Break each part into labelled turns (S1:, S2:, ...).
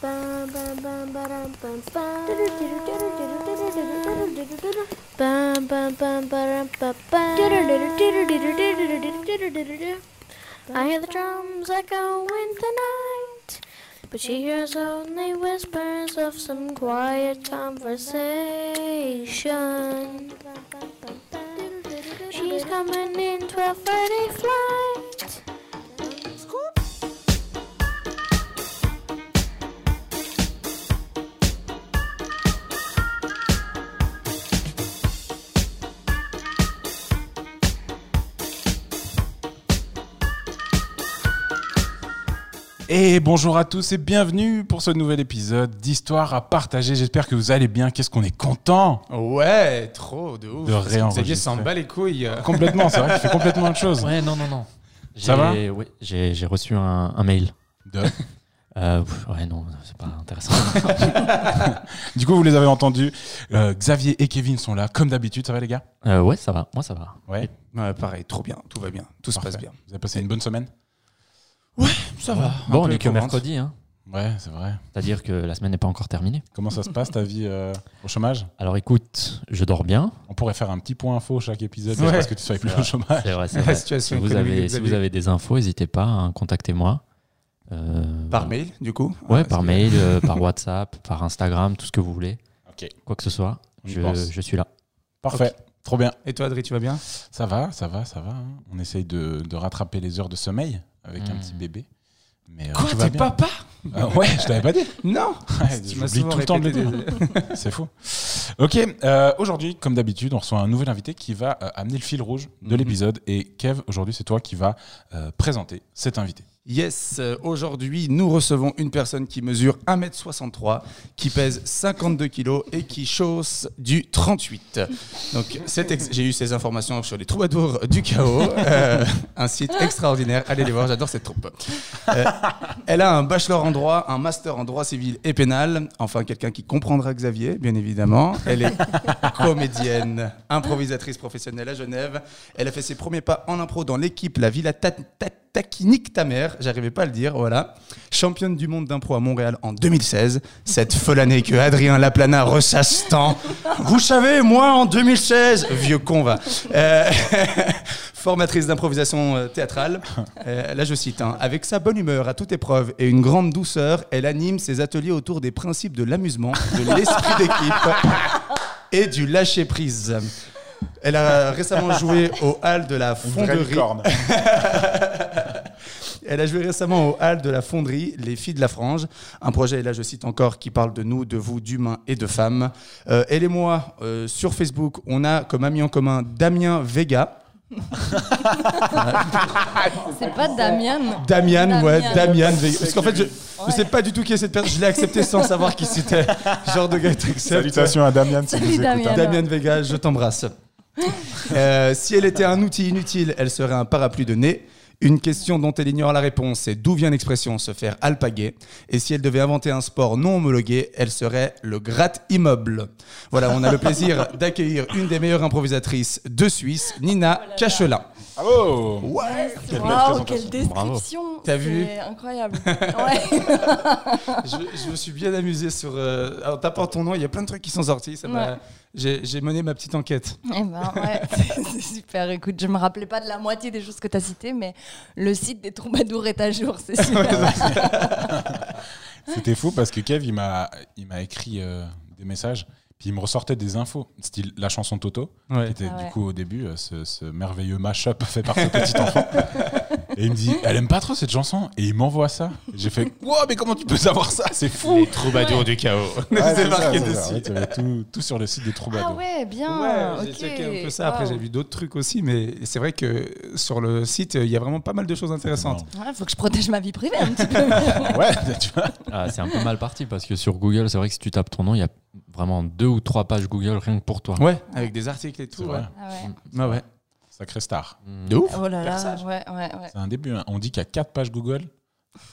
S1: I hear the drums echo in the night, but she hears only whispers of some quiet conversation. She's coming in 12:30 flight.
S2: Et bonjour à tous et bienvenue pour ce nouvel épisode d'Histoire à partager. J'espère que vous allez bien. Qu'est-ce qu'on est content
S3: Ouais, trop de ouf.
S2: De réenregistrer.
S3: Xavier s'en bat les couilles.
S2: Complètement, c'est vrai qu'il fait complètement autre chose.
S4: Ouais, non, non, non.
S2: Ça
S4: J'ai- ouais, J'ai j'ai reçu un, un mail.
S2: De-
S4: Euh, ouais, non, c'est pas intéressant.
S2: Du coup, vous les avez entendus. Euh, Xavier et Kevin sont là, comme d'habitude. Ça va, les gars?
S4: Euh, ouais, ça va. Moi, ça va.
S2: Ouais.
S3: Ouais, pareil, trop bien, tout va bien, tout se passe bien.
S2: Vous avez passé une bonne semaine?
S3: Ça va.
S4: Bon, on est que mercredi, hein.
S2: Ouais, c'est vrai.
S4: C'est-à-dire que la semaine n'est pas encore terminée.
S2: Comment ça se passe, ta vie euh, au chômage?
S4: Alors écoute, je dors bien.
S2: On pourrait faire un petit point info chaque épisode
S3: Ouais.
S2: parce que tu sois plus au chômage.
S4: C'est vrai, c'est
S3: La situation
S4: Si vous, avez, si vous avez des infos, n'hésitez pas, hein, contactez-moi. Euh,
S3: Par mail, du coup
S4: Ouais,
S3: Ah,
S4: par mail, euh, par WhatsApp, par Instagram, tout ce que vous voulez.
S2: Ok.
S4: Quoi que ce soit, je, je suis là.
S2: Parfait. Trop bien.
S3: Et toi, Adri, tu vas bien?
S2: Ça va, ça va, ça va. hein. On essaye de, de rattraper les heures de sommeil avec un
S4: Mm.
S2: petit bébé. Mais euh,
S3: Quoi,
S2: tout va
S3: t'es
S2: bien.
S3: papa?
S2: Euh, Ouais, je t'avais pas dit.
S3: Non
S2: Ouais,
S3: Tu m'as
S2: J'oublie
S3: souvent
S2: tout le temps de le
S3: répété
S2: dire. C'est fou. Ok, euh, aujourd'hui, comme d'habitude, on reçoit un nouvel invité qui va euh, amener le fil rouge de
S3: Mhm.
S2: l'épisode. Et Kev, aujourd'hui, c'est toi qui vas euh, présenter cet invité.
S3: Yes, euh, aujourd'hui, nous recevons une personne qui mesure 1m63, qui pèse 52 kilos et qui chausse du 38. Donc, j'ai eu ces informations sur les troubadours du chaos, euh, un site extraordinaire. Allez les voir, j'adore cette troupe. Euh, elle a un bachelor en droit, un master en droit civil et pénal. Enfin, quelqu'un qui comprendra Xavier, bien évidemment. Elle est comédienne, improvisatrice professionnelle à Genève. Elle a fait ses premiers pas en impro dans l'équipe La Villa Ta- Ta- Taquinique ta mère, j'arrivais pas à le dire, voilà. Championne du monde d'impro à Montréal en 2016. Cette folle année que Adrien Laplana ressasse tant. Vous savez, moi en 2016, vieux con va. Euh, formatrice d'improvisation euh, théâtrale. Euh, là, je cite hein, Avec sa bonne humeur à toute épreuve et une grande douceur, elle anime ses ateliers autour des principes de l'amusement, de l'esprit d'équipe et du lâcher prise. Elle a récemment joué au hall de la fonderie. Elle a joué récemment au hall de la fonderie Les Filles de la Frange, un projet, et là je cite encore, qui parle de nous, de vous, d'humains et de femmes. Euh, elle et moi, euh, sur Facebook, on a comme ami en commun Damien Vega.
S5: C'est pas Damien.
S3: Damian, ouais,
S5: Damian.
S3: Damien Vega. Parce qu'en fait, je ne sais pas du tout qui est cette personne. Je l'ai accepté sans savoir qui c'était. Genre de gars.
S2: Salutations à Damien si
S5: Salut. Damien.
S3: Damien Vega, je t'embrasse. Euh, si elle était un outil inutile, elle serait un parapluie de nez. Une question dont elle ignore la réponse, c'est d'où vient l'expression se faire alpaguer. Et si elle devait inventer un sport non homologué, elle serait le gratte immeuble. Voilà, on a le plaisir d'accueillir une des meilleures improvisatrices de Suisse, Nina Cachelin.
S2: Bravo
S3: Ouais.
S5: Waouh, quelle description
S3: T'as vu
S5: incroyable. Ouais.
S3: Je, je me suis bien amusé sur. euh, en tapant ton nom, il y a plein de trucs qui sont sortis. ça m'a-
S5: Ouais.
S3: J'ai j'ai mené ma petite enquête.
S5: Eh ben, ouais, c'est c'est super. Écoute, je me rappelais pas de la moitié des choses que tu as citées, mais le site des troubadours est à jour, c'est super.
S2: C'était fou parce que Kev, il m'a il m'a écrit euh, des messages. Puis il me ressortait des infos, style la chanson Toto,
S3: Ouais.
S2: qui était
S5: Ah
S2: du
S5: ouais.
S2: coup au début euh, ce, ce merveilleux mash-up fait par ce petit enfant. Et il me dit, elle aime pas trop cette chanson, et il m'envoie ça. J'ai fait, wow, mais comment tu peux savoir ça? C'est fou
S3: troubadours du chaos.
S2: Ouais,
S3: C'est marqué dessus.
S2: Ouais, tu avais tout, tout sur le site des troubadours.
S5: Ah ouais, bien.
S3: Ouais, j'ai
S5: ok.
S3: checké un peu ça. Après,
S5: Wow.
S3: j'ai vu d'autres trucs aussi, mais c'est vrai que sur le site, il y a vraiment pas mal de choses intéressantes.
S5: Ouais, faut que je protège ma vie privée un petit peu.
S2: Ouais, tu vois.
S4: Ah, c'est un peu mal parti parce que sur Google, c'est vrai que si tu tapes ton nom, il y a vraiment deux ou trois pages Google rien que pour toi.
S3: Ouais, avec des articles et tout.
S2: C'est
S3: Ouais.
S2: vrai.
S5: Ah ouais.
S3: Ouais, ouais.
S2: Sacré star.
S4: Mm.
S3: De ouf.
S5: Oh là là, ouais, ouais, ouais.
S2: C'est un début. hein. On dit qu'il y a 4 pages Google.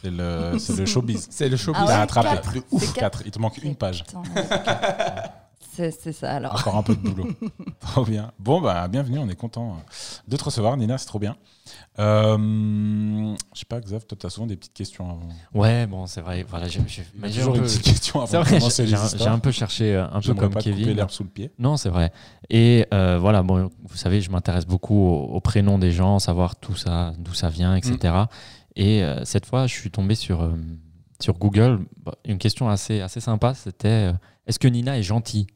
S2: C'est le, c'est le showbiz.
S3: C'est le showbiz.
S5: Ah
S2: T'as
S5: quatre.
S2: De ouf,
S5: quatre.
S2: 4. Il te manque une page.
S5: C'est ça alors.
S2: Encore un peu de boulot. trop bien. Bon, bah, bienvenue, on est content de te recevoir, Nina, c'est trop bien. Euh, je sais pas, Xav, toi, tu as souvent des petites questions avant.
S4: Ouais, bon, c'est vrai. Voilà, j'ai
S2: toujours
S4: un
S2: une
S4: peu-
S2: petite question avant
S4: C'est
S2: de
S4: vrai,
S2: commencer
S4: j'ai un, peu cherché euh, un peu comme
S2: pas
S4: Kevin.
S2: l'herbe sous le pied.
S4: Non, c'est vrai. Et euh, voilà, bon, vous savez, je m'intéresse beaucoup au, au prénom des gens, savoir tout ça, d'où ça vient, etc. Et euh, cette fois, je suis tombé sur, euh, sur Google. Bah, une question assez, assez sympa, c'était euh, est-ce que Nina est gentille?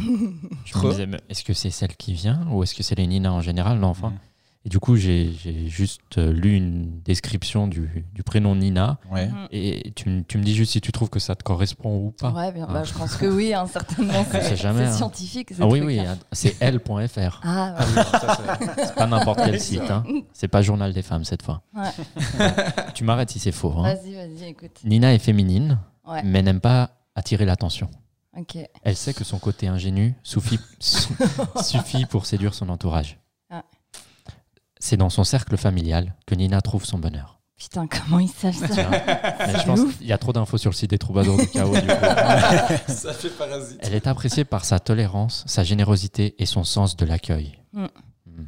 S4: Je
S3: Trop.
S4: me disais, mais est-ce que c'est celle qui vient ou est-ce que c'est les Nina en général Non, enfin.
S2: Mhm.
S4: Et du coup, j'ai juste euh, lu une description du, du prénom Nina.
S2: Ouais.
S5: Mhm.
S4: Et tu, me dis juste si tu trouves que ça te correspond ou pas.
S5: Ouais, bien, bah, je pense que oui, hein, certainement. C'est
S4: hein.
S5: scientifique.
S4: Ah oui, oui,
S5: trucs-là.
S4: c'est l.fr.
S5: Ah,
S3: Ah
S5: ouais.
S3: oui, ça, c'est-
S4: pas n'importe quel site. Hein. C'est pas Journal des femmes cette fois.
S5: Ouais.
S4: Tu m'arrêtes si c'est faux. hein.
S5: vas-y, vas-y, écoute.
S4: Nina est féminine,
S5: Ouais,
S4: mais n'aime pas attirer l'attention. Elle sait que son côté ingénu suffit, su- suffit pour séduire son entourage.
S5: Ah.
S4: C'est dans son cercle familial que Nina trouve son bonheur.
S5: Putain, comment ils savent ça?
S4: Je pense qu'il y a trop d'infos sur le site des troubadours du chaos. du
S3: ça fait parasite.
S4: Elle est appréciée par sa tolérance, sa générosité et son sens de l'accueil.
S5: Mm.
S4: Mm.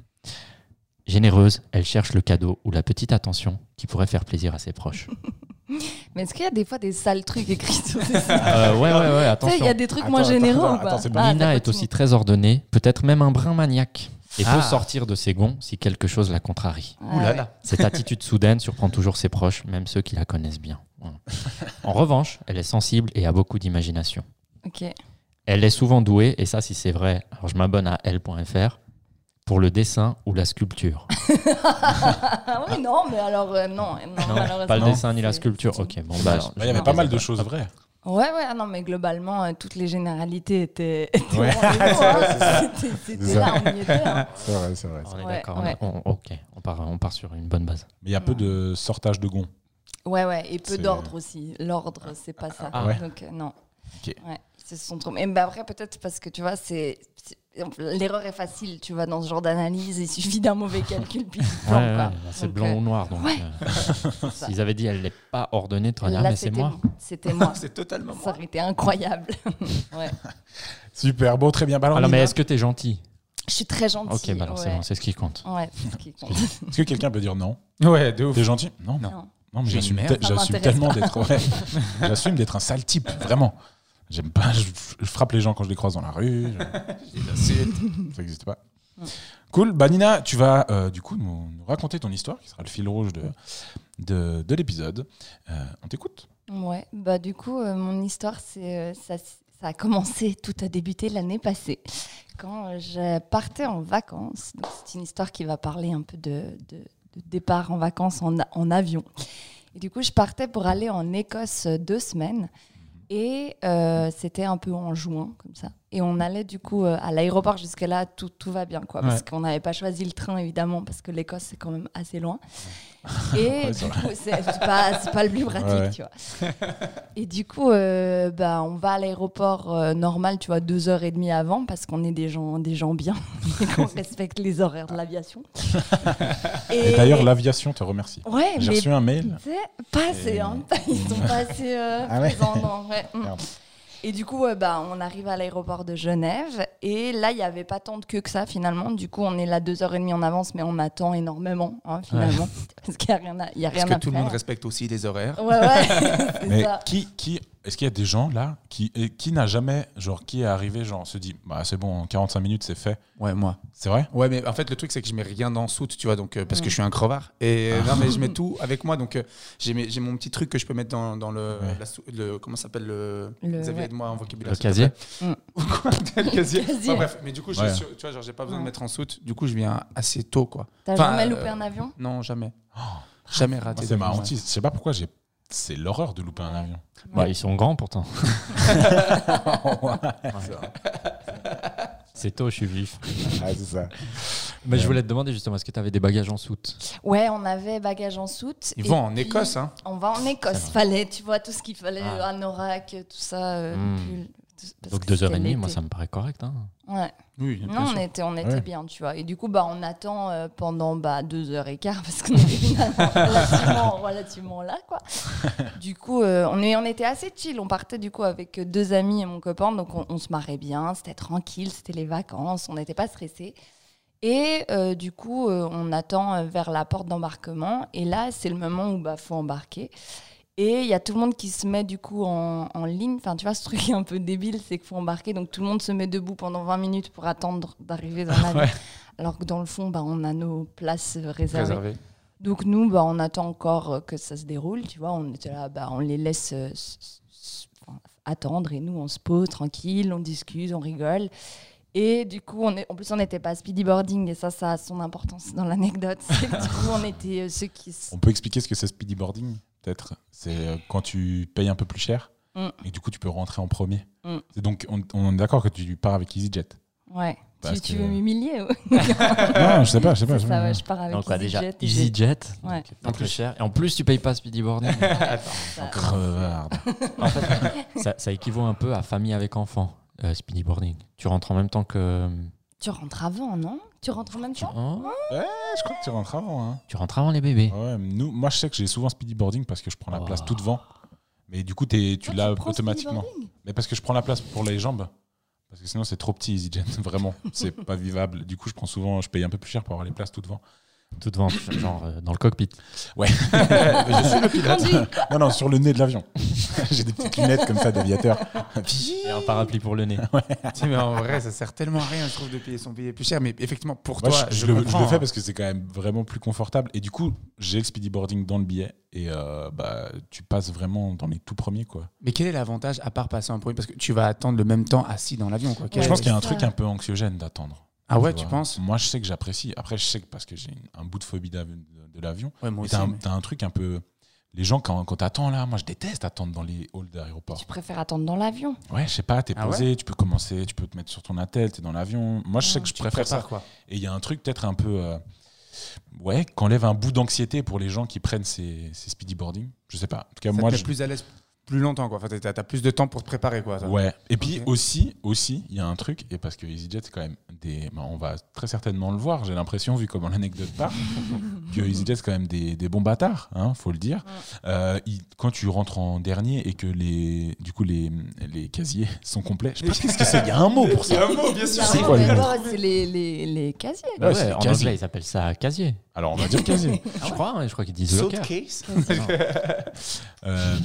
S4: Généreuse, elle cherche le cadeau ou la petite attention qui pourrait faire plaisir à ses proches.
S5: Mais est-ce qu'il y a des fois des sales trucs écrits sur ces sites
S4: Euh, ouais, ouais, ouais,
S5: Tu sais, il
S4: attention.
S5: y a des trucs
S2: Attends,
S5: moins
S2: attends,
S5: généraux
S2: attends,
S5: ou pas
S2: attends, c'est bon.
S5: Ah,
S4: Nina est aussi très ordonnée, peut-être même un brin maniaque, et
S3: Ah.
S4: peut sortir de ses gonds si quelque chose la contrarie.
S5: Ah,
S3: Ouh là
S5: ouais.
S3: là.
S4: Cette attitude soudaine surprend toujours ses proches, même ceux qui la connaissent bien. Voilà. En revanche, elle est sensible et a beaucoup d'imagination.
S5: Ok.
S4: Elle est souvent douée, et ça si c'est vrai, alors je m'abonne à l.fr, pour le dessin ou la sculpture.
S5: Oui, non, mais alors, euh, non, non,
S4: pas le dessin ni la sculpture. Ok, bon bah.
S2: Il y avait pas mal de choses vraies.
S5: Ouais, ouais, ah non, mais globalement, euh, toutes les généralités étaient,
S2: Ouais.
S5: hein. C'était- là, on y était. hein.
S2: C'est vrai, c'est vrai.
S4: On est
S5: Ouais,
S4: d'accord.
S5: ouais.
S4: on- on- ok, on part, on part sur une bonne base.
S2: Mais il y a peu de sortage de gonds.
S5: Ouais, ouais, et peu d'ordre aussi. L'ordre, c'est pas ça.
S2: Ah ouais.
S5: Donc, euh, non.
S2: Ok.
S5: Ouais, c'est son truc. Mais bah, après, peut-être parce que tu vois, c'est. L'erreur est facile, tu vois, dans ce genre d'analyse. Il suffit d'un mauvais calcul, puis tu
S4: Ouais, ouais, c'est blanc
S5: euh,
S4: ou noir. Donc,
S5: ouais.
S4: euh, s'ils avaient dit elle n'est pas ordonnée, tu
S5: Là,
S4: mais c'est moi.
S5: C'était moi.
S3: C'est totalement
S5: Ça aurait été incroyable. ouais.
S2: Super, bon, très bien. Bah, alors,
S4: Alors, mais est-ce que tu es gentil
S5: Je suis très gentille.
S4: Ok, bah alors c'est
S5: ouais.
S4: bon, c'est ce qui compte.
S5: Ouais, c'est ce qui compte.
S2: est-ce que quelqu'un peut dire non?
S3: Ouais, de ouf.
S2: T'es gentil Non.
S3: Non.
S5: Non.
S2: Non, mais j'assume tellement d'être. ouais. J'assume d'être un sale type, vraiment. J'aime pas. Je, je frappe les gens quand je les croise dans la rue. je- Ça n'existe pas. Cool. Bah, Nina, tu vas euh, du coup nous, nous raconter ton histoire, qui sera le fil rouge de, de, de l'épisode. Euh, on t'écoute.
S5: Ouais, bah du coup, euh, mon histoire, c'est euh, ça, ça a commencé, tout a débuté l'année passée, quand je partais en vacances. Donc, C'est une histoire qui va parler un peu de, de- de départ en vacances en, en avion. Et du coup, je partais pour aller en Écosse deux semaines. Et euh, c'était un peu en juin, comme ça. Et on allait du coup euh, à l'aéroport jusque-là, tout, tout va bien, quoi. Parce qu'on n'avait pas choisi le train, évidemment, parce que l'Écosse, c'est quand même assez loin. Et
S2: Ouais,
S5: du coup, c'est pas, pas le plus pratique,
S2: Ouais,
S5: tu vois. Et du coup, euh, bah, on va à l'aéroport euh, normal, tu vois, deux heures et demie avant, parce qu'on est des gens, des gens bien et qu'on respecte les horaires de l'aviation.
S2: Et, d'ailleurs, l'aviation te remercie.
S5: ouais,
S2: J'ai reçu un mail.
S5: pas assez,
S2: Et-
S5: hein. Ils sont pas assez euh,
S2: Ah ouais
S5: présents. non, ouais. Et du coup, euh, bah, on arrive à l'aéroport de Genève. Et là, il n'y avait pas tant de queue que ça, finalement. Du coup, on est là deux heures et demie en avance, mais on attend énormément, hein, finalement. Parce qu'il n'y a rien à, y a rien
S3: Est-ce que tout le monde respecte aussi les horaires
S5: Ouais, ouais, c'est
S2: Mais
S5: ça.
S2: qui, qui, est-ce qu'il y a des gens là qui, et qui n'a jamais, genre, qui est arrivé, genre, se dit, bah c'est bon, en 45 minutes c'est fait.
S3: Ouais, moi.
S2: C'est vrai?
S3: Ouais, mais en fait, le truc, c'est que je mets rien dans soute, tu vois, donc, euh, parce que
S5: Mm.
S3: je suis un crevard. Et euh, non, mais je mets tout avec moi, donc euh, j'ai mes- j'ai mon petit truc que je peux mettre dans, dans le,
S2: Ouais.
S3: la sou- le. Comment ça s'appelle le.
S5: Le-
S3: Xavier,
S5: ouais.
S3: aide-moi en vocabulaire.
S4: Le
S3: s'il te
S4: casier?
S3: plaît. Quoi Le casier.
S5: Casier.
S3: Enfin, bref, mais du coup, je-
S2: Ouais.
S3: sur- tu vois, genre, j'ai pas besoin de
S5: Ouais.
S3: mettre en soute. Du coup, je viens assez tôt, quoi.
S5: T'as
S3: Enfin,
S5: jamais
S3: euh,
S5: loupé un avion?
S3: Non, jamais. Jamais raté.
S2: C'est ma
S3: ouais.
S2: hantise. Je sais pas pourquoi j'ai. C'est l'horreur de louper un avion.
S4: Bah, Ils sont grands pourtant. C'est tôt, je suis vif.
S2: Ah, c'est ça.
S4: Mais je voulais te demander justement, est-ce que tu avais des bagages en soute?
S5: Ouais, on avait bagages en soute.
S3: Ils
S5: et
S3: vont en Écosse, hein.
S5: On va en Écosse. Fallait, tu vois, tout ce qu'il fallait,
S4: Ah.
S5: anorak, tout ça, euh,
S4: Mm. Donc deux heures et demie, moi ça me paraît correct. hein.
S5: Ouais.
S3: Oui,
S5: Non, on était, on était
S2: Ouais.
S5: bien, tu vois. Et du coup, bah, on attend euh, pendant bah, deux heures et quart parce qu'on est finalement relativement, relativement là, quoi. Du coup, euh, on, est, on était assez chill. On partait du coup avec deux amis et mon copain, donc on, on se marrait bien. C'était tranquille, c'était les vacances, on n'était pas stressés. Et euh, du coup, euh, on attend vers la porte d'embarquement. Et là, c'est le moment où bah faut embarquer. Et il y a tout le monde qui se met du coup en, en ligne. Enfin, tu vois, ce truc un peu débile, c'est qu'il faut embarquer. Donc tout le monde se met debout pendant 20 minutes pour attendre d'arriver dans l'avion.
S3: Ouais.
S5: Alors que dans le fond, bah, on a nos places réservées.
S3: Réservé.
S5: Donc nous, bah, on attend encore que ça se déroule. Tu vois, on était là, bah, on les laisse euh, attendre et nous, on se pose tranquille, on discute, on rigole. Et du coup, on est, en plus, on n'était pas speedy boarding et ça, ça a son importance dans l'anecdote. Du coup, on était euh, ceux qui... s-
S2: On peut expliquer ce que c'est speedy boarding, peut-être. C'est euh, quand tu payes un peu plus cher
S5: Mm.
S2: et du coup tu peux rentrer en premier.
S5: Mm.
S2: C'est donc on, on est d'accord que tu pars avec EasyJet.
S5: Ouais.
S2: Parce
S5: Tu, tu
S2: que-
S5: veux m'm'humilier ou-
S2: non, je sais pas, je sais pas. Je sais
S5: ça, ouais, je pars avec
S4: Donc quoi, déjà
S5: EasyJet
S4: EasyJet,
S5: Ouais.
S4: donc pas très cher. Et en plus, tu payes pas Speedy Boarding.
S5: ça-
S2: Crevard.
S4: en fait, ça, ça équivaut un peu à famille avec enfant, euh, Speedy Boarding. Tu rentres en même temps que.
S5: Tu rentres avant, non? Tu rentres en même
S4: Tu,
S5: temps?
S4: oh,
S2: Je crois que tu rentres avant. Hein.
S4: tu rentres avant les bébés.
S2: Ouais, nous, moi, je sais que j'ai souvent speedy boarding parce que je prends la
S4: Oh.
S2: place tout devant. Mais du coup, t'es- tu l'as automatiquement. Mais parce que je prends la place pour les jambes. Parce que sinon, c'est trop petit, EasyJet. Vraiment, c'est pas vivable. Du coup, je prends souvent, je paye un peu plus cher pour avoir les places tout devant.
S4: Tout devant, genre euh, dans le cockpit.
S2: Ouais.
S3: je suis le pilote.
S2: Non, non, sur le nez de l'avion. j'ai des petites lunettes comme ça d'aviateur.
S4: Et un parapluie pour le nez.
S3: Tu sais, mais en vrai, ça sert tellement à rien, je trouve, de payer son billet plus cher. Mais effectivement, pour
S2: Moi,
S3: toi,
S2: je, le, je
S3: comprends,
S2: le fais
S3: hein.
S2: parce que c'est quand même vraiment plus confortable. Et du coup, j'ai le speedy boarding dans le billet. Et euh, bah, tu passes vraiment dans les tout premiers. Quoi.
S3: Mais quel est l'avantage à part passer en premier? Parce que tu vas attendre le même temps assis dans l'avion. Quoi.
S2: Je pense qu'il y a un
S5: ça.
S2: truc un peu anxiogène d'attendre.
S3: Ah ouais,
S2: Tu
S3: penses?
S2: Moi, je sais que j'apprécie. Après, je sais que parce que j'ai un bout de phobie de, de l'avion.
S3: Ouais, moi
S2: Et
S3: aussi.
S2: t'as un,
S3: mais-
S2: t'as un truc un peu. Les gens, quand, quand t'attends là, moi je déteste attendre dans les halls d'aéroport.
S5: Tu préfères attendre dans l'avion?
S2: Ouais, je sais pas, t'es
S3: Ah
S2: posé, tu peux commencer, tu peux te mettre sur ton attel, t'es dans l'avion. Moi, je sais que je
S3: Tu
S2: préfère ça.
S3: prépares, quoi?
S2: Et il y a un truc peut-être un peu. euh, ouais, qu'enlève un bout d'anxiété pour les gens qui prennent ces, ces speedy boarding. Je sais pas. En tout cas,
S3: Ça
S2: moi,
S3: te met
S2: je-
S3: plus à l'aise plus longtemps. Quoi. Enfin, t'as t'as plus de temps pour te préparer. Quoi, ça.
S2: Ouais. Et puis aussi, aussi, il y a un truc, et parce que EasyJet, c'est quand même des. ben, on va très certainement le voir, j'ai l'impression, vu comment l'anecdote part, que EasyJet, c'est quand même des, des bons bâtards, hein, faut le dire. Euh, il- quand tu rentres en dernier et que les, du coup, les, les casiers sont complets, je sais pas qu'est-ce que c'est, il y a un mot pour ça.
S3: un mot, bien sûr.
S2: C'est quoi,
S5: C'est les, les, les casiers.
S2: Ouais,
S4: Ouais, en
S2: casier.
S4: anglais, ils appellent ça casier.
S2: Alors, on va dire casier.
S4: Je crois, hein, je crois qu'ils disent
S2: Euh,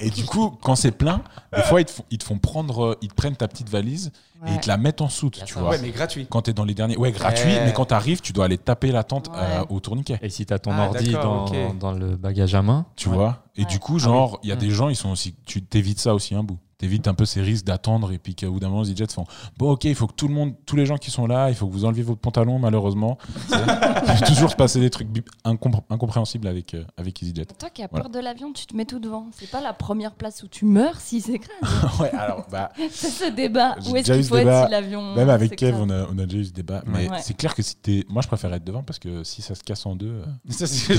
S2: et du coup, quand c'est plein, des fois, ils te font, ils te font prendre, euh, ils te prennent ta petite valise et ils te la mettent en soute, tu
S4: ça
S2: vois.
S3: Ouais, mais gratuit.
S2: Quand t'es dans les derniers. Ouais, gratuit,
S3: Ouais.
S2: mais quand t'arrives, tu dois aller taper la tente
S5: Ouais.
S2: euh, au tourniquet.
S4: Et si t'as ton
S3: Ah,
S4: ordi dans, dans le bagage à main,
S2: Tu
S3: Ouais.
S2: vois Et
S5: Ouais.
S2: du coup,
S4: Ah
S2: genre, il y a
S4: Mm.
S2: des gens, ils sont aussi. Tu t'évites ça aussi un bout. T'évites un peu ces risques d'attendre et puis qu'au bout d'un moment, les jets font Bon, ok, il faut que tout le monde, tous les gens qui sont là, il faut que vous enleviez votre pantalon, malheureusement. Il peut toujours se passer des trucs incompréhensibles avec, euh, avec EasyJet.
S5: Toi qui as
S2: Voilà.
S5: peur de l'avion, tu te mets tout devant. C'est pas la première place où tu meurs si c'est grave.
S2: ouais, alors, bah,
S5: C'est ce débat. Où est-ce qu'il faut être
S2: débat,
S5: si l'avion.
S2: même avec
S5: s'écrase
S2: Kev, on a, on a déjà eu ce débat. Mais
S5: Ouais.
S2: c'est clair que si t'es. Moi, je préfère être devant parce que si ça se casse en deux, euh,
S3: Ça, c'est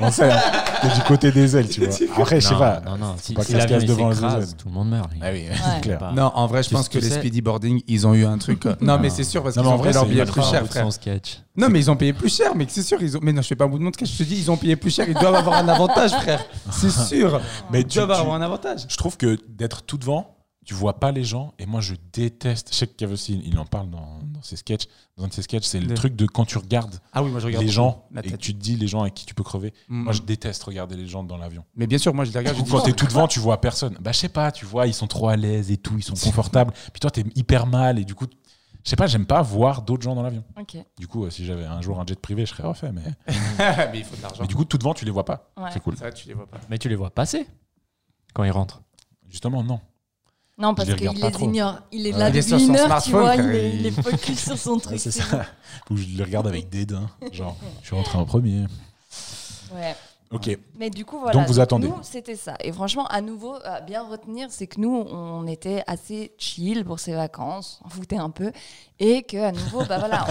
S2: on sait, hein, t'es du côté des ailes, tu vois. Après, je sais pas.
S4: non, non, si,
S2: pas
S4: si
S2: que ça se
S4: l'avion
S2: casse
S4: il
S2: devant les
S4: s'écrase,
S2: ailes.
S4: tout le monde meurt.
S2: Ah oui,
S5: Ouais.
S2: c'est clair.
S4: Pas-
S3: Non, en vrai, je
S4: Tu-
S3: pense que les
S4: sais-
S3: speedy boarding, ils ont eu un truc. euh, Non, mais c'est sûr parce qu'ils ont
S2: vrai,
S3: pris leur billet
S2: il
S3: plus cher, frère.
S4: son sketch.
S3: Non, mais ils ont payé plus cher, mais c'est sûr, ils ont. Mais non, je fais pas un bout de monde que je te dis, ils ont payé plus cher, ils doivent avoir un avantage, frère. C'est sûr.
S2: Mais
S3: Ils
S2: tu,
S3: doivent
S2: tu-
S3: avoir un avantage.
S2: je trouve que d'être tout devant, tu vois pas les gens. Et moi, je déteste. Je sais que Kev aussi, il en parle dans, dans ses sketchs. Dans un de ses sketchs, c'est le
S3: De-
S2: truc de quand tu regardes
S3: Ah oui, moi je regarde
S2: les gens et que tu te dis les gens avec qui tu peux crever.
S3: Mm.
S2: Moi, je déteste regarder les gens dans l'avion.
S3: Mais bien sûr, moi je les regarde. je
S2: Ou
S3: dis,
S2: quand t'es tout devant, tu vois personne. Bah, je sais pas, tu vois, ils sont trop à l'aise et tout, ils sont confortables. Puis toi, t'es hyper mal et du coup, je sais pas, j'aime pas voir d'autres gens dans l'avion.
S5: Ok.
S2: Du coup, euh, si j'avais un jour un jet privé, je serais refait. Mais,
S3: mais il faut de l'argent.
S2: mais du coup, tout devant, tu les vois pas.
S5: Ouais.
S2: C'est cool.
S3: Vrai, tu les vois pas.
S4: Mais tu les vois passer quand ils rentrent.
S2: Justement, non.
S5: Non, parce qu'il les ignore. Il est là
S3: Il est
S5: depuis
S3: sur son
S5: une heure,
S3: smartphone,
S5: vois. Il est,
S3: il-
S5: est focus sur son truc.
S2: c'est ça. Ou je les regarde avec dédain. Genre, je suis rentré en premier.
S5: Ouais.
S2: Ok.
S5: Mais du coup, voilà.
S2: Donc, vous attendez.
S5: Nous, c'était ça. Et franchement, à nouveau, à bien retenir, c'est que nous, on était assez chill pour ces vacances, on foutait un peu. Et que à nouveau, bah voilà.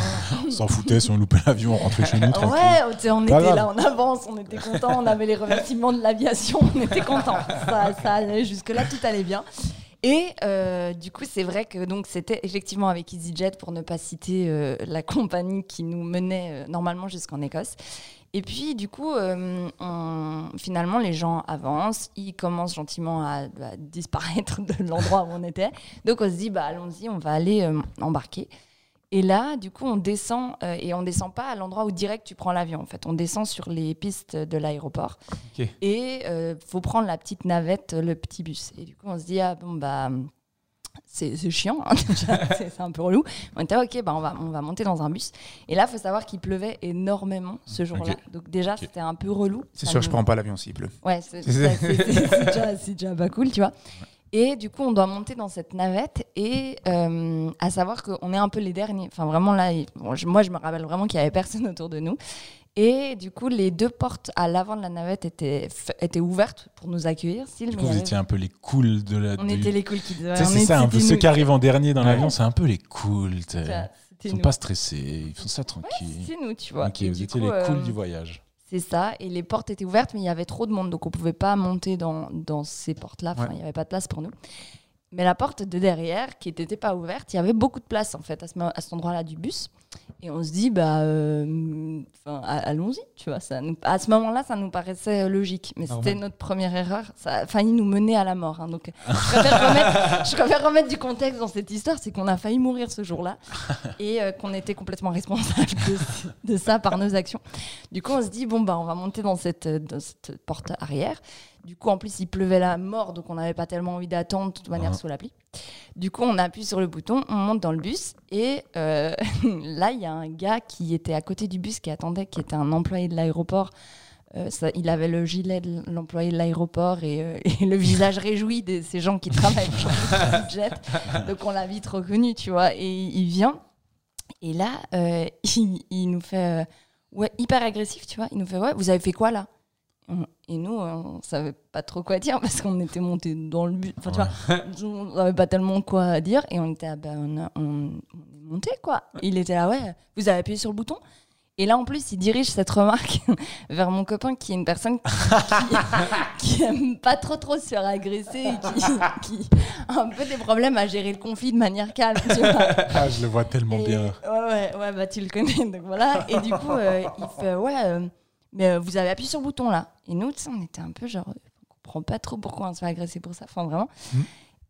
S5: on-
S2: s'en foutait si on loupait l'avion, on rentrait chez nous tranquille.
S5: Ouais, on était là en avance, on était contents, on avait les remerciements de l'aviation, on était contents. Ça, ça allait jusque-là, tout allait bien. Et euh, du coup, c'est vrai que donc c'était effectivement avec EasyJet, pour ne pas citer euh, la compagnie qui nous menait euh, normalement jusqu'en Écosse. Et puis, du coup, finalement, les gens avancent, ils commencent gentiment à, à disparaître de l'endroit où on était. Donc, on se dit, bah, allons-y, on va aller embarquer. Et là, du coup, on descend, euh, et on descend pas à l'endroit où direct tu prends l'avion. En fait, on descend sur les pistes de l'aéroport. Et euh, faut prendre la petite navette, le petit bus. Et du coup, on se dit, ah bon, bah, c'est chiant, hein, c'est un peu relou. On était, ok, bah, on, va, on va monter dans un bus. Et là, il faut savoir qu'il pleuvait énormément ce jour-là. Donc, déjà, c'était un peu relou.
S3: C'est sûr,
S5: nous-
S3: je prends pas l'avion s'il pleut.
S5: Ouais, c'est déjà, c'est déjà pas cool, tu vois. Et du coup, on doit monter dans cette navette et euh, à savoir qu'on est un peu les derniers. Enfin, vraiment là, il- bon, je- moi, je me rappelle vraiment qu'il y avait personne autour de nous. Et du coup, les deux portes à l'avant de la navette étaient, étaient ouvertes pour nous accueillir. Y
S2: vous
S5: avait-
S2: étiez un peu les cools de la.
S5: on
S2: du-
S5: était les cools kids. ouais,
S2: c'est ça, un peu. Ceux qui arrivent en dernier dans
S5: Ouais.
S2: l'avion, c'est un peu les cools. Ils sont
S5: nous.
S2: pas stressés, ils font ça tranquille.
S5: C'est nous, tu vois.
S2: Ok,
S5: Et
S2: vous étiez
S5: coup,
S2: les cools
S5: euh,
S2: du voyage.
S5: C'est ça, et les portes étaient ouvertes, mais il y avait trop de monde, donc on pouvait pas monter dans, dans ces portes-là, enfin,
S3: Ouais.
S5: il n'y avait pas de place pour nous. Mais la porte de derrière, qui n'était pas ouverte, il y avait beaucoup de place, en fait, à, ce, mo- à cet endroit-là du bus. Et on se dit, bah, euh, allons-y, tu vois. Ça nous- à ce moment-là, ça nous paraissait euh, logique, mais c'était notre première erreur. Ça a failli nous mener à la mort. hein. donc, je préfère, remettre, je préfère remettre du contexte dans cette histoire, c'est qu'on a failli mourir ce jour-là et euh, qu'on était complètement responsable de, de ça par nos actions. Du coup, on se dit, bon, bah, on va monter dans cette, euh, dans cette porte arrière. Du coup, en plus, il pleuvait la mort, donc on n'avait pas tellement envie d'attendre, de toute manière,
S2: Ah.
S5: sous la pluie. Du coup, on appuie sur le bouton, on monte dans le bus, et euh, là, il y a un gars qui était à côté du bus, qui attendait, qui était un employé de l'aéroport. Euh, ça- il avait le gilet de l'employé de l'aéroport et, euh, et le visage réjoui de ces gens qui travaillent pour le jet. Donc on l'a vite reconnu, tu vois. Et il vient. Et là, euh, il, il nous fait. ouais, hyper agressif, tu vois. Il nous fait Ouais, vous avez fait quoi là? Et nous, euh, on savait pas trop quoi dire parce qu'on était monté dans le but. Enfin, tu vois, on savait pas tellement quoi dire. Et on était, ah, ben, on, a- on- on est monté, quoi. Il était là, ouais, vous avez appuyé sur le bouton et là, en plus, il dirige cette remarque vers mon copain qui est une personne qui, qui aime pas trop trop se faire agresser et qui, qui a un peu des problèmes à gérer le conflit de manière calme. Tu vois.
S2: Ah, je le vois tellement
S5: Et-
S2: bien.
S5: Ouais, ouais, ouais, bah tu le connais, donc voilà. Et du coup, euh, il fait, ouais, euh, mais euh, vous avez appuyé sur le bouton là. Et nous, on était un peu genre, on comprend pas trop pourquoi on se fait agresser pour ça, enfin vraiment.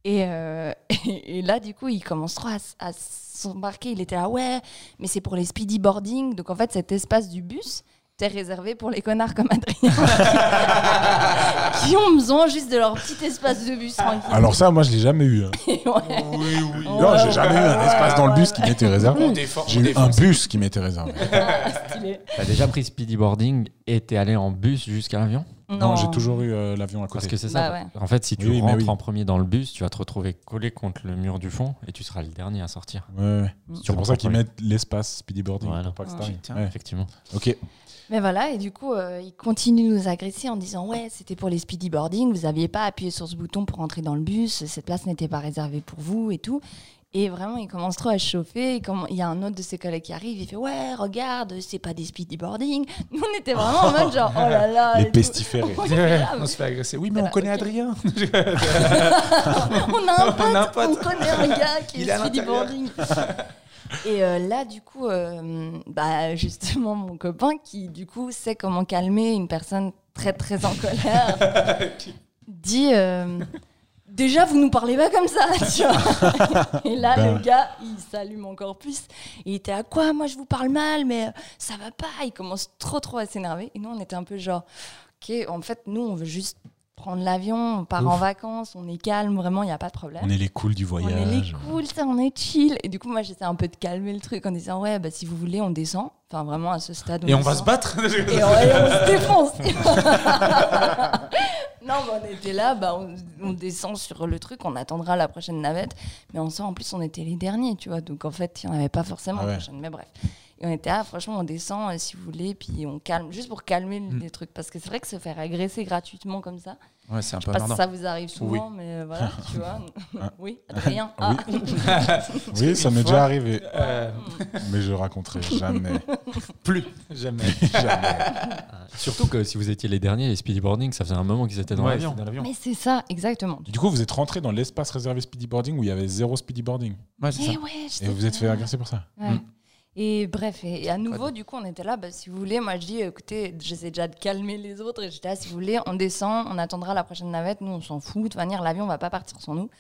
S5: Et, euh, et, et là, du coup, il commence trop à, à s'embarquer. Il était là, ouais, mais c'est pour les speedy boarding. Donc en fait, cet espace du bus était réservé pour les connards comme Adrien, qui ont besoin juste de leur petit espace de bus tranquille.
S2: Alors ça, moi, je l'ai jamais eu. hein.
S5: Ouais.
S3: Oui, oui.
S2: Non, j'ai jamais eu un espace dans le bus qui m'était réservé.
S3: On défend.
S2: J'ai eu un bus qui m'était réservé.
S5: Stylé.
S4: T'as déjà pris speedy boarding et t'es allé en bus jusqu'à l'avion?
S2: Non, j'ai toujours eu euh, l'avion à côté.
S4: Parce que c'est
S5: Bah
S4: ça.
S5: ouais.
S4: En fait, si tu
S2: Oui, mais
S4: rentres
S2: oui.
S4: en premier dans le bus, tu vas te retrouver collé contre le mur du fond et tu seras le dernier à sortir.
S2: Ouais, ouais.
S5: Mm.
S2: C'est pour ça qu'ils mettent l'espace speedy boarding.
S4: Voilà.
S2: pour pas que ça
S3: Ouais.
S2: arrive. Ouais.
S4: Effectivement.
S2: Ok.
S5: Mais voilà, et du coup, euh, il continue de nous agresser en disant Ouais, c'était pour les speedy boarding, vous n'aviez pas appuyé sur ce bouton pour entrer dans le bus, cette place n'était pas réservée pour vous et tout. Et vraiment, il commence trop à se chauffer. Il y a un autre de ses collègues qui arrive, il fait Ouais, regarde, c'est pas des speedy boarding. Nous, on était vraiment en mode genre Oh là là.
S2: Les pestiférés.
S5: On
S3: se fait agresser. Oui, mais
S5: Voilà,
S3: on connaît. Adrien.
S5: on a un pote,
S3: On a un
S5: on, connaît un gars qui
S3: Il
S5: est speedy boarding. Et euh, là, du coup, euh, bah, justement, mon copain qui, du coup, sait comment calmer une personne très, très en colère, dit euh, Déjà, vous nous parlez pas comme ça, tu vois. Et là,
S2: Ben.
S5: le gars, il s'allume encore plus. Il était à quoi Moi, je vous parle mal, mais ça va pas. Il commence trop, trop à s'énerver. Et nous, on était un peu genre Ok, en fait, nous, on veut juste prendre l'avion, on part
S2: Ouf.
S5: en vacances, on est calme, vraiment, il n'y a pas de problème.
S2: On est les cools du
S5: On est les
S2: voyage.
S5: cool, ça, on est chill. Et du coup, moi, j'essaie un peu de calmer le truc en disant, ouais, bah, si vous voulez, on descend. Enfin, vraiment, à ce stade.
S3: Et on va se battre.
S5: Et on, et on se défonce. non, bah, on était là, bah, on, on descend sur le truc, on attendra la prochaine navette. Mais en soi, en plus, on était les derniers, tu vois. Donc, en fait, il n'y en avait pas forcément
S2: Ah ouais.
S5: de prochaine. Mais bref. Et on était, ah, franchement, on descend euh, si vous voulez, puis on calme, juste pour calmer
S3: Mm.
S5: les trucs. Parce que c'est vrai que se faire agresser gratuitement comme ça,
S3: Ouais, c'est un peu
S5: si ça vous arrive souvent, mais euh, voilà, tu vois.
S2: Ah.
S5: oui, Adrien. Ah.
S2: Oui, ça m'est déjà arrivé,
S3: Euh,
S2: mais je raconterai jamais.
S3: plus, jamais.
S4: Ah, Surtout que si vous étiez les derniers, les speedyboarding, ça faisait un moment qu'ils étaient dans
S3: Ouais,
S4: l'avion.
S5: Mais c'est ça, exactement.
S2: Du coup, vous êtes rentré dans l'espace réservé speedyboarding où il y avait zéro speedyboarding.
S3: Ouais, c'est ça.
S5: Et ouais,
S2: Et
S5: j'étais
S2: vous vous êtes fait agresser pour ça
S5: Ouais.
S3: Mm.
S5: Et bref, et, et à nouveau, du coup, on était là, bah, si vous voulez, moi je dis, écoutez, j'essaie déjà de calmer les autres, et j'étais là, si vous voulez, on descend, on attendra la prochaine navette, nous on s'en fout, de toute manière, l'avion va pas partir sans nous.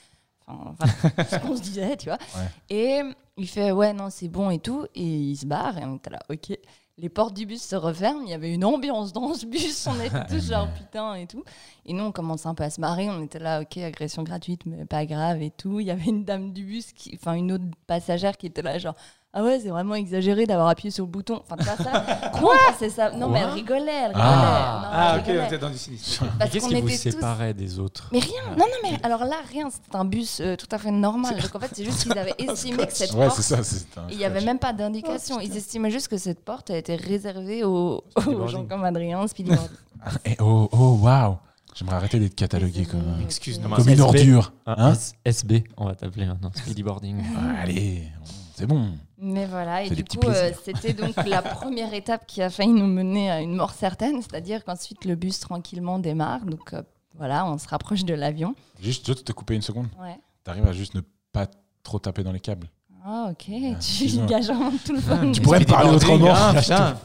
S5: Enfin, c'est ce qu'on se disait, tu vois.
S2: Ouais.
S5: Et il fait, ouais, non, c'est bon et tout, et il se barre, et on était là, ok. Les portes du bus se referment, il y avait une ambiance dans ce bus, on était tous genre putain et tout. Et nous, on commence un peu à se marrer, on était là, ok, agression gratuite, mais pas grave et tout. Il y avait une dame du bus, enfin une autre passagère qui était là, genre, ah ouais, c'est vraiment exagéré d'avoir appuyé sur le bouton. Enfin, vois ça Quoi c'est ça Non, mais elle rigolait, elle rigolait.
S2: Ah.
S5: Non,
S3: Ah,
S5: elle
S3: ok, on était dans du sinistre.
S5: Parce
S4: Qu'est-ce
S5: qu'on
S4: qui vous
S5: était tous-
S4: séparait des autres
S5: Mais rien, non, non, mais alors là, rien, c'était un bus euh, tout à fait normal. Donc en fait, c'est juste qu'ils avaient estimé que cette
S2: Ouais,
S5: porte.
S2: c'est ça. c'est un
S5: Il n'y avait même pas d'indication. Ils estimaient juste que cette porte a été réservée aux, aux gens comme Adrien, Speedyboard.
S2: Ah, oh, oh, waouh J'aimerais arrêter d'être catalogué comme.
S3: Excuse,
S4: Comme un
S2: comme une
S4: SB.
S2: ordure. Hein
S4: SB, on va t'appeler maintenant. Speedyboarding.
S2: Ah, Allez, c'est bon.
S5: Mais voilà, et du coup, euh, c'était donc la première étape qui a failli nous mener à une mort certaine, c'est-à-dire qu'ensuite le bus tranquillement démarre. Donc euh, voilà, on se rapproche de l'avion.
S2: Juste, je te couper une seconde.
S5: Ouais.
S2: T'arrives à juste ne pas trop taper dans les câbles.
S5: Ah, ok, tu
S2: excuse-moi.
S5: gages vraiment tout le fun.
S2: Tu pourrais me parler autrement.
S3: hein, putain.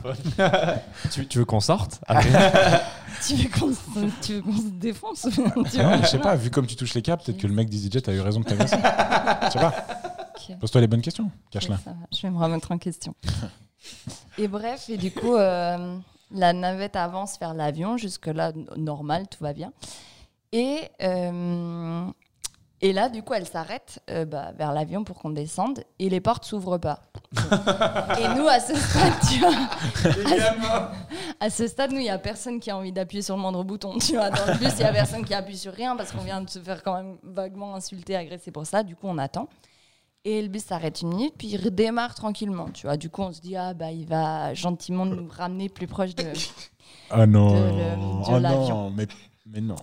S4: tu, tu veux qu'on sorte
S5: Tu veux qu'on se, tu défonce tu
S2: Ouais, je sais pas, vu comme tu touches les câbles, peut-être que le mec d'EasyJet a eu raison de t'agresser. Je sais pas. Pose-toi les bonnes questions. Cache-la.
S5: Je vais me remettre en question. et bref, et du coup, euh, la navette avance vers l'avion. Jusque-là, normal, tout va bien. Et, euh, et là, du coup, elle s'arrête euh, bah, vers l'avion pour qu'on descende. Et les portes s'ouvrent pas. et nous, à ce stade, tu vois, à ce stade, nous, il n'y a personne qui a envie d'appuyer sur le moindre bouton. Tu vois, dans le bus, il n'y a personne qui appuie sur rien parce qu'on vient de se faire quand même vaguement insulter, agresser pour ça. Du coup, on attend. Et le bus s'arrête une minute, puis il redémarre tranquillement. Tu vois, du coup, on se dit, ah, bah, il va gentiment nous ramener plus proche de.
S2: Ah non.
S5: De le- de l'avion.
S2: non, mais, mais non.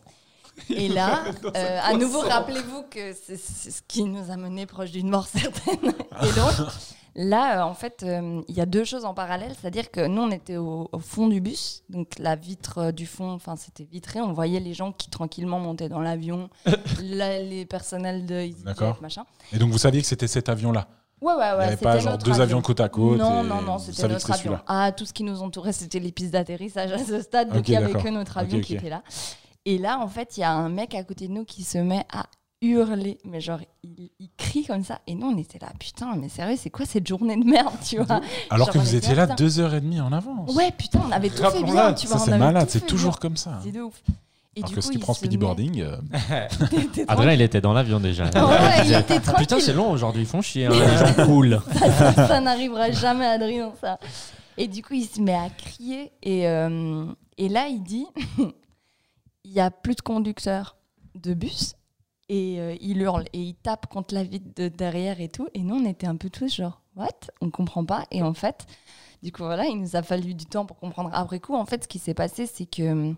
S5: Et là, euh, à nouveau, rappelez-vous que c'est ce qui nous a mené proche d'une mort certaine. Et donc, là, euh, en fait, euh, il y a deux choses en parallèle. C'est-à-dire que nous, on était au, au fond du bus. Donc, la vitre du fond, enfin, c'était vitré. On voyait les gens qui tranquillement montaient dans l'avion, la- les personnels de EasyJet,
S2: D'accord.
S5: machin.
S2: Et donc vous saviez que c'était cet avion-là
S5: Ouais, ouais, ouais.
S2: Il n'y avait pas genre deux
S5: avion.
S2: avions côte à côte
S5: Non, non, non, c'était notre avion. Ah, tout ce qui nous entourait, c'était les pistes d'atterrissage à ce stade. Donc il n'y avait que notre avion qui était là. Et là, en fait, il y a un mec à côté de nous qui se met à hurler. Mais genre, il, il crie comme ça. Et nous, on était là, putain, mais sérieux, c'est quoi cette journée de merde, tu vois
S2: Alors
S5: Genre,
S2: que vous étiez là
S5: putain.
S2: deux heures et demie en avance.
S5: Ouais, putain, on avait tout fait bien, tu vois.
S2: C'est malade, c'est toujours
S5: bien.
S2: comme ça.
S5: C'est de ouf. Et
S2: Alors
S5: du
S2: que
S5: coup,
S2: si tu
S5: il
S2: prends speedyboarding, euh,
S5: met-
S4: Adrien, il était dans l'avion déjà.
S5: Ouais, il était tranquille.
S4: Putain, c'est long aujourd'hui, ils font chier. hein, les gens cool.
S5: ça, ça n'arrivera jamais à Adrien, ça. Et du coup, il se met à crier. Et, euh, et là, il dit il n'y a plus de conducteur de bus. Et euh, il hurle et il tape contre la vitre de derrière et tout. Et nous, on était un peu tous genre, what? On comprend pas. Et en fait, du coup, voilà, il nous a fallu du temps pour comprendre. Après coup, en fait, ce qui s'est passé, c'est que hum,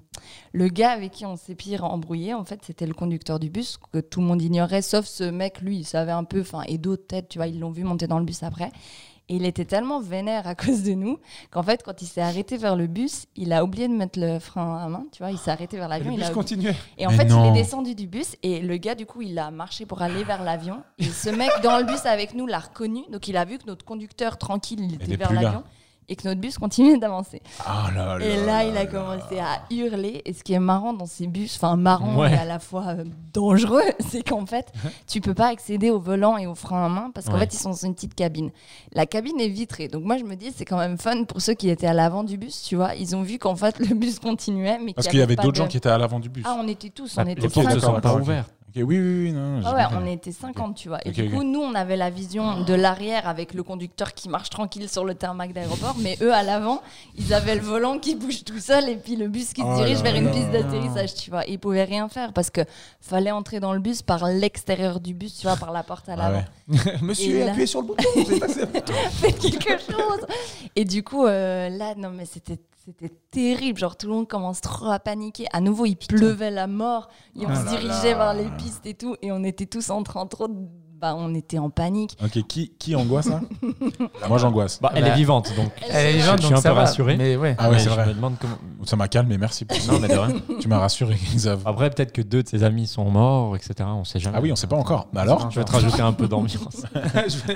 S5: le gars avec qui on s'est pire embrouillé, en fait, c'était le conducteur du bus que tout le monde ignorait, sauf ce mec, lui, il savait un peu, enfin, et d'autres têtes, tu vois, ils l'ont vu monter dans le bus après. Et il était tellement vénère à cause de nous qu'en fait, quand il s'est arrêté vers le bus, il a oublié de mettre le frein à main, tu vois, il s'est arrêté vers l'avion.
S3: le
S5: il
S3: bus
S5: a-
S3: continuait.
S5: et en
S2: Mais
S5: fait,
S2: non.
S5: il est descendu du bus et le gars, du coup, il a marché pour aller vers l'avion. Et ce mec dans le bus avec nous l'a reconnu. Donc, il a vu que notre conducteur tranquille, il était vers l'avion et que notre bus continuait d'avancer.
S2: Ah là.
S5: Et là, il a commencé à hurler. Et ce qui est marrant dans ces bus, enfin marrant
S4: Ouais.
S5: et à la fois euh, dangereux, c'est qu'en fait, tu peux pas accéder au volant et au frein à main parce qu'en
S4: Ouais.
S5: fait, ils sont dans une petite cabine. La cabine est vitrée. Donc moi, je me dis, c'est quand même fun pour ceux qui étaient à l'avant du bus, tu vois. Ils ont vu qu'en fait, le bus continuait, mais
S2: Parce
S5: qu'il
S2: y avait d'autres
S5: de-
S2: gens qui étaient à l'avant du bus.
S5: Ah, on était tous, on était
S4: les portes ne sont pas ouvertes.
S2: Oui, oui, oui, non.
S5: Ah ouais, on était 50, tu vois. Et du coup, nous, on avait la vision de l'arrière avec le conducteur qui marche tranquille sur le tarmac d'aéroport, mais eux, à l'avant, ils avaient le volant qui bouge tout seul et puis le bus qui se
S2: Oh
S5: dirige
S2: là
S5: vers une
S2: là.
S5: piste d'atterrissage, tu vois. Et ils pouvaient rien faire parce que fallait entrer dans le bus par l'extérieur du bus, tu vois, par la porte à
S2: Ah
S5: l'avant.
S2: ouais.
S3: Monsieur, appuyez sur le bouton. vous êtes.
S5: Faites quelque chose. Et du coup, euh, là, non, mais c'était. C'était terrible, genre tout le monde commence trop à paniquer. À nouveau, il pleuvait la mort, et on
S2: Oh
S5: se dirigeait
S2: là.
S5: vers les pistes et tout, et on était tous en train trop, de- bah, on était en panique.
S2: Ok, qui, qui angoisse là Moi j'angoisse.
S4: Bah, elle
S3: Bah,
S4: est vivante, donc.
S3: Elle est
S4: Je suis
S3: donc
S4: un
S3: ça
S4: peu
S3: va.
S4: rassuré.
S3: Mais ouais.
S2: Ah ouais,
S4: Mais
S2: c'est
S4: je
S2: vrai.
S4: me demande comment.
S2: Ça m'a calmé, merci. Pour ça.
S4: Non, mais de rien.
S2: tu m'as rassuré, Xav.
S4: Après, peut-être que deux de ses amis sont morts, etc. On sait jamais.
S2: Ah oui, on sait pas encore. Mais alors
S4: Je vais te rajouter un peu d'ambiance.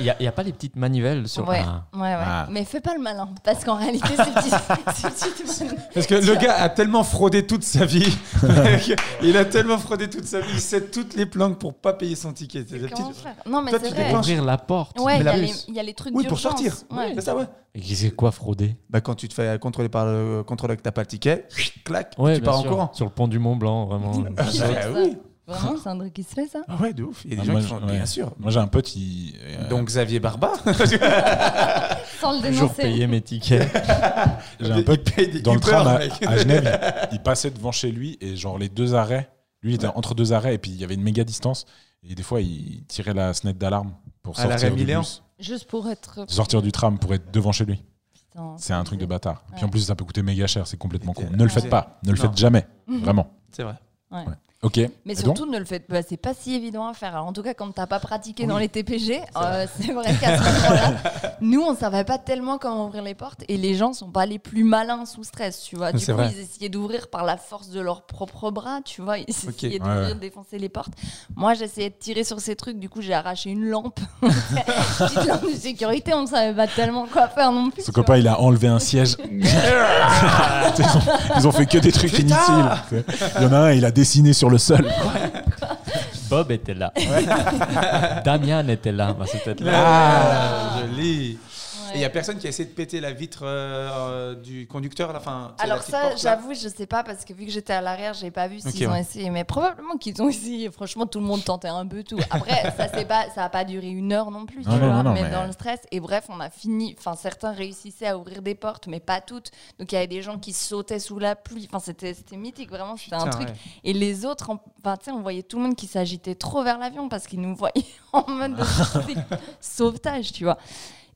S4: Il n'y a, pas les petites manivelles sur.
S5: Ouais,
S4: Ah.
S5: ouais, ouais.
S2: Ah.
S5: Mais fais pas le malin, parce qu'en réalité, ces petites, ces petites-
S3: Parce que le gars a tellement fraudé toute sa vie. il a tellement fraudé toute sa vie. Il sait toutes les planques pour pas payer son ticket. Des petites-
S5: Non, mais
S3: Toi,
S5: c'est
S3: tu
S5: vrai.
S3: déclenches.
S4: Ouvrir la porte.
S5: Ouais,
S3: Mais
S5: il y,
S3: la
S5: a les- il y a les trucs
S3: Oui, pour
S5: d'urgence.
S3: sortir.
S5: Ouais.
S3: C'est ça, ouais.
S4: Et c'est quoi frauder?
S3: Bah, quand tu te fais contrôler par le contrôleur que t'as pas le ticket, clac,
S4: Ouais,
S3: tu
S4: bien
S3: pars
S4: sûr.
S3: en courant.
S4: Sur le pont du Mont Blanc, vraiment.
S3: Ah,
S5: Qui
S3: bah
S5: fait ça
S3: oui.
S5: Vraiment, c'est un truc qui se fait, ça
S3: Ah ouais, de ouf. Il y a des
S2: Ah,
S3: gens
S2: moi,
S3: qui
S2: je-
S3: font,
S2: ouais.
S3: bien sûr.
S2: Moi j'ai un pote, il. euh,
S3: Donc Xavier Barba.
S5: Sans le
S4: Toujours
S5: dénoncer.
S4: payer mes tickets.
S2: j'ai un pote
S3: Il paye des
S2: dans le
S3: Uber,
S2: tram à,
S3: mec.
S2: à Genève, il, il passait devant chez lui et genre les deux arrêts, lui il était entre deux arrêts et puis il y avait une méga distance et des fois il tirait la sonnette d'alarme pour
S3: À
S2: sortir du bus,
S5: Juste pour être.
S2: sortir du tram pour être devant chez lui. C'est un truc de bâtard. Puis en
S5: Ouais.
S2: plus ça peut coûter méga cher, c'est complètement con.
S3: Ouais.
S2: Ne le faites pas, ne le
S3: Non.
S2: faites jamais, vraiment.
S3: C'est vrai.
S2: Ok.
S5: Mais surtout, ne le faites pas. C'est pas si évident à faire. Alors, en tout cas, quand t'as pas pratiqué dans les TPG, euh, c'est vrai qu'à ce moment-là, nous, on savait pas tellement comment ouvrir les portes et les gens sont pas les plus malins sous stress, tu vois. Du coup,
S3: vrai.
S5: ils essayaient d'ouvrir par la force de leurs propres bras, tu vois. Ils essayaient
S2: Ouais,
S5: d'ouvrir,
S2: ouais.
S5: de défoncer les portes. Moi, j'essayais de tirer sur ces trucs. Du coup, j'ai arraché une lampe. Petite lampe de sécurité, on savait pas tellement quoi faire non plus.
S2: Son copain il a enlevé un siège. ils, ont, ils ont fait que des trucs inutiles. Il y en a un, il a dessiné sur le sol.
S4: Bob était là. Damian était là. Bah, c'est peut-être là.
S3: Ah, joli. Il y a personne qui a essayé de péter la vitre euh, euh, du conducteur à la fin. la
S5: Alors ça, j'avoue, je sais pas parce que vu que j'étais à l'arrière, j'ai pas vu s'ils ont
S3: ouais.
S5: essayé, mais probablement qu'ils ont essayé. Franchement, tout le monde tentait un peu tout. Après, ça c'est pas, ça a pas duré une heure non plus, tu
S2: Non,
S5: vois,
S2: non, non,
S5: mais,
S2: mais-
S5: dans le stress. Et bref, on a fini. Enfin, certains réussissaient à ouvrir des portes, mais pas toutes. Donc il y avait des gens qui sautaient sous la pluie. Enfin, c'était, c'était mythique, vraiment. C'était un truc.
S3: ouais.
S5: Et les autres, en- enfin, tu sais, on voyait tout le monde qui s'agitait trop vers l'avion parce qu'ils nous voyaient en mode de sauvetage, tu vois.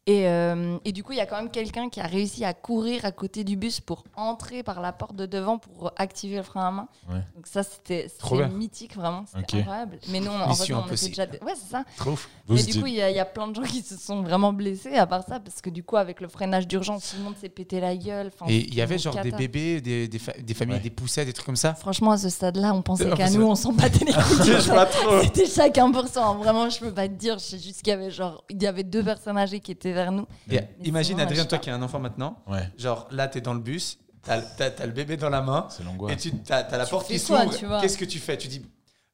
S5: Et, euh, et du coup, il y a quand même quelqu'un qui a réussi à courir à côté du bus pour entrer par la porte de devant pour activer le frein à main.
S2: Ouais.
S5: Donc ça, c'était mythique, vraiment. C'était incroyable. Mais nous, on, en fait, on était déjà... Ouais, c'est ça.
S3: Trop
S5: Mais du coup, il y, a- il y a plein de gens qui se sont vraiment blessés à part ça, parce que du coup, avec le freinage d'urgence, tout le monde s'est pété la gueule. Enfin,
S3: Et il y avait genre des bébés, des, des, fa- des familles,
S2: Ouais.
S3: des poussettes, des trucs comme ça?
S5: Franchement, à ce stade-là, on pensait qu'à nous, on s'en battait les couilles.
S3: Je vois trop.
S5: C'était chacun pour soi. hein. Vraiment, je peux pas te dire. Je sais juste qu'il y avait genre, il y avait deux personnes âgées qui étaient vers nous.
S3: Et imagine
S5: sinon,
S3: Adrien, toi qui as un enfant maintenant,
S2: Ouais,
S3: genre là t'es dans le bus, t'as t'as le bébé dans la main, et tu as, la
S5: Tu
S3: porte qui s'ouvre. Qu'est-ce que tu fais? Tu dis,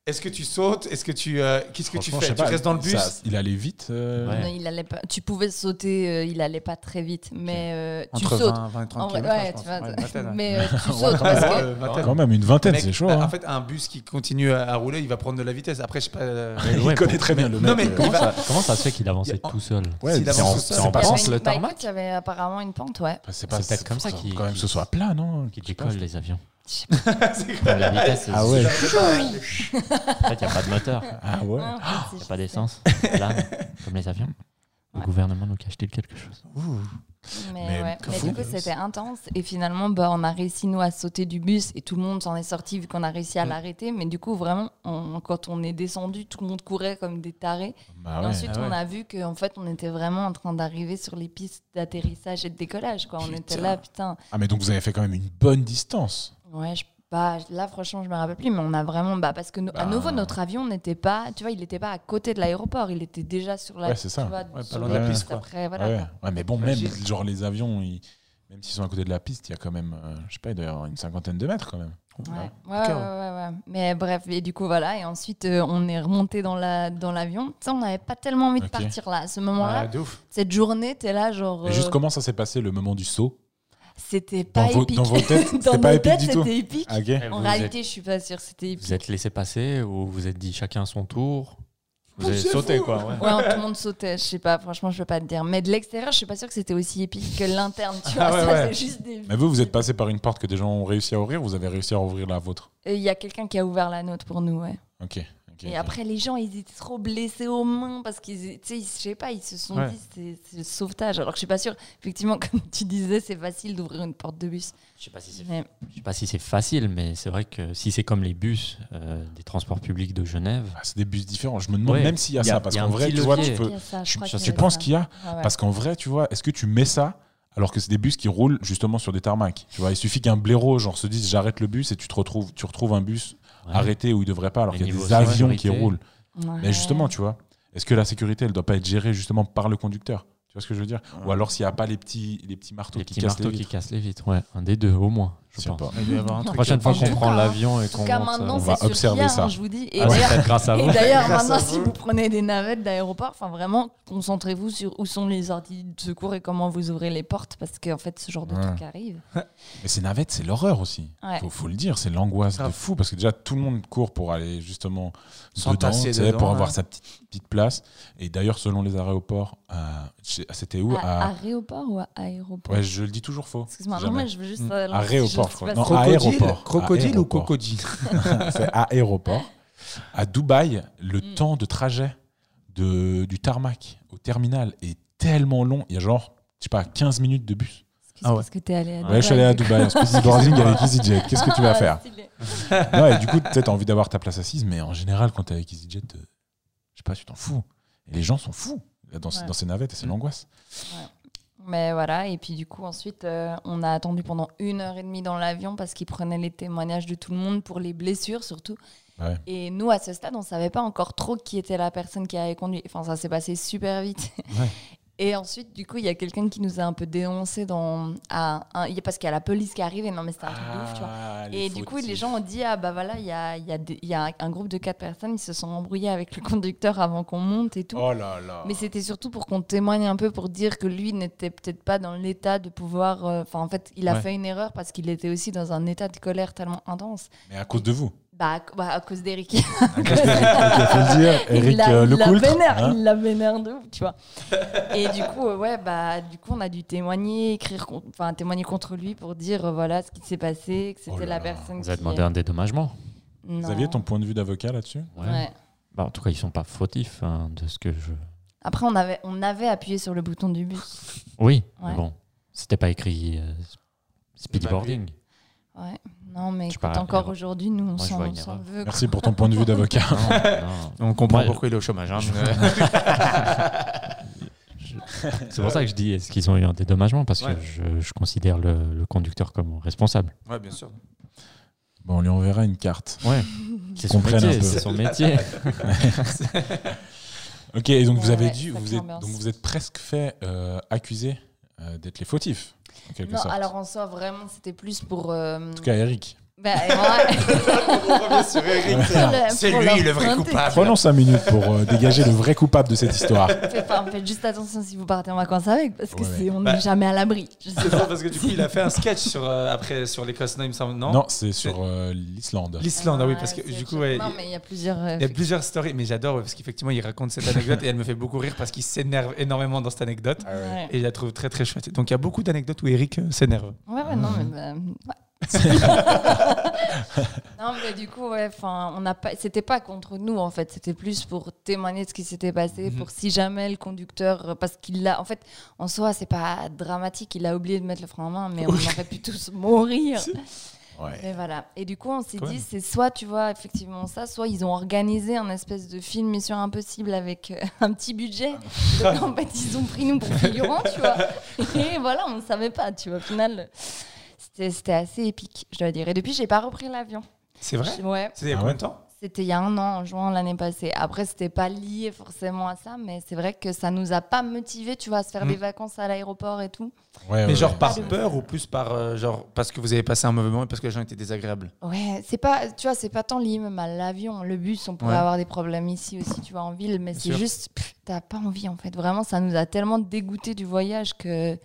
S3: est-ce que tu sautes? Est-ce que tu, euh, qu'est-ce que tu fais? Tu
S2: pas,
S3: restes dans le bus?
S2: Ça- il allait vite. euh,
S4: Ouais.
S5: Non, il allait pas. Tu pouvais sauter, euh, il allait pas très vite, mais euh, tu
S3: entre
S5: sautes.
S3: 20, 20 et 30
S5: En vrai,
S3: kilomètres,
S5: ouais, tu.
S3: Ouais,
S5: mais euh, tu sautes parce que.
S3: Euh.
S2: Quand même, une vingtaine, c'est chaud.
S3: bah,
S2: hein.
S3: En fait, un bus qui continue à, à rouler, il va prendre de la vitesse. Après, je sais pas. euh,
S2: il connaît très bien le mec.
S3: Non, mais
S2: euh,
S4: Comment
S3: va-
S4: ça, comment ça se fait qu'il avançait tout seul?
S2: C'est en-
S5: une-
S4: le
S5: bah,
S4: tarmac
S5: il y avait apparemment une pente, ouais.
S2: C'est
S4: C'est peut-être comme ça
S2: faut
S4: qu'il-
S2: Quand même, ce soit plat, non
S4: Qui
S2: Qu'il
S4: décolle les avions.
S3: C'est
S4: La vitesse,
S2: Ah ouais.
S4: En fait, il n'y a pas de moteur. Il
S2: Ah ouais.
S5: Ah, en fait, c'est
S4: n'y a
S5: juste
S4: pas d'essence. Là, comme les avions. Le
S5: Ouais.
S4: gouvernement nous cache-t-il quelque chose
S5: Mais,
S2: Mais
S5: ouais.
S2: que
S5: Mais
S2: fou.
S5: du coup, c'était intense. Et finalement, bah, on a réussi, nous, à sauter du bus. Et tout le monde s'en est sorti vu qu'on a réussi à
S3: Mm.
S5: l'arrêter. Mais du coup, vraiment, on- quand on est descendu, tout le monde courait comme des tarés.
S2: Bah
S5: et
S2: ouais.
S5: ensuite,
S3: ah ouais.
S5: on a vu qu'en fait, on était vraiment en train d'arriver sur les pistes d'atterrissage et de décollage. Quoi. On était
S2: Putain.
S5: là, putain.
S2: Ah, mais donc vous avez fait quand même une bonne distance.
S5: Ouais, je, bah, là, franchement, je me rappelle plus. Mais on a vraiment. Bah, parce que, no- à
S2: Bah.
S5: nouveau, notre avion n'était pas. Tu vois, il n'était pas à côté de l'aéroport. Il était déjà sur la.
S2: Ouais, c'est ça.
S5: tu vois,
S3: pas loin de
S5: la
S3: piste.
S5: Après, voilà.
S2: ouais. mais bon, même genre les avions, ils- même s'ils sont à côté de la piste, il y a quand même, euh, je sais pas, il doit y avoir une cinquantaine de mètres quand même.
S5: Ouais, ouais, ouais,
S3: ouais.
S5: Mais bref, et du coup, voilà. Et ensuite, euh, on est remonté dans la dans l'avion. On n'avait pas tellement envie de partir là. À ce moment-là, cette journée, t'es là, genre.
S2: Et juste
S5: euh,
S2: comment ça s'est passé le moment du saut?
S5: C'était pas
S2: Dans vos,
S5: épique.
S2: dans vos têtes,
S5: Dans
S2: c'était pas
S5: nos
S2: épique
S5: têtes,
S2: du tout.
S5: c'était épique.
S2: Ah, ok.
S5: En
S4: Vous
S5: réalité, je suis pas sûre, c'était épique.
S4: Vous êtes laissé passer ou vous êtes dit chacun son tour Vous avez sauté quoi. Ouais.
S5: Ouais, tout le monde sautait, je sais pas, franchement, je peux pas te dire. Mais de l'extérieur, je suis pas sûre que c'était aussi épique que l'interne, tu vois.
S3: Ah ouais,
S5: ça,
S3: ouais.
S5: c'est juste des.
S2: Mais vous, vous êtes passé par une porte que des gens ont réussi à ouvrir, vous avez réussi à ouvrir la vôtre.
S5: Il y a quelqu'un qui a ouvert la nôtre pour nous, ouais.
S2: Ok.
S5: Et après, les gens, ils étaient trop blessés aux mains parce qu'ils, tu sais, je sais pas, ils se sont
S3: Ouais.
S5: dit c'est, le sauvetage. Alors que je suis pas sûre. Effectivement, comme tu disais, c'est facile d'ouvrir une porte de bus.
S4: Je sais pas si c'est
S5: Mais
S4: je sais pas si c'est facile, mais c'est vrai que si c'est comme les bus euh, des transports publics de Genève,
S2: Ah, c'est des bus différents. Je me demande
S4: Ouais.
S2: même s'il y a,
S4: Il y a-
S2: ça, parce qu'en vrai, tu vois, tu peux.
S5: ça, je
S2: penses qu'il y a
S5: ouais.
S2: Parce qu'en vrai, tu vois, est-ce que tu mets ça alors que c'est des bus qui roulent justement sur des tarmacs Tu vois, il suffit qu'un blaireau genre se dise j'arrête le bus et tu te retrouves, tu retrouves un bus
S4: ouais.
S2: arrêté où il devrait pas alors qu'il y a des avions
S4: sécurité.
S2: qui roulent.
S5: Ouais.
S2: Mais justement, tu vois, est-ce que la sécurité, elle doit pas être gérée justement par le conducteur? Tu vois ce que je veux dire? Ou alors s'il n'y a pas les petits, les petits marteaux
S4: les
S2: qui
S4: petits
S2: cassent
S4: marteaux
S2: les
S4: qui
S2: vitres
S4: cassent les vitres, ouais, un des deux au moins, je
S2: sais
S4: pense.
S2: pas.
S3: Il doit y avoir un
S5: La
S3: truc.
S4: Prochaine fois qu'on prend l'avion et qu'on
S2: on
S5: c'est
S2: va observer ça.
S5: hein, je vous dis. Et
S4: Ah
S5: d'ailleurs, et d'ailleurs, maintenant, si
S3: vous.
S5: prenez des navettes d'aéroport, enfin vraiment, concentrez-vous sur où sont les sorties de secours et comment vous ouvrez les portes, parce qu'en fait, ce genre de truc arrive.
S2: Mais ces navettes, c'est l'horreur aussi. Faut, faut le dire, c'est l'angoisse de fou parce que déjà tout le monde court pour aller justement dedans, pour avoir
S3: ouais.
S2: sa petite, petite place. Et d'ailleurs, selon les aéroports, euh, c'était où?
S5: À, aéroport ou à aéroport?
S2: Ouais, je le dis toujours faux.
S5: Excuse-moi, non, mais je veux juste.
S3: Mm.
S2: Aéroport, crois. Non,
S5: si-
S2: aéroport.
S3: Crocodile ou crocodile
S2: c'est aéroport. À Dubaï, le
S5: Mm.
S2: temps de trajet de, du tarmac au terminal est tellement long. Il y a genre, je sais pas, 15 minutes de bus.
S3: Ah ouais.
S5: Parce que t'es allé à
S2: Ouais, je suis allé à Dubaï en speedy boarding avec EasyJet. Qu'est-ce que tu vas
S5: Ah,
S2: faire. Non, et du coup, peut-être envie d'avoir ta place assise, mais en général, quand t'es avec EasyJet, euh, je sais pas, tu t'en fous. Et les gens s'en fous dans,
S5: Ouais.
S2: dans ces navettes et c'est l'angoisse.
S5: Mais voilà, et puis du coup, ensuite, euh, on a attendu pendant une heure et demie dans l'avion parce qu'ils prenaient les témoignages de tout le monde pour les blessures surtout.
S2: Ouais.
S5: Et nous, à ce stade, on savait pas encore trop qui était la personne qui avait conduit. Enfin, ça s'est passé super vite.
S2: Ouais.
S5: Et ensuite, du coup, il y a quelqu'un qui nous a un peu dénoncé dans. À un- parce qu'il y a la police qui est arrivée. Non, mais c'était un truc de ouf, tu vois.
S2: Ah,
S5: Et du coup, les gens ont dit Ah, bah voilà, il y a, y, a y a un groupe de quatre personnes, ils se sont embrouillés avec le conducteur avant qu'on monte et tout.
S2: Oh là là.
S5: Mais c'était surtout pour qu'on témoigne un peu pour dire que lui n'était peut-être pas dans l'état de pouvoir. euh, Enfin, en fait, il a
S3: Ouais.
S5: fait une erreur parce qu'il était aussi dans un état de colère tellement intense.
S2: Mais à cause de vous.
S5: Bah, à, bah, à cause d'Eric.
S2: Ok, faut le dire.
S5: il
S2: Eric
S5: l'a il l'a
S2: Lecoultre.
S5: vénère,
S2: hein.
S5: il l'a vénère de ouf, tu vois. Et du coup, euh, ouais, bah, du coup, on a dû témoigner, écrire, enfin, témoigner contre lui pour dire euh, voilà ce qui s'est passé, que c'était
S2: Oh
S5: la personne
S4: Vous avez demandé un dédommagement
S5: Non.
S2: Xavier, ton point de vue d'avocat là-dessus?
S4: Ouais.
S5: Ouais.
S4: Bah, en tout cas, ils sont pas fautifs hein, de ce que je.
S5: Après, on avait, on avait appuyé sur le bouton du bus.
S4: Oui,
S5: Ouais.
S4: mais bon, c'était pas écrit euh, speedboarding.
S5: Ouais. Non, mais
S4: Je
S5: écoute, encore aujourd'hui, nous, on s'en veut.
S2: Merci pour ton point de vue d'avocat.
S3: On comprend
S4: Ouais.
S3: pourquoi il est au chômage. hein.
S4: C'est pour ça que je dis est-ce qu'ils ont eu un dédommagement? Parce
S3: Ouais.
S4: que je, je considère le, le conducteur comme responsable.
S3: ouais, bien sûr.
S2: Bon, on lui enverra une carte.
S4: Ouais, c'est son
S2: comprennent un
S4: métier.
S2: peu.
S4: C'est son métier.
S2: Ok, et donc vous avez dû, vous êtes, donc vous êtes presque fait euh, accuser euh, d'être les fautifs, en quelque
S5: Non,
S2: sorte.
S5: alors en soi, vraiment, c'était plus pour. euh,
S2: En tout cas, Eric.
S5: Bah, ouais.
S3: C'est lui le vrai coupable.
S2: Prenons 5 minutes pour euh, dégager le vrai coupable de cette histoire.
S5: Faites, pas- faites juste attention si vous partez en vacances avec, parce que
S2: Ouais,
S5: c'est, on n'est
S3: Bah,
S5: jamais à l'abri.
S3: C'est ça, parce que du coup, il a fait un sketch sur, euh, après, sur l'Écosse, non, il me semble. Non,
S2: Non, c'est sur euh, l'Islande.
S3: L'Islande, ah oui, parce que du coup,
S5: chose.
S3: ouais,
S5: Non, mais il y a plusieurs. euh,
S3: il y a plusieurs stories, mais j'adore ouais, parce qu'effectivement, il raconte cette anecdote et elle me fait beaucoup rire parce qu'il s'énerve énormément dans cette anecdote.
S5: ouais.
S3: Et je la trouve très très chouette. Donc il y a beaucoup d'anecdotes où Eric s'énerve.
S5: Ouais, ouais, non, mais. non, mais du coup, ouais, enfin, on n'a pas. C'était pas contre nous, en fait. C'était plus pour témoigner de ce qui s'était passé,
S3: Mhm.
S5: pour si jamais le conducteur. euh, Parce qu'il l'a. En fait, en soi, c'est pas dramatique. Il a oublié de mettre le frein à main, mais on aurait pu tous mourir.
S2: Ouais.
S5: Et voilà. Et du coup, on s'est dit, c'est soit, tu vois, effectivement ça, soit ils ont organisé un espèce de film Mission Impossible avec euh, un petit budget. Donc, en fait, ils ont pris nous pour figurants, tu vois. Et voilà, on ne savait pas, tu vois. Au final, c'était assez épique, je dois dire. Et depuis, j'ai pas repris l'avion.
S3: C'est vrai?
S5: Ouais.
S3: C'était il y a
S2: Ah
S3: combien de temps?
S5: C'était il y a un an, en juin l'année passée. Après, c'était pas lié forcément à ça, mais c'est vrai que ça nous a pas motivés, tu vois, à se faire
S3: Mm.
S5: des vacances à l'aéroport et tout.
S2: Ouais,
S3: Mais
S2: ouais,
S3: genre
S2: ouais.
S3: par
S5: Ouais.
S3: peur ou plus par euh, genre parce que vous avez passé un mauvais moment et parce que les gens étaient désagréables?
S5: Ouais, c'est pas, tu vois, c'est pas tant lié même à l'avion, le bus, on pourrait
S3: Ouais.
S5: avoir des problèmes ici aussi, tu vois, en ville, mais c'est juste, t'as pas envie en fait. Vraiment, ça nous a tellement dégoûté du voyage que,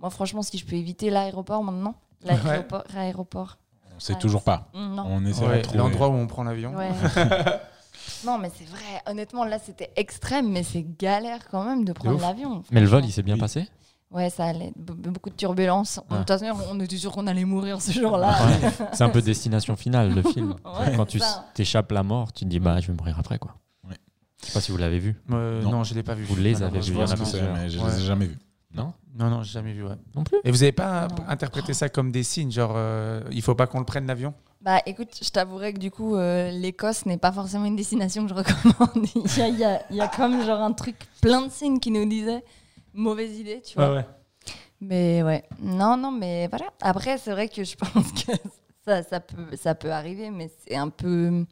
S5: Moi, franchement, si je peux éviter l'aéroport maintenant, l'aéroport, l'aéroport.
S2: On sait
S5: Ouais.
S2: toujours pas.
S5: Non.
S2: On essaie
S3: Ouais,
S2: de trouver.
S3: L'endroit où on prend l'avion.
S5: Ouais. non, mais c'est vrai. Honnêtement, là, c'était extrême, mais c'est galère quand même de prendre l'avion.
S4: Mais le vol, il s'est bien
S2: Oui.
S4: passé?
S5: Ouais, ça allait. Be- beaucoup de turbulences.
S4: Ah.
S5: De toute façon, on était sûr qu'on allait mourir ce jour-là.
S4: Ouais. C'est un peu destination finale, le film.
S5: Ouais,
S4: Quand tu t'échappes la mort, tu te dis, bah, je vais mourir après, quoi.
S2: Ouais.
S4: Je sais pas si vous l'avez vu.
S3: Euh,
S2: Non.
S3: non. je l'ai pas vu.
S4: Vous les avez vus,
S2: Je je les ai jamais vus.
S4: Non
S3: Non, non, j'ai jamais vu. Ouais.
S4: Non plus
S3: Et vous avez pas
S5: Non.
S3: interprété ça comme des signes, genre euh, il faut pas qu'on le prenne l'avion?
S5: Bah écoute, je t'avouerai que du coup, euh, l'Écosse n'est pas forcément une destination que je recommande. il, y a, il y a- il y a comme genre un truc, plein de signes qui nous disaient mauvaise idée, tu vois.
S3: ouais.
S5: Mais ouais, non, non, mais voilà. Après, c'est vrai que je pense que ça, ça, peut, ça peut arriver, mais c'est un peu.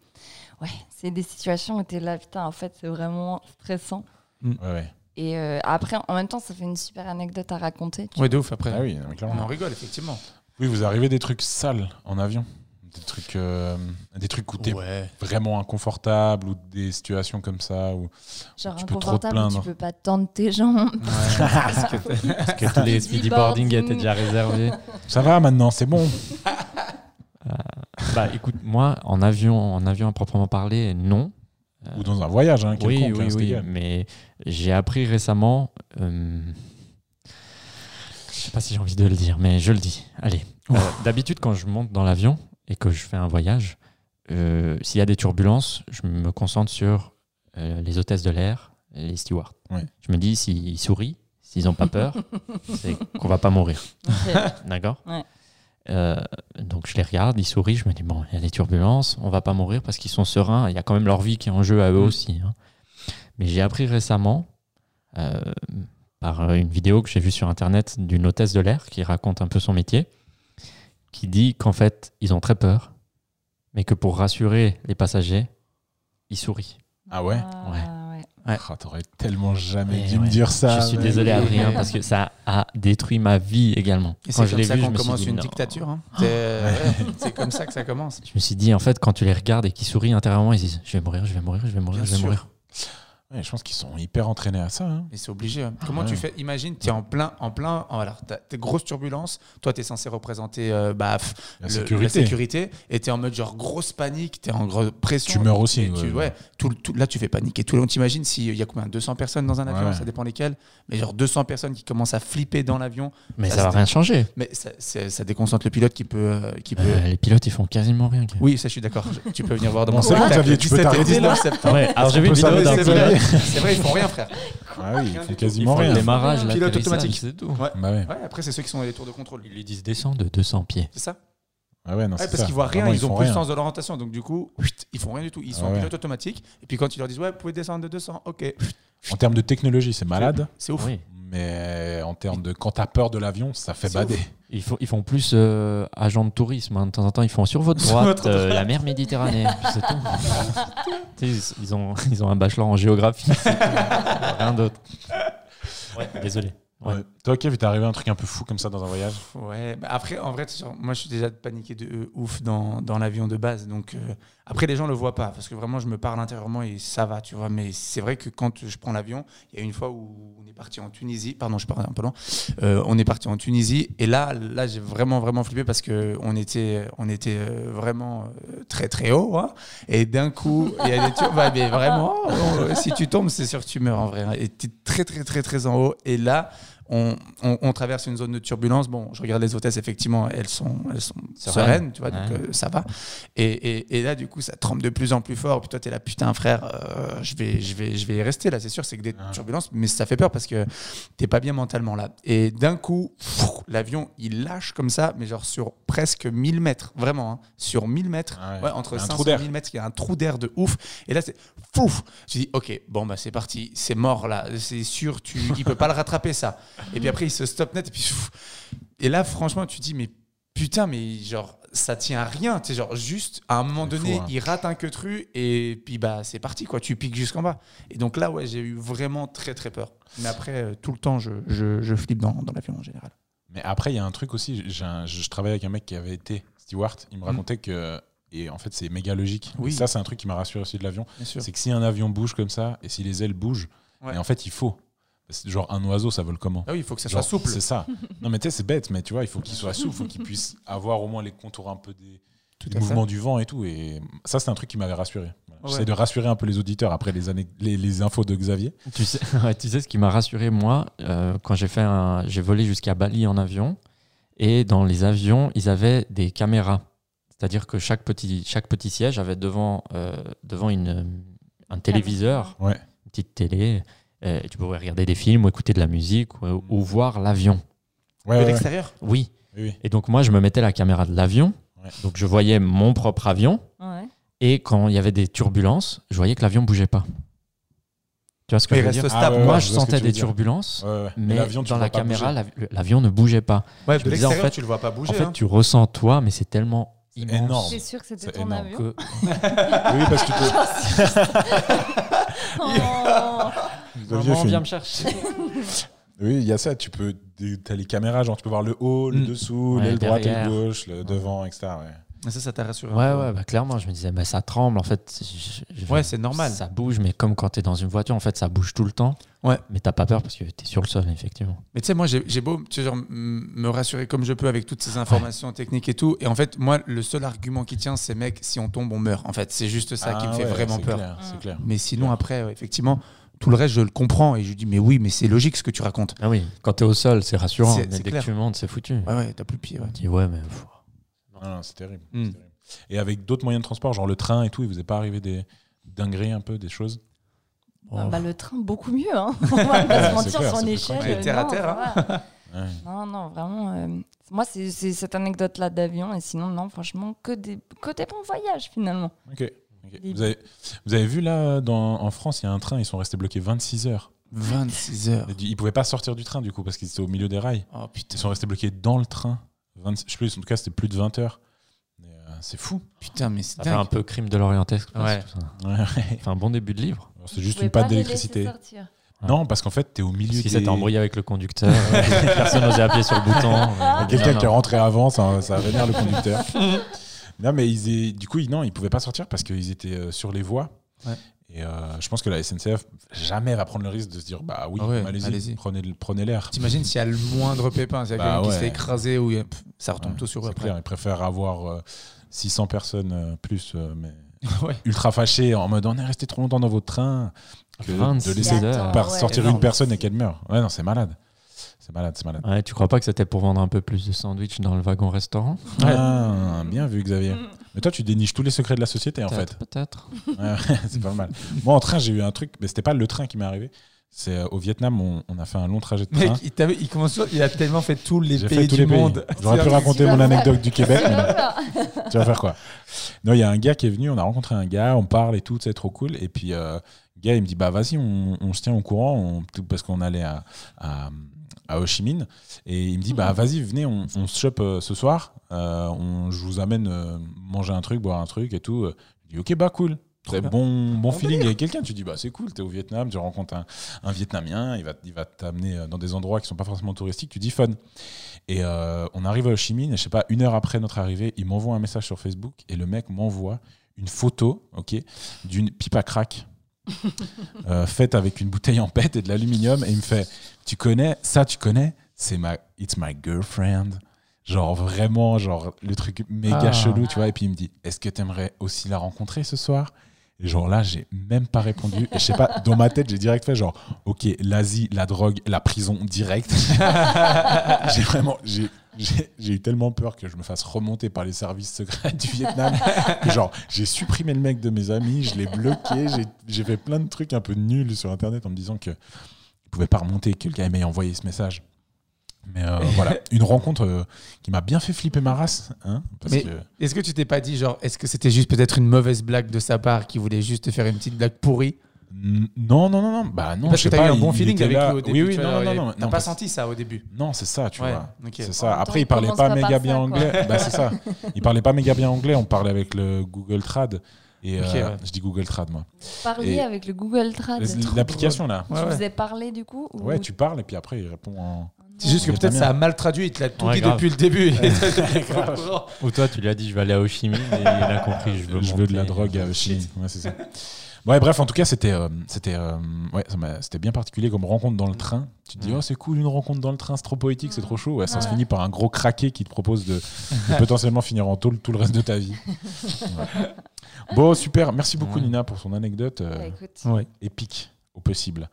S5: Ouais, c'est des situations où t'es là, putain, en fait, c'est vraiment stressant.
S2: Ouais, ouais.
S5: Et euh, après, en même temps, ça fait une super anecdote à raconter. tu
S3: Ouais, de ouf après.
S2: Ah oui, clairement.
S3: On en rigole, effectivement.
S2: Oui, vous arrivez des trucs sales en avion. Des trucs, euh, des trucs où t'es
S3: Ouais.
S2: vraiment inconfortable ou des situations comme ça. Où...
S5: Genre
S2: Tu peux trop te plaindre.
S5: tu peux pas tendre tes jambes.
S3: Parce que
S4: Parce que tous les speedy boarding étaient déjà réservés.
S2: Ça va maintenant, c'est bon.
S4: Bah écoute, moi, en avion, en avion à proprement parler, non.
S2: Ou dans un voyage, hein,
S4: Oui,
S2: quelconque,
S4: oui,
S2: hein,
S4: oui. Mais j'ai appris récemment. euh, Je sais pas si j'ai envie de le dire, mais je le dis. Allez. Euh, D'habitude, quand je monte dans l'avion et que je fais un voyage, euh, s'il y a des turbulences, je me concentre sur euh, les hôtesses de l'air, et les stewards.
S2: Ouais.
S4: Je me dis, s'ils sourient, s'ils n'ont pas peur, c'est qu'on va pas mourir. D'accord?
S5: Ouais.
S4: Euh, donc je les regarde, ils sourient, je me dis bon, il y a des turbulences, on va pas mourir parce qu'ils sont sereins, il y a quand même leur vie qui est en jeu à eux
S3: Mm.
S4: aussi. hein. Mais j'ai appris récemment, euh, par une vidéo que j'ai vue sur internet d'une hôtesse de l'air qui raconte un peu son métier, qui dit qu'en fait ils ont très peur, mais que pour rassurer les passagers, ils sourient.
S2: Ah ouais?
S5: Ah,
S4: Ouais.
S5: Ouais.
S2: Ah, T'aurais tellement jamais
S4: Eh
S2: dû me dire ça.
S4: je suis désolé Adrien parce que ça a détruit ma vie également.
S3: Et
S4: Quand je
S3: comme ça qu'on
S4: me suis
S3: commence
S4: dit,
S3: une
S4: non.
S3: dictature. hein. C'est ouais, c'est comme ça que ça commence.
S4: Je me suis dit, en fait, quand tu les regardes et qu'ils sourient intérieurement, ils disent Je vais mourir, je vais mourir, je vais mourir,
S3: Bien
S4: je vais
S3: sûr.
S4: mourir.
S2: Ouais, je pense qu'ils sont hyper entraînés à ça. hein.
S3: Mais c'est obligé. hein. Comment
S2: Ouais.
S3: tu fais? Imagine, tu es en plein, en plein. oh, alors, t'as des grosses turbulences. Toi, tu es censé représenter euh, bah,
S2: La
S3: le-
S2: sécurité.
S3: sécurité, et tu es en mode genre grosse panique, tu es en grosse pression.
S2: Tu meurs aussi,
S3: Et tu-
S2: ouais.
S3: ouais, tout, le- tout- là, tu fais paniquer. Tout le monde t'imagine s'il y a combien? 200 personnes dans un avion,
S2: Ouais.
S3: ça dépend lesquelles. Mais genre 200 personnes qui commencent à flipper dans l'avion.
S4: Mais
S3: Ça,
S4: ça va rien changer.
S3: Mais ça, ça déconcentre le pilote qui peut. euh, qui peut...
S4: Euh, les pilotes, ils font quasiment rien.
S3: Oui, ça, je suis d'accord. Tu peux venir voir dans mon spectacle
S2: tu peux
S3: 17 et
S2: t'arrêter,
S3: 19
S2: là
S4: alors j'ai vu une vidéo d'un pilote.
S3: C'est vrai, ils font rien, frère.
S2: Ah oui, ils font quasiment rien.
S4: démarrage,
S3: Pilote automatique.
S4: c'est tout.
S3: Ouais.
S2: Bah ouais.
S3: Ouais, après, c'est ceux qui sont dans les tours de contrôle.
S4: Ils lui disent descends de 200 pieds.
S3: C'est ça
S2: Ah ouais, non,
S3: Ouais,
S2: c'est
S3: parce
S2: ça.
S3: qu'ils voient rien,
S2: Vraiment,
S3: ils, ont plus le sens de l'orientation. Donc, du coup, chut, ils font rien du tout. Ils sont
S2: Ah
S3: en
S2: ouais.
S3: pilote automatique. Et puis, quand ils leur disent, ouais, vous pouvez descendre de 200, ok.
S2: En termes de technologie, c'est malade.
S3: C'est ouf.
S4: Oui.
S2: Mais en termes de quand t'as peur de l'avion, ça fait bader.
S4: Ils font, ils font plus euh, agent de tourisme. hein. De temps en temps, ils font sur votre
S3: Sur
S4: droite euh,
S3: droite.
S4: la mer Méditerranée. C'est tout. Ils, ils ont, ils ont un bachelor en géographie. rien d'autre. Ouais, désolé. Ouais.
S2: Ouais. Toi, Kev, il t'est arrivé un truc un peu fou comme ça dans un voyage?
S3: Ouais, bah après, en vrai, moi je suis déjà paniqué de euh, ouf dans, dans l'avion de base. Donc, euh, après, les gens le voient pas parce que vraiment, je me parle intérieurement et ça va, tu vois. Mais c'est vrai que quand je prends l'avion, il y a une fois où parti en Tunisie. Pardon, je parle un peu loin. Euh, on est parti en Tunisie et là, là, j'ai vraiment, vraiment flippé parce que on était, on était euh, vraiment euh, très, très haut. hein. et d'un coup, il y a des tur- bah, mais vraiment, on- si tu tombes, c'est sûr que tu meurs en vrai. hein. Et tu es très, très, très, très en haut. Et là, on, on- on traverse une zone de turbulence. Bon, je regarde les hôtesses, effectivement, elles sont, elles sont
S4: Sereines.
S3: sereines, tu vois, donc euh, ça va. Et, et- et là, du coup, ça tremble de plus en plus fort. Puis toi, t'es là, putain, frère, euh, je, vais, je, vais, je vais y rester là, c'est sûr, c'est que des turbulences, mais ça fait peur parce que t'es pas bien mentalement là. Et d'un coup, l'avion, il lâche comme ça, mais genre sur presque 1000 mètres, vraiment, hein, sur 1000 mètres,
S2: Ah ouais.
S3: ouais, entre
S2: Il y a un
S3: 500
S2: trou
S3: et
S2: d'air.
S3: 1000 mètres, il y a un trou d'air de ouf. Et là, c'est fouf. Je dis, ok, bon, bah c'est parti, c'est mort là, c'est sûr, tu, il peut pas le rattraper ça. Et puis après, il se stoppe net, et puis. Et là, franchement, tu te dis, mais putain, mais genre, ça tient à rien. Tu sais, genre, juste, à un moment donné,
S2: fou, hein.
S3: il rate un queutru, et puis bah, c'est parti, quoi. Tu piques jusqu'en bas. Et donc là, ouais, j'ai eu vraiment très, très peur. Mais après, euh, tout le temps, je, je, je flippe dans, dans l'avion en général.
S2: Mais après, il y a un truc aussi. j'ai un- je, travaille avec un mec qui avait été steward. Il me racontait que. Et en fait, c'est méga logique.
S3: Oui.
S2: Et ça, c'est un truc qui m'a rassuré aussi de l'avion. C'est que si un avion bouge comme ça, et si les ailes bougent,
S3: Ouais.
S2: et en fait, il faut. C'est Genre un oiseau, ça vole comment
S3: Ah oui, il faut que ça
S2: Genre,
S3: soit souple.
S2: C'est ça. Non, mais tu sais, c'est bête, mais tu vois, il faut qu'il soit souple, il faut qu'il puisse avoir au moins les contours un peu des,
S3: Tout
S2: mouvements du vent et tout. Et ça, c'est un truc qui m'avait rassuré. Voilà.
S3: Ouais.
S2: J'essaie de rassurer un peu les auditeurs après les, années, les, les infos de Xavier.
S4: Tu sais, ouais, tu sais ce qui m'a rassuré, moi, euh, quand j'ai fait j'ai volé jusqu'à Bali en avion, et dans les avions, ils avaient des caméras. C'est-à-dire que chaque petit, chaque petit siège avait devant, euh, devant une, un téléviseur,
S2: Ouais.
S4: une petite télé, euh, tu pouvais regarder des films ou écouter de la musique ou, ou voir l'avion.
S2: Ouais,
S3: De
S2: ouais,
S3: l'extérieur
S4: Oui.
S2: Oui, oui.
S4: Et donc moi, je me mettais la caméra de l'avion,
S2: Ouais.
S4: donc je voyais mon propre avion,
S5: Ouais.
S4: et quand il y avait des turbulences, je voyais que l'avion bougeait pas. Tu vois ce que je veux dire
S3: stable.
S2: Ah ouais,
S4: Moi, je sentais
S2: tu
S4: des turbulences,
S2: Ouais, ouais.
S4: mais
S2: l'avion, tu
S4: dans la caméra, l'avion ne bougeait pas.
S3: Ouais,
S4: Je
S3: de
S4: me disais, en
S3: l'extérieur,
S4: fait-
S3: tu le vois pas bouger.
S4: en fait,
S3: hein.
S4: tu ressens toi, mais c'est tellement immense.
S5: C'est sûr que c'était
S2: C'est
S5: ton
S2: énorme.
S5: avion.
S4: que
S2: Oui, parce que
S5: Oh.
S4: Maman, viens me chercher.
S2: Oui, il y a ça. Tu peux. T'as les caméras, genre tu peux voir le haut, le
S3: Mm.
S2: dessous,
S4: Ouais,
S2: l'aile droite, l'aile gauche, le devant, etc. Ouais.
S3: Mais ça, ça t'a rassuré.
S4: Ouais, ouais, bah, clairement, je me disais, bah, ça tremble, en fait. je- je-
S3: Ouais, c'est normal.
S4: Ça bouge, mais comme quand tu es dans une voiture, en fait, ça bouge tout le temps.
S3: Ouais.
S4: Mais t'as pas peur parce que tu es sur le sol, effectivement.
S3: Mais tu sais, moi, j'ai beau genre, me rassurer comme je peux avec toutes ces informations techniques et tout. Et en fait, moi, le seul argument qui tient, c'est mec, si on tombe, on meurt. En fait, c'est juste ça qui
S2: Ah
S3: me fait
S2: ouais,
S3: vraiment
S2: c'est
S3: peur.
S2: clair, C'est clair.
S3: Mais sinon, après, ouais, effectivement, tout le reste, je le comprends. Et je lui dis, mais oui, mais c'est logique ce que tu racontes.
S4: Ah oui, quand tu es au sol, c'est rassurant.
S3: C'est-
S4: Mais
S3: c'est
S4: dès
S3: clair.
S4: que tu montes, c'est foutu.
S3: Ouais, ouais, t'as plus le pied. Ouais.
S4: Tu dis, ouais, mais. pff,
S2: Non, non, c'est terrible.
S3: Mm.
S2: c'est terrible. Et avec d'autres moyens de transport, genre le train et tout, il vous est pas arrivé des dingueries un peu, des choses?
S5: Ah,
S4: oh.
S5: bah, le train, beaucoup mieux. Hein. On va pas se mentir
S2: clair,
S5: sur
S2: c'est
S5: une échelle. euh,
S3: Terre à
S5: non,
S3: terre,
S5: va.
S2: Ouais.
S5: Non, non, vraiment. euh, moi, c'est cette anecdote-là d'avion. Et sinon, non, franchement, que des, que des bons voyages finalement.
S2: Ok.
S5: Des-
S2: Vous, avez, vous avez vu là, dans, en France, il y a un train, ils sont restés bloqués 26 heures.
S3: 26 heures.
S2: Ils pouvaient pas sortir du train du coup parce qu'ils étaient au milieu des rails.
S3: Oh putain,
S2: Ils sont restés bloqués dans le train. 20 je sais plus, en tout cas, c'était plus de 20 heures. Euh, c'est fou.
S3: putain, mais c'est
S4: un peu crime de l'orientesque.
S3: Ouais.
S2: Ouais.
S4: Enfin, un bon début de livre.
S2: c'est juste une
S5: les
S2: d'électricité. Non, parce qu'en fait, tu es au milieu
S4: Si
S2: des...
S4: s'était embrouillé avec le conducteur, euh, personne n'osait appuyer sur le bouton.
S2: Quelqu'un qui est rentré avant, ça, ça vénère le conducteur. non, mais ils, du coup, ils, non, ils pouvaient pas sortir parce qu'ils étaient euh, sur les voies.
S3: Ouais.
S2: Et euh, je pense que la SNCF jamais va prendre le risque de se dire bah oui,
S3: Ah ouais, allez-y,
S2: prenez, prenez l'air.
S3: T'imagines s'il y a le moindre pépin, s'il y a
S2: Bah
S3: quelqu'un qui
S2: ouais.
S3: se fait écraser ou pff, ça retombe
S2: Ouais,
S3: tout sur eux
S2: clair, ils préfèrent avoir euh, 600 personnes euh, plus, euh, mais ultra fâchés en mode on est resté trop longtemps dans votre train que
S4: 26
S2: de laisser par sortir une personne et qu'elle meure. Ouais, non, c'est malade. C'est malade, c'est malade.
S4: Ouais, tu crois pas que c'était pour vendre un peu plus de sandwich dans le wagon restaurant
S2: Ah, bien vu, Xavier. Mais toi, tu déniches tous les secrets de la société, en fait.
S4: Peut-être.
S2: Ouais, c'est pas mal. Moi, en train, j'ai eu un truc, mais c'était pas le train qui m'est arrivé. C'est euh, au Vietnam, on, on a fait un long trajet de train.
S3: Mec, il, il commence, il a tellement fait tous les pays
S2: fait tous
S3: du
S2: les pays.
S3: monde.
S2: J'aurais pu raconter
S5: tu vas
S2: mon
S5: faire-
S2: anecdote du Québec. mais non.
S5: Voilà.
S2: tu vas faire quoi? Non, il y a un gars qui est venu, on a rencontré un gars, on parle et tout, c'est trop cool. Et puis, euh, le gars, il me dit, bah vas-y, on, on se tient au courant, on- parce qu'on allait à, à, à Ho Chi Minh. Et il me dit, bah vas-y, venez, on, on se chope euh, ce soir, Euh, on, je vous amène euh, manger un truc, boire un truc et tout. Je dis, ok, bah cool. Très bon, bon feeling avec quelqu'un. Tu dis, bah c'est cool, t'es au Vietnam, tu rencontres un, un Vietnamien, il va, il va t'amener dans des endroits qui sont pas forcément touristiques, tu dis fun. Et on arrive à Ho Chi Minh, et je sais pas, une heure après notre arrivée, il m'envoie un message sur Facebook, et le mec m'envoie une photo, ok, d'une pipe à crack. Euh, faite avec une bouteille en pète et de l'aluminium. Et il me fait tu connais ça tu connais? C'est ma it's my girlfriend. Genre vraiment genre le truc méga
S4: Ah.
S2: chelou tu vois. Et puis il me dit est-ce que t'aimerais aussi la rencontrer ce soir? Et genre là j'ai même pas répondu. Et je sais pas dans ma tête j'ai direct fait genre ok l'Asie la drogue la prison direct. J'ai vraiment j'ai j'ai eu tellement peur que je me fasse remonter par les services secrets du Vietnam que genre j'ai supprimé le mec de mes amis, je l'ai bloqué, j'ai- fait plein de trucs un peu nuls sur internet en me disant que il pouvait pas remonter, que le gars m'ait envoyé ce message. Mais euh, voilà, une rencontre euh, qui m'a bien fait flipper ma race. Hein, que,
S3: Est-ce que tu t'es pas dit, genre, est-ce que c'était juste peut-être une mauvaise blague de sa part qui voulait juste te faire une petite blague pourrie?
S2: Non, non, non, non, bah non.
S3: Parce
S2: je
S3: que
S2: sais
S3: t'as eu
S2: pas,
S3: un bon feeling
S2: était
S3: avec
S2: là.
S3: lui au début.
S2: Oui, oui,
S3: tu
S2: non, non, non,
S3: T'as pas
S2: parce-
S3: senti ça au début
S2: Non, c'est ça, tu
S3: Ouais,
S2: vois. C'est ça. Après, il parlait pas méga bien anglais. bah, c'est ça. Il parlait pas méga bien anglais. On parlait avec le Google Trad. Et
S3: Ok,
S2: euh,
S3: ouais.
S2: je dis Google Trad, moi.
S5: Parler
S2: Et-
S5: avec le Google Trad.
S2: L'application, là.
S3: Ouais,
S5: tu
S3: ouais.
S5: vous ai parlé du coup ou-
S2: Ouais, tu parles et puis après, il répond en.
S3: C'est juste que peut-être ça a mal traduit, il te l'a tout
S4: Ouais,
S3: dit
S4: grave.
S3: depuis le début.
S4: Ou toi, tu lui as dit, je vais aller à Ho Chi Minh, et il a compris, je veux,
S2: Je veux de la drogue à Chine. Ouais, c'est ça. Ouais, bref, en tout cas, c'était euh, c'était euh, ouais, ça m'a- c'était bien particulier comme rencontre dans le train. Tu te dis,
S4: Mm.
S2: oh, c'est cool, une rencontre dans le train, c'est trop poétique, c'est trop chaud. Ouais, ça se
S5: Ouais.
S2: finit par un gros craqué qui te propose de, de potentiellement finir en tôle tout le reste de ta vie. Ouais. Bon, super. Merci beaucoup,
S4: Ouais.
S2: Nina, pour son anecdote euh,
S5: Bah, écoute.
S3: Ouais.
S2: épique au possible.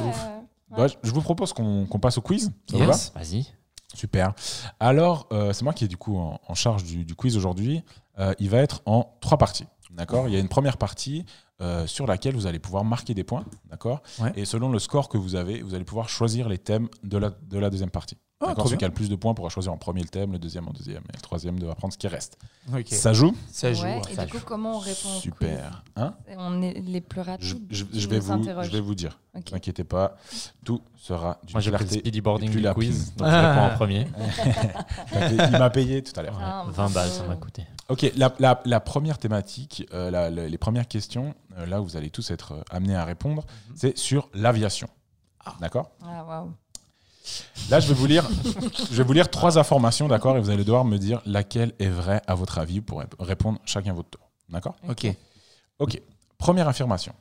S5: Ouais, ouais, ouais.
S2: Bah, je- je vous propose qu'on qu'on passe au quiz. Ça vous
S3: Yes.
S4: Vas-y.
S2: va Super. Alors, euh, c'est moi qui est du coup en, en charge du, du quiz aujourd'hui. Euh, il va être en trois parties. D'accord? Il y a une première partie euh, sur laquelle vous allez pouvoir marquer des points. D'accord?
S3: Ouais.
S2: Et selon le score que vous avez, vous allez pouvoir choisir les thèmes de la, de la deuxième partie.
S3: Ah,
S2: D'accord Celui qui a le plus de points pourra choisir en premier le thème, le deuxième en deuxième, et le troisième devra prendre ce qui reste.
S3: Ok.
S2: Ça joue
S3: Ça joue.
S5: Ouais, et
S3: ça
S5: du coup,
S3: joue.
S5: comment on répond au
S2: Super. Hein
S5: On est les plus
S2: je,
S5: rapides.
S2: je-
S5: qui
S2: je vais
S5: nous
S2: vous,
S5: interrogent.
S2: je vais vous dire.
S5: Ok.
S2: Ne vous inquiétez pas, tout sera d'une
S4: Moi, j'ai pris le
S2: clarté.
S4: speedy boarding
S2: et plus
S4: du
S2: lapide.
S4: quiz. Donc, je réponds en premier.
S2: Il m'a payé tout à l'heure.
S5: Ah,
S4: 20 balles, ça m'a coûté.
S2: Ok, la, la- la première thématique, euh, la- la- les premières questions, euh, là où vous allez tous être euh, amenés à répondre, c'est sur l'aviation. D'accord?
S5: Ah, waouh.
S2: Là, je vais vous lire, je vais vous lire trois informations, d'accord, et vous allez devoir me dire laquelle est vraie à votre avis pour rép- répondre chacun votre tour. D'accord?
S3: Ok.
S2: Ok. Première affirmation.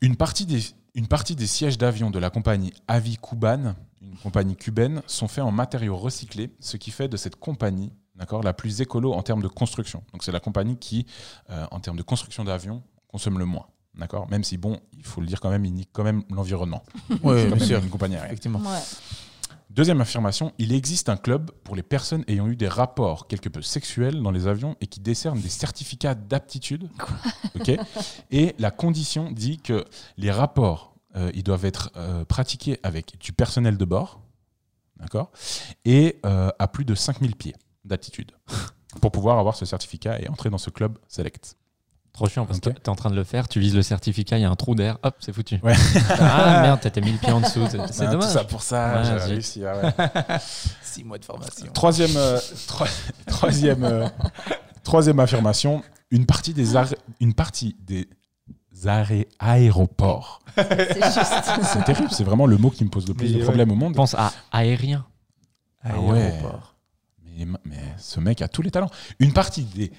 S2: Une partie des, une partie des sièges d'avion de la compagnie Avi Kuban, une compagnie cubaine, sont faits en matériaux recyclés, ce qui fait de cette compagnie d'accord, la plus écolo en termes de construction. Donc c'est la compagnie qui, euh, en termes de construction d'avions, consomme le moins. D'accord Même si, bon, il faut le dire quand même, il nique quand même l'environnement.
S3: Oui, bien
S2: même
S3: sûr.
S2: une compagnie aérienne.
S3: Effectivement.
S5: Ouais.
S2: Deuxième affirmation, il existe un club pour les personnes ayant eu des rapports quelque peu sexuels dans les avions et qui décernent des certificats d'aptitude. Ok et la condition dit que les rapports, euh, ils doivent être euh, pratiqués avec du personnel de bord, d'accord Et euh, à plus de 5000 pieds d'altitude pour pouvoir avoir ce certificat et entrer dans ce club select.
S4: Trop chiant parce que t'es en train de le faire, tu vises le certificat, il y a un trou d'air, hop, c'est foutu.
S2: Ouais.
S4: ah merde, t'étais mis le pied en dessous, c'est c'est dommage.
S2: Tout ça pour ça,
S4: Ouais,
S2: j'ai
S4: zut.
S2: réussi. ah ouais.
S3: Six mois de formation.
S2: Troisième, euh, troi- troisième, euh, troisième affirmation, une partie des, arrêts- une partie des arrêts aéroports.
S5: C'est juste.
S2: C'est terrible, c'est vraiment le mot qui me pose le plus
S3: Mais
S2: de
S3: ouais.
S2: problèmes au monde.
S4: Pense à aérien.
S2: Ah ouais.
S3: Aéroport.
S2: Mais, mais ce mec a tous les talents. Une partie des,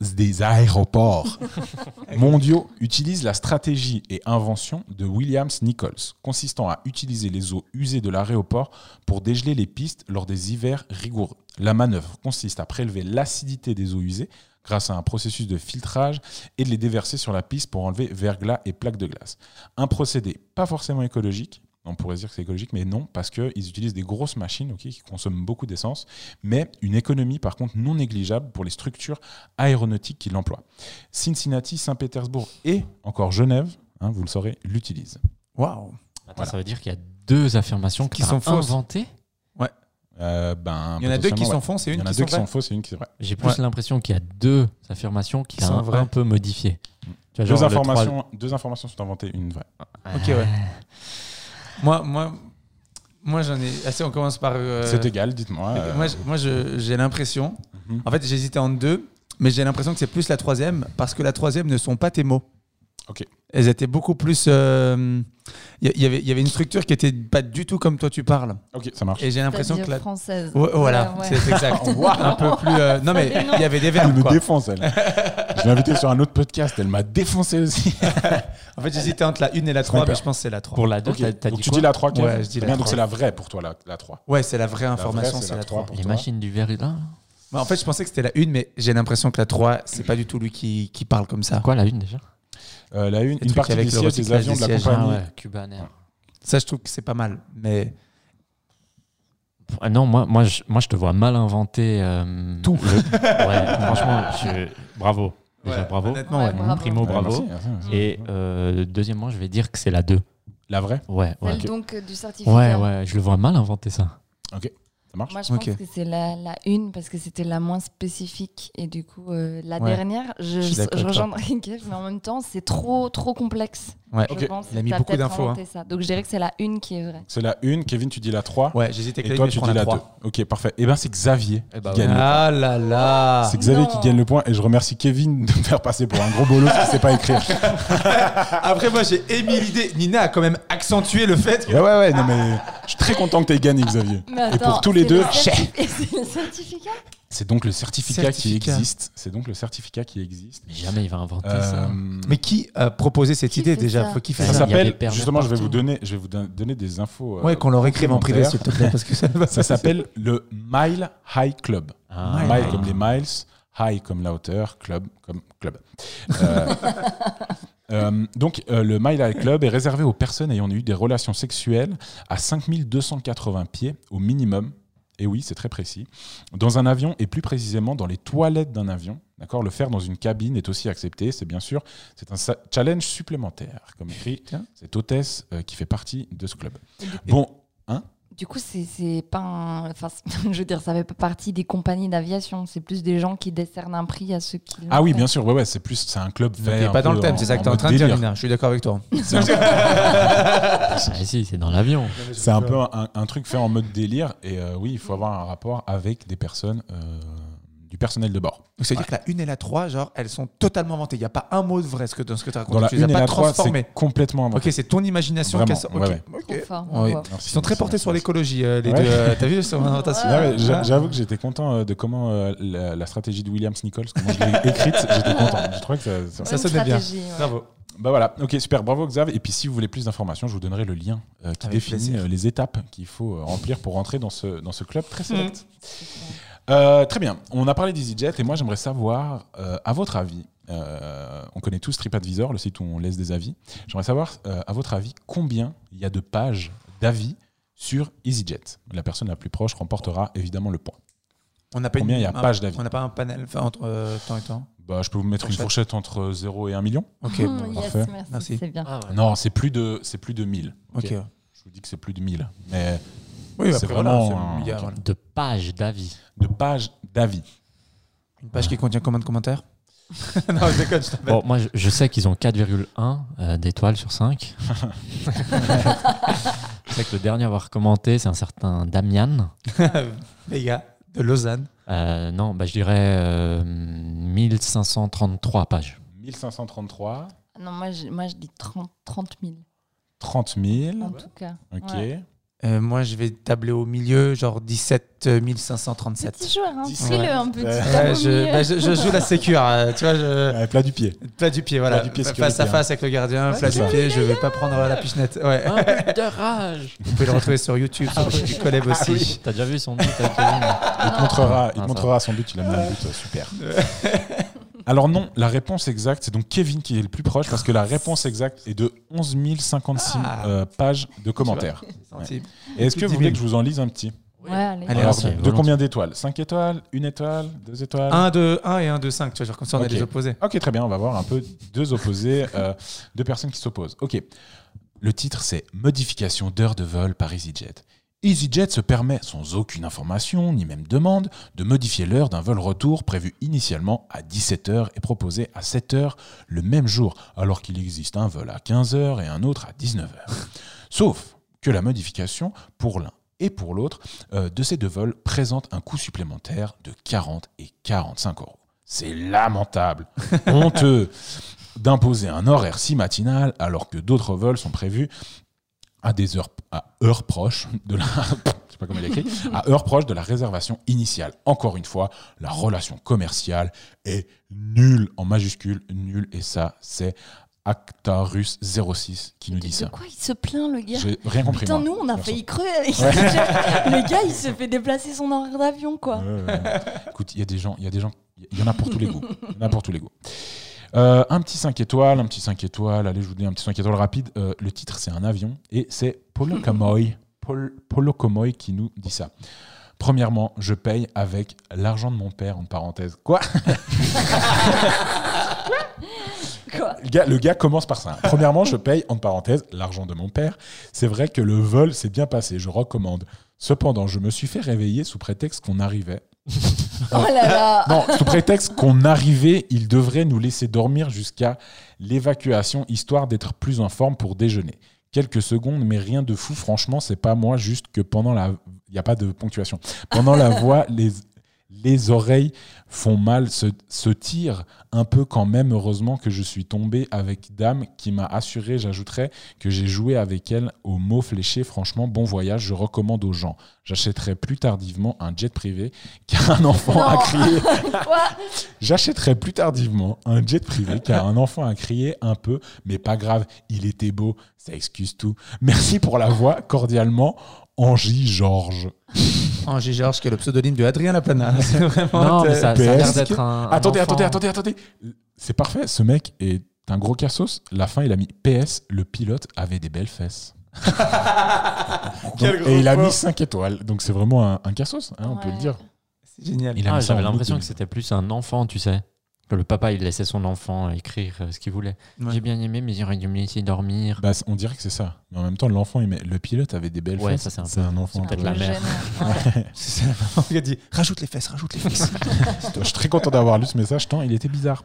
S2: des aéroports mondiaux utilise la stratégie et invention de Williams Nichols, consistant à utiliser les eaux usées de l'aéroport pour dégeler les pistes lors des hivers rigoureux. La manœuvre consiste à prélever l'acidité des eaux usées grâce à un processus de filtrage et de les déverser sur la piste pour enlever verglas et plaques de glace. Un procédé pas forcément écologique, on pourrait se dire que c'est écologique, mais non, parce qu'ils utilisent des grosses machines ok, qui consomment beaucoup d'essence, mais une économie par contre non négligeable pour les structures aéronautiques qui l'emploient. Cincinnati, Saint-Pétersbourg et encore Genève, hein, vous le saurez, l'utilisent.
S3: Waouh.
S2: Voilà.
S4: ça veut dire qu'il y a deux affirmations
S3: Qui sont fausses.
S4: inventées
S2: Euh, ben,
S3: Il y en a deux qui sont
S2: ouais.
S3: c'est
S2: Il
S3: une
S2: y en a
S3: qui
S2: deux
S3: sont
S2: qui sont fausses et une qui est vraie.
S4: J'ai plus
S3: Ouais.
S4: l'impression qu'il y a deux affirmations qui
S3: Qui
S4: sont un, peu modifiées. Tu vois,
S2: Deux informations, deux informations sont inventées, une vraie.
S3: Ok, ouais. Moi, moi, moi j'en ai assez. On commence par. euh,
S2: C'est égal, dites-moi.
S3: ok.
S2: euh,
S3: Moi, moi j'ai l'impression.
S2: mhm.
S3: En fait, j'hésitais en deux, mais j'ai l'impression que c'est plus la troisième parce que la troisième ne sont pas tes mots.
S2: Ok.
S3: Elles étaient beaucoup plus. euh, Il y, y avait- il y avait une structure qui était pas du tout comme toi tu parles.
S2: Ok, ça marche.
S3: Et j'ai l'impression que la.
S5: française.
S3: Ouais, voilà,
S5: Ouais, ouais.
S3: c'est exact. Un peu plus. euh, Non, mais il y avait des
S2: Elle
S3: verbes.
S2: me
S3: quoi.
S2: défonce, elle. Je l'ai invitée sur un autre podcast, elle m'a défoncé aussi.
S3: En fait, j'hésitais entre la 1 et la 3,
S2: Sniper.
S3: mais je pense que c'est la 3.
S4: Pour la deux,
S2: Ok,
S4: t'as t'as
S2: Donc
S4: dit
S2: tu
S4: quoi
S2: dis la 3, Kev
S3: Ouais, je dis la
S2: Bien, Donc
S3: 3.
S2: c'est la vraie pour toi, la, la 3.
S3: Ouais, c'est la vraie information,
S2: c'est la
S3: la
S2: 3
S3: 3.
S2: pour
S4: Les machines du verre là
S3: Bah, en fait, je pensais que c'était la 1, mais j'ai l'impression que la 3, c'est pas du tout lui qui, qui parle comme ça.
S4: Quoi la une déjà?
S2: Euh, la une, une partie
S3: avec
S2: des sièges des avions de la
S3: sièges.
S2: compagnie.
S4: Ah ouais, Cuban Air.
S3: Ça, je trouve que c'est pas mal. Mais
S4: Ah non, moi, moi, je, moi, je te vois mal inventer euh,
S3: Tout.
S4: le- Ouais, franchement, je- bravo. Déjà,
S3: Ouais,
S4: bravo.
S3: honnêtement,
S5: Ouais,
S3: ouais.
S5: bravo.
S4: Primo, bravo.
S2: merci, merci, merci.
S4: Et euh, deuxièmement, je vais dire que c'est la 2.
S2: La vraie
S4: Ouais, ouais.
S5: Celle
S2: Ok.
S5: donc du certificat.
S4: Ouais, ouais, je le vois mal inventer ça.
S2: Ça marche
S5: Moi, je pense que c'est la, la une parce que c'était la moins spécifique. Et du coup, euh, la
S3: Ouais.
S5: dernière, je,
S3: Je
S5: je, rejoindrai mais en même temps, c'est trop, trop complexe.
S3: Ouais.
S5: Je
S2: Ok.
S5: pense.
S3: Il a mis beaucoup d'infos, hein.
S5: Ça. Donc, je dirais que c'est la une qui est vraie.
S2: C'est la une, Kevin, tu dis la 3.
S3: Ouais, j'hésitais avec
S2: Et
S3: la
S2: toi,
S3: 1, mais je
S2: tu dis
S3: la
S2: la 2.
S3: 3.
S2: Ok, parfait. Et ben c'est Xavier
S4: Eh bah
S2: qui gagne le point.
S3: Ah là là
S2: C'est Xavier
S5: Non.
S2: qui gagne le point et je remercie Kevin de me faire passer pour un gros bolos qui sait pas écrire.
S3: Après, moi, j'ai émis l'idée. Nina a quand même accentué le fait que.
S2: Ouais, ouais, ouais, non mais je suis très content que tu aies gagné, Xavier.
S5: Mais
S2: et pour tous les deux,
S5: le certif- et c'est le certificat?
S2: C'est donc le certificat,
S3: Certificat.
S2: qui existe. C'est donc le certificat qui existe.
S4: Mais jamais il va inventer ça.
S2: Euh,
S3: Mais qui a proposé cette
S5: Qui
S3: idée déjà Faut qui fait
S4: Ça
S2: ça s'appelle justement. Je vais vous donner, je vais vous don- donner des infos. euh,
S3: Ouais, qu'on leur écrive en privé, s'il te plaît, parce que ça
S2: s'appelle le Mile High Club.
S4: Ah.
S2: Mile comme les miles, high comme la hauteur, club comme club. Euh, euh, donc, euh, le Mile High Club est réservé aux personnes ayant eu des relations sexuelles à 5280 pieds au minimum. Et oui, c'est très précis. Dans un avion et plus précisément dans les toilettes d'un avion. D'accord, le faire dans une cabine est aussi accepté. C'est bien sûr, c'est un challenge supplémentaire, comme écrit cette hôtesse euh, qui fait partie de ce club. Bon,
S5: Du coup, c'est pas un- Enfin, je veux dire, ça fait pas partie des compagnies d'aviation. C'est plus des gens qui décernent un prix à ceux qui.
S2: ah oui,
S5: fait.
S2: bien sûr, ouais, ouais, c'est plus, c'est un club fait. un
S3: pas dans le thème, c'est ça que tu es en train de dire. Lina. Je suis d'accord avec toi.
S2: C'est un-
S4: Ah, si, c'est dans l'avion.
S2: C'est un peu un, un truc fait en mode délire. Et euh, oui, il faut avoir un rapport avec des personnes euh, du personnel de bord.
S3: Donc, c'est-à-dire que la 1 et la 3, genre, elles sont totalement inventées. Il n'y a pas un mot de vrai ce que, dans ce que tu as raconté.
S2: Dans la
S3: tu les
S2: 1
S3: as
S2: et
S3: pas
S2: la 3,
S3: transformés.
S2: c'est complètement inventé.
S3: Ok, c'est ton imagination qui a ça.
S2: ouais,
S3: Ok,
S2: ouais.
S3: ok.
S5: Trop fort,
S3: Oui.
S5: bravo.
S2: Merci,
S3: Ils sont très
S2: merci,
S3: portés
S2: merci,
S3: sur l'écologie, euh, les
S2: Ouais.
S3: deux. euh, T'as vu sur
S2: j'a- J'avoue que j'étais content euh, de comment euh, la, la stratégie de Williams Nichols, comment je l'ai écrite, j'étais content. Je trouvais que ça, ça-
S3: Ça sonnait bien. Bravo.
S2: Bah voilà, ok, super, bravo Xav. Et puis si vous voulez plus d'informations, je vous donnerai le lien euh, qui
S3: Avec
S2: définit
S3: plaisir.
S2: euh, les étapes qu'il faut euh, remplir pour rentrer dans ce, dans ce club très select.
S5: Super.
S2: Euh, très bien, on a parlé d'EasyJet et moi j'aimerais savoir, euh, à votre avis, euh, on connaît tous TripAdvisor, le site où on laisse des avis. J'aimerais savoir, euh, à votre avis, combien il y a de pages d'avis sur EasyJet La personne la plus proche remportera évidemment le point.
S3: On n'a pas
S2: Combien
S3: une-
S2: il y a
S3: un-
S2: page d'avis?
S3: On n'a pas un panel enfin, entre euh, temps et temps?
S2: Bah, Je peux vous mettre une
S3: Fourchette.
S2: entre 0 et 1 million
S3: Ok, bon,
S5: yes,
S2: parfait.
S5: merci, c'est bien.
S2: Non, c'est plus de, c'est plus de 1000.
S3: ok.
S2: Ok. Je vous dis que c'est plus de 1000. Mais
S3: Oui,
S2: C'est vraiment
S3: voilà, c'est
S2: un-
S3: milliard, voilà.
S4: De pages d'avis.
S2: de pages d'avis.
S3: Une page qui contient combien de commentaires Non, je déconne, je.
S4: Bon, moi, je, je sais qu'ils ont 4,1 euh, d'étoiles sur 5. je sais que le dernier à avoir commenté, c'est un certain Damian.
S3: Les gars, de Lausanne.
S4: Euh, non, bah, je dirais euh, 1533 pages.
S2: 1533,
S5: Non, moi je, moi, je dis 30, 30 000,
S2: 30 000.
S5: en tout cas.
S2: Ok.
S5: Ouais.
S3: Euh, moi, je vais tabler au milieu, genre 17 537.
S5: Petit joueur, hein.
S3: Ouais.
S5: un petit
S2: Ouais,
S3: je, bah, je, je joue la sécure, euh, tu vois, je...
S2: Ouais, plat du pied.
S3: plat du pied, voilà.
S2: Du pied
S3: face
S2: sécurité,
S3: à face avec le gardien,
S2: Ouais,
S3: plat du
S2: ça.
S3: pied, je vais pas prendre la pichenette. Ouais.
S4: Un but de rage
S3: Vous pouvez le retrouver sur YouTube, sur le site du Coleb aussi.
S4: T'as déjà vu son but avec Kevin
S2: Il te montrera, il te
S4: Ah,
S2: montrera son but, il a mis un but, euh, super. Alors non, la réponse exacte, c'est donc Kevin qui est le plus proche parce que la réponse exacte est de 11 056
S3: Ah.
S2: euh, pages de commentaires. Et est-ce que vous
S3: de
S2: voulez
S3: 10
S2: que je vous en lise un petit?
S5: Ouais, allez.
S3: Allez,
S2: Alors,
S3: vas-y,
S2: de
S4: volontiers.
S2: combien d'étoiles? 5 étoiles 1 étoile 2 étoiles?
S3: 1, 2, 1 et 1, 2, 5. Tu vois, genre comme ça, on
S2: Ok.
S3: a des opposés.
S2: Ok, très bien, on va voir un peu deux opposés, euh, deux personnes qui s'opposent. Ok, le titre c'est Modification d'heures de vol par EasyJet. EasyJet se permet, sans aucune information ni même demande, de modifier l'heure d'un vol retour prévu initialement à 17h et proposé à 7h le même jour, alors qu'il existe un vol à 15h et un autre à 19h. Sauf que la modification, pour l'un et pour l'autre, euh, de ces deux vols présente un coût supplémentaire de 40 et 45 euros. C'est lamentable, honteux d'imposer un horaire si matinal alors que d'autres vols sont prévus à des heures à heures proches de la je sais pas comment il écrit à heures proches de la réservation initiale. Encore une fois, la relation commerciale est nulle en majuscule, nulle et ça c'est Actarus 06 qui nous dit
S5: De
S2: ça.
S5: quoi il se plaint, le gars?
S2: J'ai rien compris.
S5: Putain,
S2: moi,
S5: nous, on a failli avec ça. Le gars, il se fait déplacer son horaire d'avion, quoi.
S2: Ouais, ouais, ouais. Écoute, il y a des gens, il y a des gens, il y en a pour tous les goûts. Il y en a pour tous les goûts. Euh, un petit 5 étoiles, un petit 5 étoiles, allez, je vous dis un petit 5 étoiles rapide. Euh, le titre, c'est un avion et c'est Polo Kamoy, Polo Kamoy qui nous dit ça. Premièrement, je paye avec l'argent de mon père, en parenthèse. Quoi?
S5: Quoi?
S2: Le gars, le gars commence par ça. Premièrement, je paye, en parenthèse, l'argent de mon père. C'est vrai que le vol s'est bien passé, je recommande. Cependant, je me suis fait réveiller sous prétexte qu'on arrivait
S5: Oh là là
S2: Non, sous prétexte qu'on arrivait, il devrait nous laisser dormir jusqu'à l'évacuation, histoire d'être plus en forme pour déjeuner. Quelques secondes, mais rien de fou. Franchement, c'est pas moi, juste que pendant la. Il n'y a pas de ponctuation. Pendant la voie, les, Les oreilles font mal, se, se tirent un peu quand même. Heureusement que je suis tombé avec Dame qui m'a assuré, j'ajouterais, que j'ai joué avec elle au mot fléché. Franchement, bon voyage, je recommande aux gens. J'achèterai plus tardivement un jet privé car un enfant a crié. J'achèterai plus tardivement un jet privé car un enfant a crié un peu, mais pas grave, il était beau, ça excuse tout. Merci pour la voix, cordialement, Angie Georges.
S3: Angie Georges, qui est le pseudonyme de Adrien Lapana. C'est vraiment.
S4: Non, mais ça, ça a l'air d'être un.
S2: Attendez, attendez, attendez, attendez. C'est parfait, ce mec est un gros cassos. La fin, il a mis PS, le pilote avait des belles fesses.
S3: Quel
S2: Donc-
S3: gros
S2: et il a mis 5 étoiles. Donc c'est vraiment un, un cassos, hein, on peut le dire.
S3: C'est génial.
S4: Ah,
S2: ça
S4: J'avais l'impression que c'était plus un enfant, tu sais. Que le papa, il laissait son enfant écrire euh, ce qu'il voulait.
S3: Ouais.
S4: J'ai bien aimé, mais il aurait dû me laisser dormir.
S2: Bah, on dirait que c'est ça. Mais en même temps, l'enfant, il met le pilote avait des belles
S4: Ouais,
S2: fesses.
S4: ça, c'est un peu-
S2: enfant.
S4: c'est peut-être
S5: Un
S4: la mère.
S5: Ouais.
S3: C'est ça, la maman qui a dit rajoute les fesses, rajoute les fesses.
S2: Je suis très content d'avoir lu ce message, tant il était bizarre.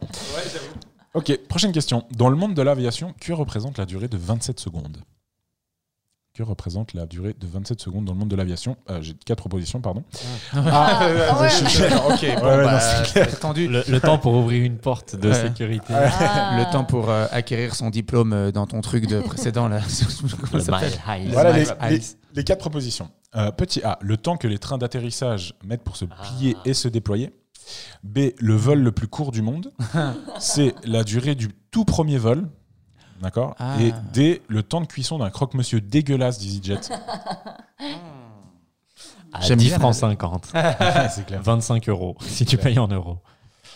S2: Ok, prochaine question. Dans le monde de l'aviation, que représente la durée de 27 secondes Que représente la durée de 27 secondes dans le monde de l'aviation Euh, J'ai quatre propositions, pardon.
S5: Ah, ouais.
S3: D'accord, ok, bon,
S2: ouais,
S3: bah,
S2: non.
S4: Le, le temps pour ouvrir une porte de
S3: Ouais.
S4: sécurité.
S5: Ah.
S3: Le temps pour euh, acquérir son diplôme euh, dans ton truc de précédent là. Comment
S4: Le mile high.
S2: Voilà les,
S3: Smile
S2: les- quatre propositions. Euh, petit A, le temps que les trains d'atterrissage mettent pour se plier
S4: Ah.
S2: et se déployer. B, le vol le plus court du monde. C, la durée du tout premier vol. D'accord
S3: Ah.
S2: Et D, le temps de cuisson d'un croque-monsieur dégueulasse d'EasyJet.
S4: À
S3: J'aime
S4: 10
S3: bien
S4: francs
S3: la-
S4: 50.
S2: c'est clair.
S4: 25 euros si tu payes en euros.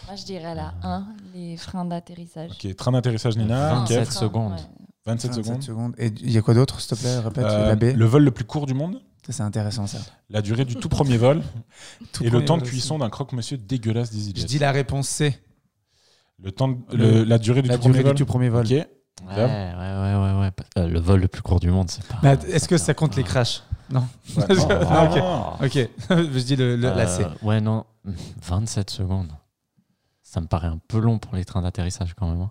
S5: Moi, je dirais la 1, les freins d'atterrissage.
S2: Ok, train d'atterrissage Nina.
S4: 27
S2: Kev,
S5: Freins,
S4: secondes.
S5: ouais.
S2: 27
S3: 27
S2: secondes.
S3: secondes. Et il y a quoi d'autre, s'il te plaît? Répète,
S2: Euh,
S3: la B.
S2: le vol le plus court du monde.
S3: Ça, C'est intéressant ça.
S2: La durée du tout premier vol.
S3: Tout
S2: et le
S3: premier
S2: temps de cuisson d'un croque-monsieur dégueulasse
S3: Je
S2: d'EasyJet.
S3: dis la réponse C.
S2: Le temps de-
S3: Le-
S2: le- la durée du
S3: La
S2: tout premier
S3: durée
S2: vol.
S3: du tout premier vol.
S2: Ok.
S4: Ouais, ouais, ouais, ouais, ouais. Euh, Le vol le plus court du monde, c'est pas.
S3: Est-ce que ça compte les
S4: Ah.
S3: crashs? Non.
S2: Ouais.
S3: Ok.
S2: Ah.
S3: Ok. je dis le, le- la C.
S4: Euh, Ouais, non. 27 secondes. Ça me paraît un peu long pour les trains d'atterrissage quand même. hein.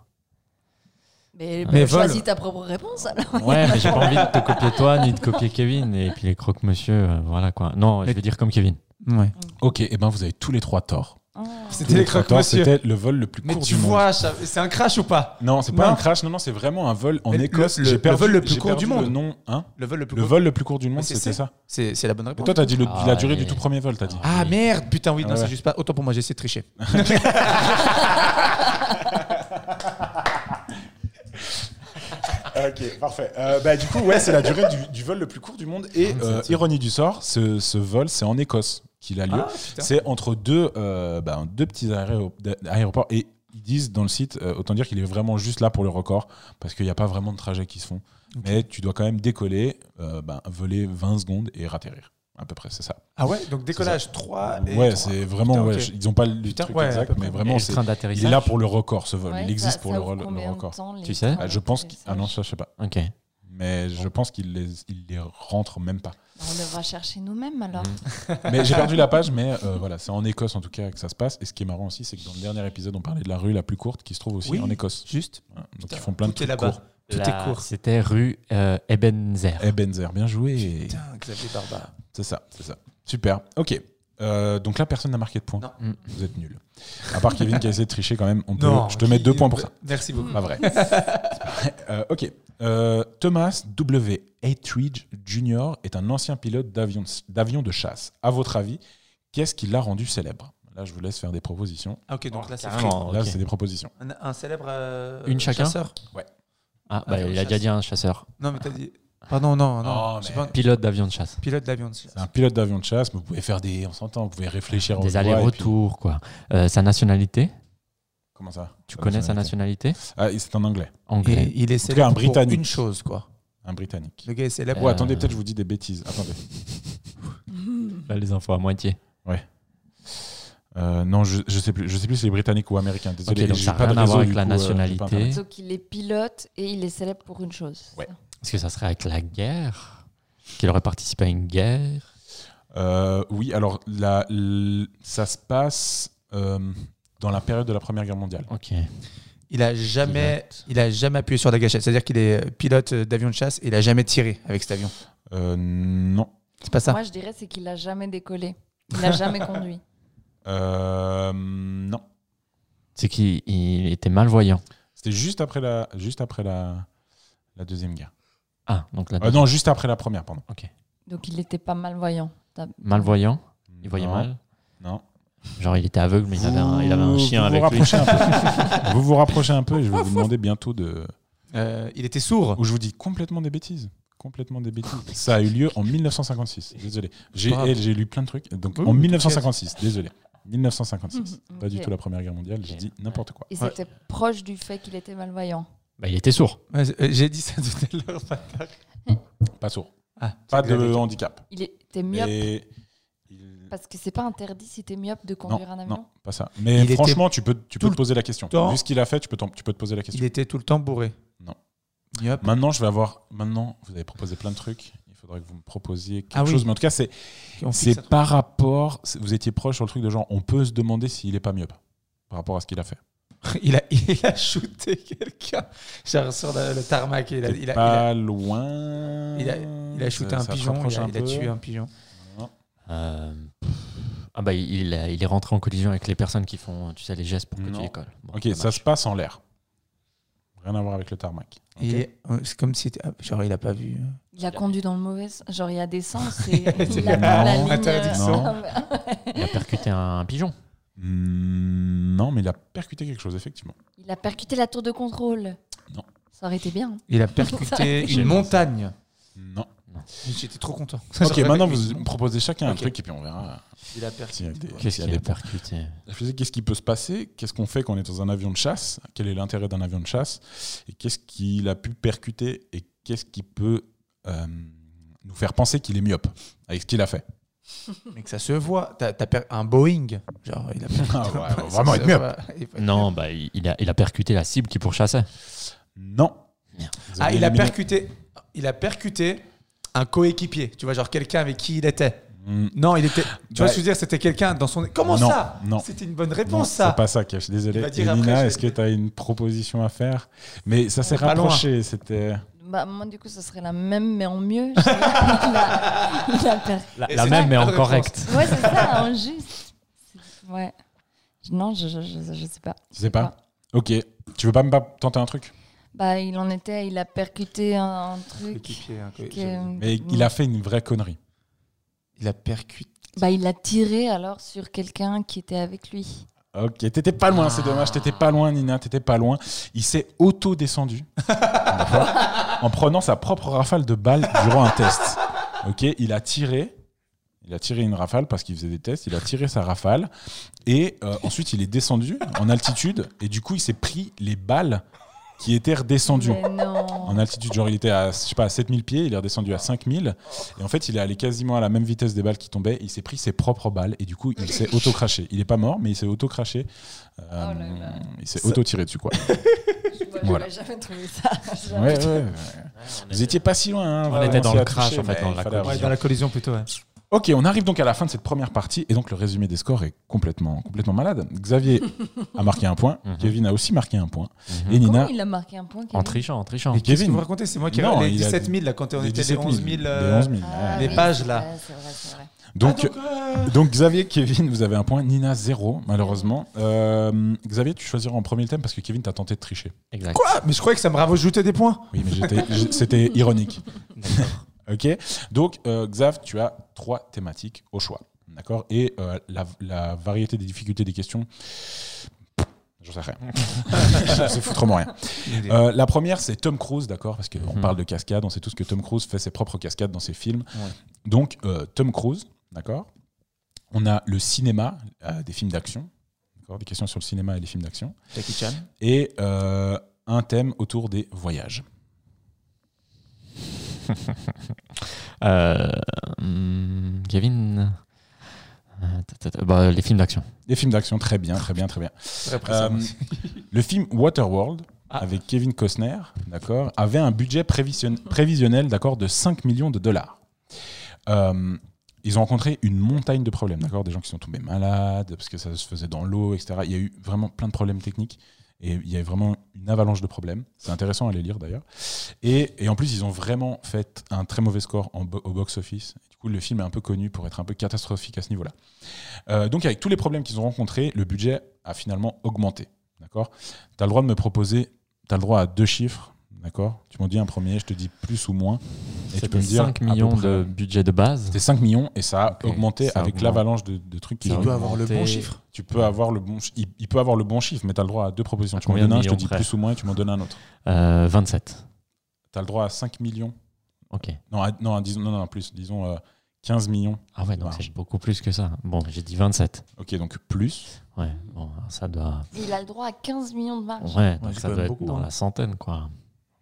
S5: Mais,
S3: Mais
S5: choisis ta propre réponse alors.
S4: Ouais, mais j'ai pas envie de te copier toi ni de copier Kevin. Et puis les croque-monsieur, euh, voilà quoi. Non, je vais dire comme Kevin.
S3: Ouais.
S2: Ok, et ben vous avez tous les trois tort.
S5: Oh.
S3: C'était les.
S2: C'était le vol le plus
S3: Mais
S2: court
S3: tu
S2: du monde.
S3: vois, ça- c'est un crash ou pas?
S2: Non, c'est pas
S3: Non.
S2: un crash, non, non, c'est vraiment un vol en
S3: Mais le-
S2: Écosse.
S3: le-
S2: J'ai
S3: le
S2: perdu-
S3: vol le plus court du monde.
S2: Le nom, hein
S3: Le vol le plus
S2: Le
S3: court.
S2: vol le plus court du monde,
S3: Mais c'est
S2: c'était
S3: ça. C'est c'est la bonne
S2: Et
S3: réponse.
S2: toi, t'as dit le-
S4: Ah,
S2: la durée du tout premier vol, t'as dit.
S3: Ah merde, putain, oui, non,
S2: Ah
S3: c'est
S2: ouais.
S3: juste pas. Autant pour moi, j'ai essayé de tricher.
S2: Ok, parfait. Euh, bah, du coup, ouais, c'est la durée du, du vol le plus court du monde. Et euh, ironie du sort, ce, ce vol, c'est en Écosse qu'il a lieu.
S3: Ah,
S2: c'est entre deux, euh, bah, deux petits aéro- aéroports. Et ils disent dans le site, euh, autant dire qu'il est vraiment juste là pour le record, parce qu'il n'y a pas vraiment de trajets qui se font. Mais tu dois quand même décoller, euh, bah, voler 20 secondes et ratterrir. À peu près, c'est ça.
S3: Ah ouais, donc décollage 3 et
S2: ouais, c'est vraiment.
S3: Putain,
S2: ouais, ils n'ont pas le
S3: Putain,
S2: truc
S3: ouais,
S2: exact, mais vraiment, c'est-
S4: train
S2: il est là pour le record, ce vol.
S5: Ouais,
S2: il existe
S5: ça-
S2: pour
S5: ça
S2: le, record.
S5: temps,
S4: Tu sais
S2: Ah, je pense qu'il- Ah non, ça, je sais pas.
S4: Ok.
S2: Mais je pense qu'il les, il les rentre même pas.
S5: On devra chercher nous-mêmes alors.
S2: Mais j'ai perdu la page, mais euh, voilà, c'est en Écosse en tout cas que ça se passe. Et ce qui est marrant aussi, c'est que dans le dernier épisode, on parlait de la rue la plus courte qui se trouve aussi
S3: Oui.
S2: en Écosse.
S3: Juste.
S2: Voilà. Donc
S3: Putain,
S2: ils font plein de trucs
S3: là-bas.
S2: courts.
S3: Tout est court.
S4: C'était rue euh, Ebenezer.
S2: Ebenezer, bien joué.
S3: Putain, Xavier Barba.
S2: C'est ça, c'est ça. Super. Ok. Euh, donc là, personne n'a marqué de points.
S3: Non.
S4: Mm.
S2: Vous êtes nuls. À part Kevin qui a essayé de tricher quand même. On peut,
S3: Non,
S2: je te mets deux points pour ça.
S3: Merci beaucoup.
S2: Pas vrai. Euh, ok. Euh, Thomas W. Etheridge Jr. est un ancien pilote d'avion d'avion de chasse. À votre avis, qu'est-ce qui l'a rendu célèbre? Là, je vous laisse faire des propositions.
S3: Ah, ok, donc là, c'est.
S2: Là,
S4: ok.
S2: c'est des propositions.
S3: Un, un célèbre euh,
S4: Une chacun
S3: chasseur
S4: Ah, bah, il a déjà dit un chasseur.
S3: Non, mais t'as dit. Pardon, non, non.
S2: Oh,
S3: c'est pas un
S4: Pilote d'avion de chasse.
S3: pilote d'avion de chasse.
S2: C'est un pilote d'avion de chasse, mais vous pouvez faire des. On s'entend, vous pouvez réfléchir
S4: Des
S2: puis-
S4: allers-retours, quoi. Euh, sa nationalité?
S2: Comment ça?
S4: Tu
S2: Sa
S4: connais sa nationalité
S2: Ah, c'est en anglais.
S4: Anglais.
S3: Et il est célèbre
S2: un
S3: pour
S2: Britannique.
S3: une chose, quoi.
S2: Un britannique.
S3: Le gars est célèbre.
S2: Oh,
S4: Euh,
S2: attendez, peut-être je vous dis des bêtises. Attendez.
S4: Là, les infos à moitié.
S2: Euh, non, je, je sais plus. Je sais plus si c'est britannique ou américain. Désolé,
S4: Ok, donc
S2: j'ai
S4: ça a
S2: pas de
S4: rien à voir avec la
S2: coup, euh,
S4: nationalité.
S2: Internet.
S5: Donc il est pilote et il est célèbre pour une chose.
S2: Ouais.
S5: ça
S4: Est-ce que ça serait avec la guerre? Qu'il aurait participé à une guerre?
S2: Euh, oui, alors la, l- ça se passe euh, dans la période de la Première Guerre mondiale.
S4: Ok.
S3: Il a jamais,
S4: Pilote.
S3: il a jamais appuyé sur la gâchette. C'est-à-dire qu'il est pilote d'avion de chasse et il a jamais tiré avec cet avion.
S2: Euh, non.
S3: C'est pas ça
S5: Moi je dirais c'est qu'il a jamais décollé. Il a jamais conduit.
S2: Euh, non.
S4: C'est qu'il il était malvoyant.
S2: C'était juste après la, juste après la, la deuxième guerre.
S4: Ah, donc la
S2: Euh, non, juste après la première, pardon.
S5: Donc il n'était pas malvoyant. T'as-
S4: malvoyant. Il voyait
S2: Non,
S4: mal.
S2: Non.
S4: Genre, il était aveugle, mais il avait un, il avait un
S2: Vous-
S4: chien
S2: vous
S4: avec
S2: vous
S4: lui.
S2: rapprochez un peu. vous vous rapprochez un peu et je vais vous demander bientôt de.
S3: Euh, il était sourd.
S2: Où je vous dis complètement des bêtises. Complètement des bêtises. Ça a eu lieu en 1956. Désolé. J'ai
S3: Bravo.
S2: eh, j'ai lu plein de trucs. Donc
S3: Oui,
S2: en
S3: oui,
S2: 1956. Désolé. 1956.
S5: Mhm,
S2: Pas du
S5: ok.
S2: tout la Première Guerre mondiale. J'ai
S4: Ok.
S2: dit n'importe quoi.
S5: Et
S3: Ouais.
S5: c'était proche du fait qu'il était malvoyant.
S4: Bah, il était sourd.
S3: Ouais, euh, J'ai dit ça tout à l'heure. bâtard.
S2: Pas sourd.
S3: Ah,
S2: Pas de handicap.
S5: Il était myope.
S2: Et il-
S5: Parce que c'est pas interdit si t'es myope de conduire un avion.
S2: Non, pas ça. Mais
S3: Il était
S2: franchement, tu peux, tu peux te
S3: le
S2: poser la question.
S3: temps-
S2: Vu ce qu'il a fait, tu peux, t'en- tu peux te poser la question.
S3: Il était tout le temps bourré.
S2: Non.
S3: Yep.
S2: Maintenant, je vais avoir. Maintenant, vous avez proposé plein de trucs. Il faudrait que vous me proposiez quelque
S3: Ah oui.
S2: chose. Mais en tout cas, c'est
S3: On fixe
S2: c'est par rapport. c'est- Vous étiez proche sur le truc de genre, on peut se demander s'il est pas mieux par rapport à ce qu'il a fait.
S3: Il a, il a shooté quelqu'un. Genre sur le, le tarmac. Il a, il a, il
S2: pas
S3: a-
S2: loin.
S3: il a- il a shooté
S2: Ça-
S3: un
S2: ça
S3: pigeon. Il a,
S2: un
S3: il a tué un pigeon.
S4: Euh, Ah bah il, il est- il est rentré en collision avec les personnes qui font, tu sais, les gestes pour que
S2: Non.
S4: tu décolles. Bon,
S2: Ok, ça
S4: marche.
S2: se passe en l'air. Rien à voir avec le tarmac. Ok.
S3: Il est- euh, C'est comme si. ah, Genre, il a pas vu. euh.
S5: Il a conduit dans le mauvais sens. Genre, il y a des sens et il a
S2: non,
S5: la ligne.
S3: interdiction.
S2: Non.
S4: Il a percuté un pigeon.
S2: Hmm, non, mais il a percuté quelque chose, effectivement.
S5: Il a percuté la tour de contrôle.
S2: Non.
S5: Ça aurait été bien. hein.
S3: Il a percuté une montagne.
S2: Non.
S3: J'étais trop content.
S2: Ok, maintenant vous me proposez chacun un
S3: Ok.
S2: truc et puis on verra.
S3: Il a
S2: s'il y a des-
S4: Qu'est-ce
S2: s'il y
S4: qu'il
S2: a
S4: a percuté
S2: qu'est-ce qui peut se passer? Qu'est-ce qu'on fait quand on est dans un avion de chasse? Quel est l'intérêt d'un avion de chasse? Et qu'est-ce qu'il a pu percuter? Et qu'est-ce qui peut euh, nous faire penser qu'il est myope avec ce qu'il a fait?
S3: Mais que ça se voit. T'as un Boeing. Genre, il a percuté.
S2: Ah ouais, vraiment être
S4: Non, bah il a, il a percuté la cible qui pourchassait.
S2: Non.
S3: Ah, il a percuté. Il a percuté un coéquipier. Tu vois, genre quelqu'un avec qui il était.
S2: Hmm,
S3: Non, il était. Tu
S2: Bah,
S3: vois ce que je veux dire C'était quelqu'un dans son. Comment
S2: non,
S3: ça?
S2: Non.
S3: C'était une bonne
S2: Non,
S3: réponse,
S2: c'est
S3: ça.
S2: pas ça, Kev, je suis désolé.
S3: Je-
S2: est-ce que tu as une proposition à faire? Mais ça s'est rapproché, c'était...
S5: Bah, moi, du coup, ce serait la même, mais en mieux. Je
S4: La, même, mais en correct.
S5: Ouais, c'est ça, en juste. Ouais. Non, je, je, je, je sais pas.
S2: Tu sais pas Ok. Tu veux pas me pas tenter un truc
S5: Bah, il en était, il a percuté un, un truc. Que-
S2: Mais il a fait une vraie connerie.
S3: Il a percuté.
S5: Bah, il a tiré alors sur quelqu'un qui était avec lui.
S2: Ok, t'étais pas loin, c'est dommage, t'étais pas loin, Nina, t'étais pas loin. Il s'est auto-descendu en prenant sa propre rafale de balles durant un test. Ok, il a tiré, il a tiré une rafale parce qu'il faisait des tests, il a tiré sa rafale et euh, ensuite il est descendu en altitude et du coup il s'est pris les balles qui étaient redescendues.
S5: Mais non.
S2: En altitude, genre il était à, je sais pas, à 7000 pieds, il est redescendu à 5000. Et en fait, il est allé quasiment à la même vitesse des balles qui tombaient. Il s'est pris ses propres balles et du coup, il s'est auto-craché. Il est pas mort, mais il s'est auto-craché. Euh,
S5: Oh là là.
S2: il s'est auto-tiré dessus, quoi.
S5: Moi,
S2: Voilà.
S5: jamais trouvé ça.
S2: Ouais, ouais, ouais. Vous étiez pas si loin. hein,
S4: On était dans le crash,
S2: toucher,
S4: en fait, dans la
S3: dans la collision plutôt, ouais.
S2: Ok, on arrive donc à la fin de cette première partie et donc le résumé des scores est complètement, complètement malade. Xavier a marqué un point,
S4: Mhm.
S2: Kevin a aussi marqué un point
S4: Mhm.
S2: et Nina.
S5: Comment il a marqué un point
S4: En
S5: Kevin
S4: trichant, en trichant.
S3: Mais qu'est-ce que
S2: Kevin.
S3: vous racontez C'est moi qui ai les
S2: il a
S3: 17 000 là quand on
S2: les
S3: était les
S2: 17 000,
S3: 11 000.
S2: les
S3: euh,
S2: 11 000,
S5: Ah,
S3: les
S5: oui,
S3: pages, là.
S5: C'est vrai, c'est vrai.
S2: Donc,
S3: Ah, donc, euh,
S2: Donc Xavier, Kevin, vous avez un point. Nina, zéro, malheureusement. Euh, Xavier, tu choisiras en premier le thème parce que Kevin t'a tenté de tricher.
S4: Exact.
S3: Quoi Mais je croyais que ça me rajoutait des points.
S2: Oui, mais j'étais- c'était ironique. Ok Donc, euh, Xav, tu as trois thématiques au choix. D'accord Et euh, la, la variété des difficultés des questions, je sais rien. je sais foutrement rien. Euh, la première, c'est Tom Cruise, d'accord Parce qu'on
S4: Mhm.
S2: parle de cascade, on sait tous que Tom Cruise fait ses propres cascades dans ses films.
S3: Ouais.
S2: Donc, Tom Cruise, d'accord On a le cinéma, des films d'action, d'accord Des questions sur le cinéma et les films d'action.
S3: Jackie Chan.
S2: Et un thème autour des voyages.
S4: Euh, hum, Kevin. Euh, bah, les films d'action.
S2: Des films d'action, très bien, très bien, très bien.
S3: Très.
S2: Euh, le film Waterworld,
S3: Ah.
S2: avec Kevin Costner, d'accord, avait un budget prévision- prévisionnel, d'accord, de 5 millions de dollars. Euh, ils ont rencontré une montagne de problèmes, d'accord, des gens qui sont tombés malades parce que ça se faisait dans l'eau, etc. Il y a eu vraiment plein de problèmes techniques. Et il y a vraiment une avalanche de problèmes. C'est intéressant à les lire d'ailleurs. Et, en plus, ils ont vraiment fait un très mauvais score au box-office. Du coup, le film est un peu connu pour être un peu catastrophique à ce niveau-là. Euh, donc, avec tous les problèmes qu'ils ont rencontrés, le budget a finalement augmenté. D'accord? Tu as le droit de me proposer, tu as le droit à deux chiffres. D'accord Tu m'en dis un premier, je te dis plus ou moins. Et tu peux me dire
S4: 5
S2: à peu
S4: millions de budget de base.
S2: C'était 5 millions et ça a augmenté
S4: ça
S2: avec l'avalanche de, de trucs
S3: Tu
S2: ont
S3: dois
S2: eu.
S3: avoir le bon chiffre.
S2: Tu peux avoir le bon, il, il peut avoir le bon chiffre, mais tu as le droit à deux propositions.
S4: À
S2: Tu m'en donnes un, je te dis plus ou moins, et tu m'en donnes un autre.
S4: Euh, 27.
S2: Tu as le droit à 5 millions.
S4: Ok.
S2: Non, à- non, à- disons, non, non, plus, disons euh, 15 millions.
S4: Ah ouais, donc c'est beaucoup plus que ça. Bon, j'ai dit 27.
S2: Ok, donc plus.
S4: Ouais, bon, ça doit.
S5: Il a le droit à 15 millions de marge.
S4: Ouais, donc ça doit être
S3: beaucoup,
S4: dans
S3: hein.
S4: la centaine, quoi.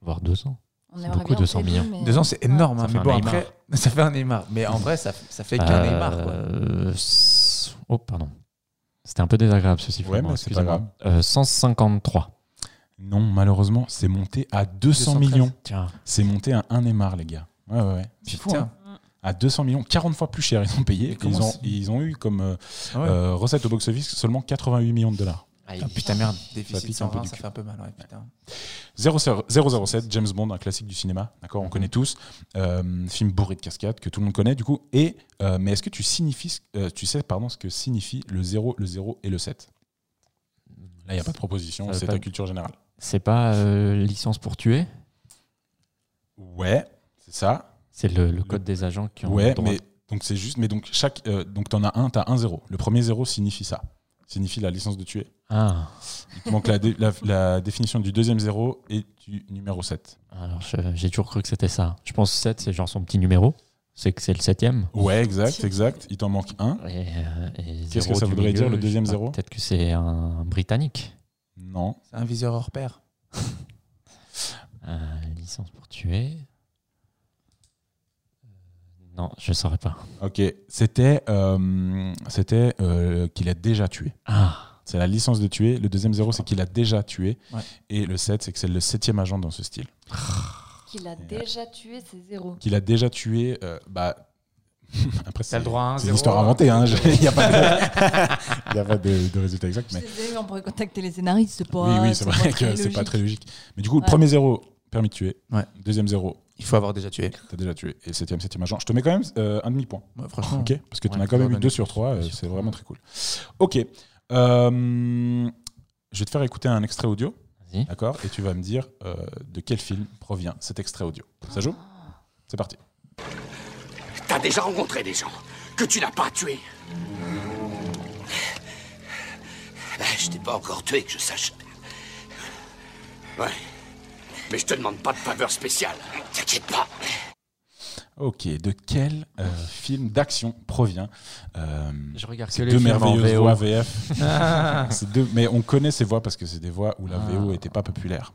S4: Voire 200.
S5: On
S4: beaucoup,
S5: bien
S4: 200
S5: au début,
S4: millions.
S5: mais-
S3: Deux ans, c'est énorme.
S4: Ça
S3: hein,
S4: fait
S3: mais
S4: un
S3: bon, après, ça fait un Neymar. Mais en vrai, ça, ça fait qu'un Neymar. Quoi.
S4: Euh, Oh, pardon. C'était un peu désagréable ce sifflement.
S2: Ouais, mais c'est pas.
S4: Euh, 153.
S2: Non, malheureusement, c'est monté à 200
S3: 213.
S2: millions.
S4: Tiens.
S2: C'est monté à un Neymar, les gars. Ouais, ouais, ouais. C'est fou,
S3: Putain.
S2: hein. À 200 millions, 40 fois plus cher, ils ont payé. Ils ont, ils ont eu comme euh,
S3: Ah ouais.
S2: euh, recette au box-office seulement 88 millions de dollars.
S3: Ah, putain, merde. Déficit
S2: pique un peu
S3: 120,
S2: du
S3: ça fait un peu mal. Ouais, putain.
S2: 007, James Bond, un classique du cinéma, d'accord, on
S3: Mhm.
S2: connaît tous, Euh, film bourré de cascades que tout le monde connaît du coup. Et euh, mais est-ce que tu signifies, euh, tu sais pardon ce que signifie le 0, le 0 et le 7 Là, il n'y a pas de proposition, c'est ta culture générale.
S4: C'est pas licence pour tuer?
S2: Ouais, c'est ça.
S4: C'est le, le code des agents qui ont.
S2: Ouais, mais donc c'est juste, mais donc chaque, donc t'en as un, t'as un 0. Le premier 0 signifie ça, signifie la licence de tuer.
S4: Ah,
S2: Il te manque la, dé- la, la définition du deuxième 0 et du numéro 7.
S4: alors j'ai toujours cru que c'était ça. Je pense que 7, c'est genre son petit numéro. C'est que c'est le septième.
S2: Ouais, exact, exact. Il t'en manque un.
S4: Euh,
S2: Qu'est-ce
S4: zéro
S2: que ça voudrait dire, le deuxième zéro
S4: Peut-être que c'est un britannique.
S2: Non.
S3: C'est un viseur hors pair.
S4: Euh, licence pour tuer. Non, je saurais pas.
S2: Ok, c'était euh, c'était euh, qu'il a déjà tué.
S4: Ah,
S2: C'est la licence de tuer. Le deuxième zéro, c'est qu'il a déjà tué.
S3: Ouais.
S2: Et le 7, c'est que c'est le septième agent dans ce style.
S5: Qu'il a déjà tué ses zéros.
S2: Qu'il a déjà tué. euh, bah, après,
S3: T'as le droit à un
S2: C'est une
S3: zéro,
S2: histoire
S3: hein.
S2: inventée. hein. Il n'y a pas, de, y a pas de, de résultat exact. Mais...
S5: On pourrait contacter les scénaristes, c'est pas.
S2: Oui, oui, c'est vrai que c'est pas très logique. Mais du coup, le premier zéro, permis de tuer.
S3: Ouais.
S2: Deuxième zéro,
S3: Il faut avoir déjà tué.
S2: t'as déjà tué. Et septième, septième agent. Je te mets quand même euh, un demi-point.
S3: Ouais, franchement.
S2: Ok, parce que tu en as quand même eu
S3: bonne
S2: deux
S3: écoute,
S2: sur trois,
S3: bien
S2: euh,
S3: sûr.
S2: c'est vraiment très cool. Ok, euh, je vais te faire écouter un extrait audio,
S4: vas-y.
S2: d'accord Et tu vas me dire euh, de quel film provient cet extrait audio. Ça joue? C'est parti.
S6: T'as déjà rencontré des gens que tu n'as pas tués Ben, Je t'ai pas encore tué, que je sache. Ouais. Mais je te demande pas de faveur spéciale. T'inquiète pas.
S2: Ok, de quel euh, film d'action provient euh,
S4: Je regarde que
S2: ces
S4: les
S2: deux
S4: films en
S2: merveilleuses
S4: VO.
S2: voix VF Ces deux- Mais on connaît ces voix parce que c'est des voix où la
S4: Ah.
S2: VO n'était pas populaire.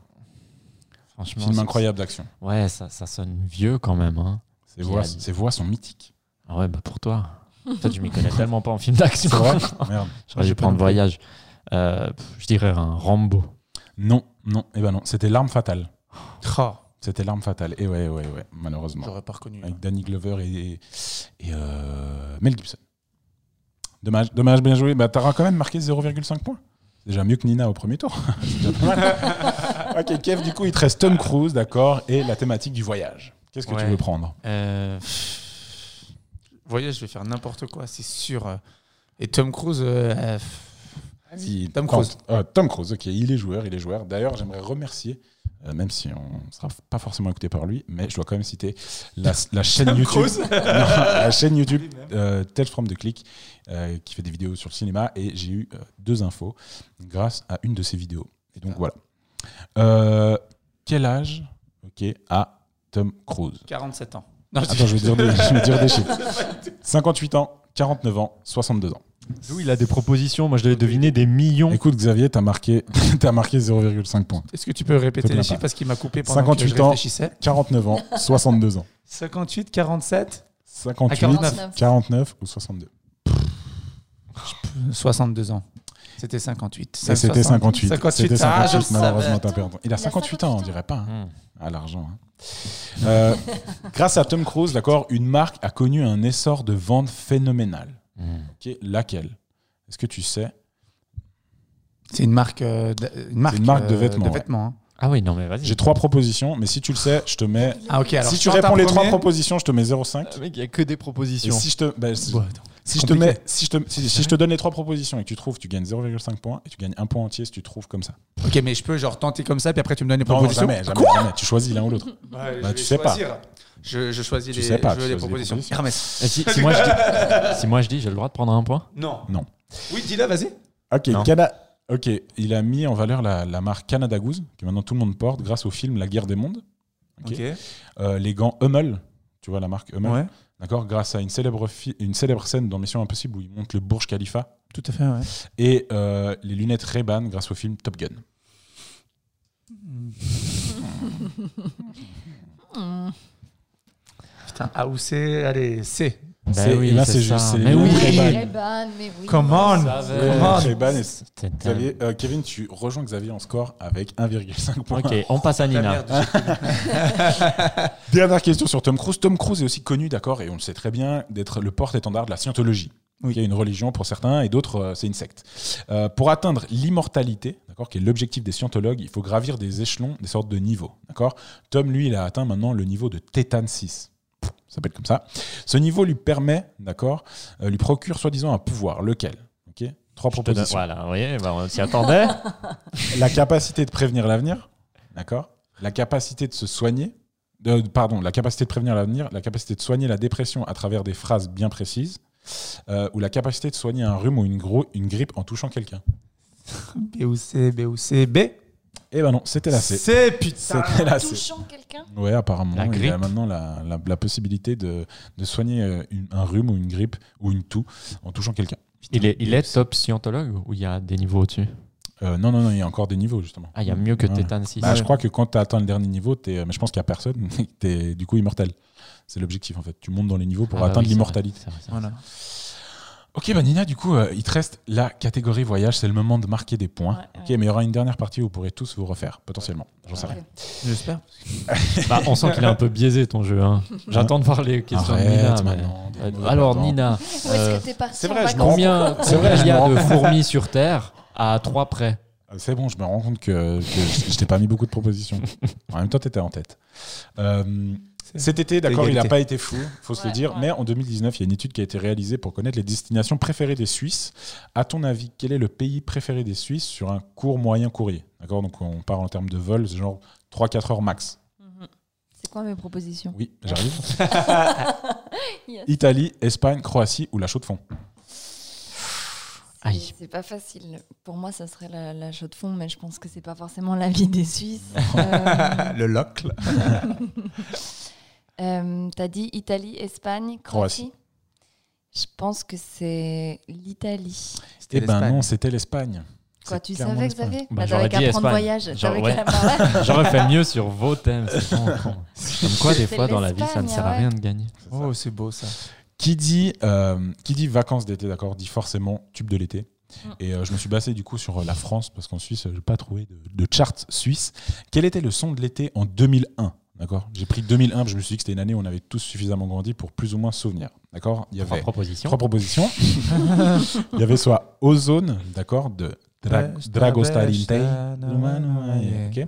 S4: Franchement,
S2: Film incroyable d'action.
S4: Ouais, ça, ça sonne vieux quand même. Hein.
S2: Ces voix, ces voix sont mythiques.
S4: Ah ouais, bah pour toi. Toi, je m'y connais tellement pas en film d'action.
S2: C'est vrai Merde.
S4: J'aurais dû prendre voyage. Euh, pff, je dirais un Rambo.
S2: Non, non, eh ben non, c'était L'arme fatale.
S3: Oh,
S2: C'était L'arme fatale. Et ouais, ouais, ouais, malheureusement.
S3: J'aurais pas reconnu.
S2: avec Danny Glover et, et euh, Mel Gibson. Dommage, dommage, bien joué. Bah, T'auras quand même marqué 0,5 points. C'est déjà mieux que Nina au premier tour. Ok, Kev, du coup, il te reste Tom Cruise, d'accord, et la thématique du voyage. Qu'est-ce que tu veux prendre
S4: Euh,
S3: Voyez, je vais faire n'importe quoi, c'est sûr. Et Tom Cruise, euh,
S2: Si-
S3: Tom Cruise.
S2: Euh, Tom Cruise, ok, il est joueur, il est joueur. D'ailleurs, j'aimerais remercier, euh, même si on ne sera pas forcément écouté par lui, mais je dois quand même citer la, la chaîne YouTube. Non, la chaîne YouTube euh, Tel From de Click, euh, qui fait des vidéos sur le cinéma, et j'ai eu euh, deux infos grâce à une de ces vidéos. Et donc voilà. Euh, quel âge, ok, a Tom Cruise?
S3: 47 ans. Non,
S2: Attends, je vais dire des, je vais dire des chiffres. 58 ans, 49 ans, 62 ans.
S4: D'où il a des propositions. Moi, je devais deviner des millions.
S2: Écoute, Xavier, t'as marqué, t'as marqué 0,5 points.
S3: Est-ce que tu peux répéter
S2: Te
S3: les chiffres? parce qu'il m'a coupé pendant
S2: 58
S3: que je
S2: ans.
S3: réfléchissais
S2: 49 ans, 62 ans.
S3: 58, 47,
S2: 58,
S3: 49.
S2: 49 ou 62.
S3: 62 ans. C'était 58.
S2: Et c'était 58.
S3: 58.
S2: C'était
S3: Ah, je
S2: 58,
S3: le savais.
S2: malheureusement, t'as perdu. Il a
S5: Il a
S2: 58 ans, on
S5: 58
S2: dirait pas. hein.
S4: Hmm.
S2: Ah, l'argent. hein. Euh, grâce à Tom Cruise, d'accord, une marque a connu un essor de vente phénoménal.
S4: Hmm.
S2: Ok, laquelle? Est-ce que tu sais?
S3: C'est une marque, euh, une marque,
S2: une marque de
S3: euh,
S2: vêtements, ouais.
S3: hein.
S4: Ah oui, non, mais vas-y.
S2: J'ai trois propositions, mais si tu le sais, je te mets.
S3: Ah ok, alors
S2: si tu réponds les trois propositions, je te mets 0,5.
S4: mec, il y a que des
S2: Et
S4: propositions.
S2: si je te, bah, si, je te mets, si je te, si, si je te donne les trois propositions et que tu trouves, tu gagnes 0,5 points et tu gagnes un point entier si tu trouves comme ça.
S3: Ok, mais je peux genre tenter comme ça, puis après tu me donnes les
S2: Non,
S3: propositions.
S2: jamais, jamais, jamais. Tu choisis l'un ou l'autre. Bah,
S3: vais
S2: tu sais pas.
S3: Je, je choisis
S2: Tu
S3: les,
S2: sais pas,
S3: je
S2: tu
S3: veux les
S2: choisis les
S3: propositions.
S2: propositions.
S3: Hermès.
S4: Et si, si moi je dis, si moi je dis, j'ai le droit de prendre un point
S3: Non.
S2: Non.
S3: Oui, dis-la, vas-y.
S2: Ok. Cana- ok, il a mis en valeur la, la marque Canada Goose, que maintenant tout le monde porte grâce au film La guerre des mondes. Ok.
S3: Ok.
S2: Euh, les gants Hummel, tu vois la marque Hummel,
S3: Ouais.
S2: d'accord, grâce à une célèbre, fi- une célèbre scène dans Mission Impossible où il monte le Burj Khalifa.
S3: Tout à fait, ouais.
S2: Et euh, les lunettes Ray-Ban grâce au film Top Gun.
S3: Putain, A ou C, allez, C.
S4: Bah
S2: C'est-
S4: oui,
S2: là,
S4: c'est
S2: juste-
S4: Mais oui.
S2: Ray-Ban,
S5: mais oui.
S3: Come on.
S2: et Xavier- euh, Kevin, tu rejoins Xavier en score avec 1,5 point.
S4: Ok, on passe à Nina.
S2: Dernière question sur Tom Cruise. Tom Cruise est aussi connu, d'accord, et on le sait très bien, d'être le porte-étendard de la scientologie.
S3: Oui.
S2: Il y a une religion pour certains et d'autres, euh, c'est une secte. Euh, pour atteindre l'immortalité, d'accord, qui est l'objectif des scientologues, il faut gravir des échelons, des sortes de niveaux. D'accord Tom, lui, il a atteint maintenant le niveau de Tétane 6. Ça s'appelle comme ça. Ce niveau lui permet, d'accord, euh, lui procure soi-disant un pouvoir. Lequel? Ok Trois
S4: Je te donne-
S2: propositions.
S4: Voilà, vous voyez, bah, on s'y attendait.
S2: La capacité de prévenir l'avenir, d'accord La capacité de se soigner, de- pardon, la capacité de prévenir l'avenir, la capacité de soigner la dépression à travers des phrases bien précises, euh, ou la capacité de soigner un rhume ou une, une grippe en touchant quelqu'un.
S3: B ou C, B ou C, B.
S2: Eh ben non, c'était la C.
S3: C, putain.
S2: C'était la C.
S5: Touchant quelqu'un
S2: Ouais, apparemment,
S4: La
S2: il a
S4: grippe.
S2: maintenant la, la- la possibilité de, de soigner euh, une- un rhume ou une grippe ou une toux en touchant quelqu'un.
S4: Il est, il est top scientologue ou il y a des niveaux au-dessus
S2: Euh, non, non, non, il y a encore des niveaux justement.
S4: Ah, il y a mieux que
S2: Ouais.
S4: Tétane 6.
S2: Bah, Je crois que quand tu atteint le dernier niveau, t'es- mais je pense qu'il n'y a personne, tu es du coup immortel. C'est l'objectif en fait. Tu montes dans les niveaux pour atteindre
S4: oui, c'est
S2: l'immortalité.
S4: vrai, c'est vrai, c'est vrai.
S3: Voilà.
S2: Ok, bah Nina, du coup, euh, il te reste la catégorie voyage. C'est le moment de marquer des points.
S5: Ouais,
S2: Ok, mais il y aura une dernière partie où vous pourrez tous vous refaire, potentiellement. J'en sais rien.
S3: J'espère.
S4: Bah, on sent qu'il est un peu biaisé ton jeu. hein. J'attends de voir les questions de Nina.
S2: Arrête
S4: mais-
S2: maintenant,
S4: Euh, Alors. Nina, euh,
S2: c'est vrai, je
S4: combien, combien il y a de fourmis sur Terre à 3 près
S2: Euh, C'est bon, je me rends compte que, que je t'ai pas mis beaucoup de propositions. En même temps, tu étais en tête. Euh, cet été, d'accord, il n'a pas été fou, faut se le dire,
S5: ouais.
S2: mais en 2019, il y a une étude qui a été réalisée pour connaître les destinations préférées des Suisses. À ton avis, quel est le pays préféré des Suisses sur un court moyen courrier? D'accord, donc on parle en termes de vol, genre 3-4 heures max.
S5: Mhm. C'est quoi mes propositions?
S2: Oui, j'arrive.
S5: Yes.
S2: Italie, Espagne, Croatie ou la chaux de fond?
S4: Aïe.
S5: C'est- C'est pas facile. Pour moi, ça serait la, la chaux de fond, mais je pense que c'est pas forcément l'avis des Suisses. Euh,
S3: Le locle.
S5: euh, T'as dit Italie, Espagne, Croatie. Je pense que c'est l'Italie.
S2: Eh ben non, c'était l'Espagne.
S5: Quoi,
S2: C'est
S5: tu savais,
S2: l'Espagne.
S5: Xavier
S4: Bah,
S5: Bah,
S4: j'aurais
S5: T'avais qu'à
S4: dit
S5: prendre
S4: Espagne.
S5: voyage.
S4: Genre,
S5: T'avais
S4: ouais. J'aurais fait mieux sur vos thèmes. Comme quoi, des
S5: C'est
S4: fois, dans la vie, ça ne sert à rien de gagner.
S3: Oh, c'est beau ça.
S2: Qui dit, euh, qui dit vacances d'été, d'accord, dit forcément tube de l'été.
S5: Mm.
S2: Et euh, je me suis basé du coup sur euh, la France, parce qu'en Suisse, je n'ai pas trouvé de, de chart suisse. Quel était le son de l'été en 2001 D'accord J'ai pris 2001, parce que je me suis dit que c'était une année où on avait tous suffisamment grandi pour plus ou moins se souvenir. D'accord Il y
S4: Trois
S2: avait
S4: propositions.
S2: trois propositions. Il y avait soit Ozone, d'accord, de Dra Dragostarinte. Ok.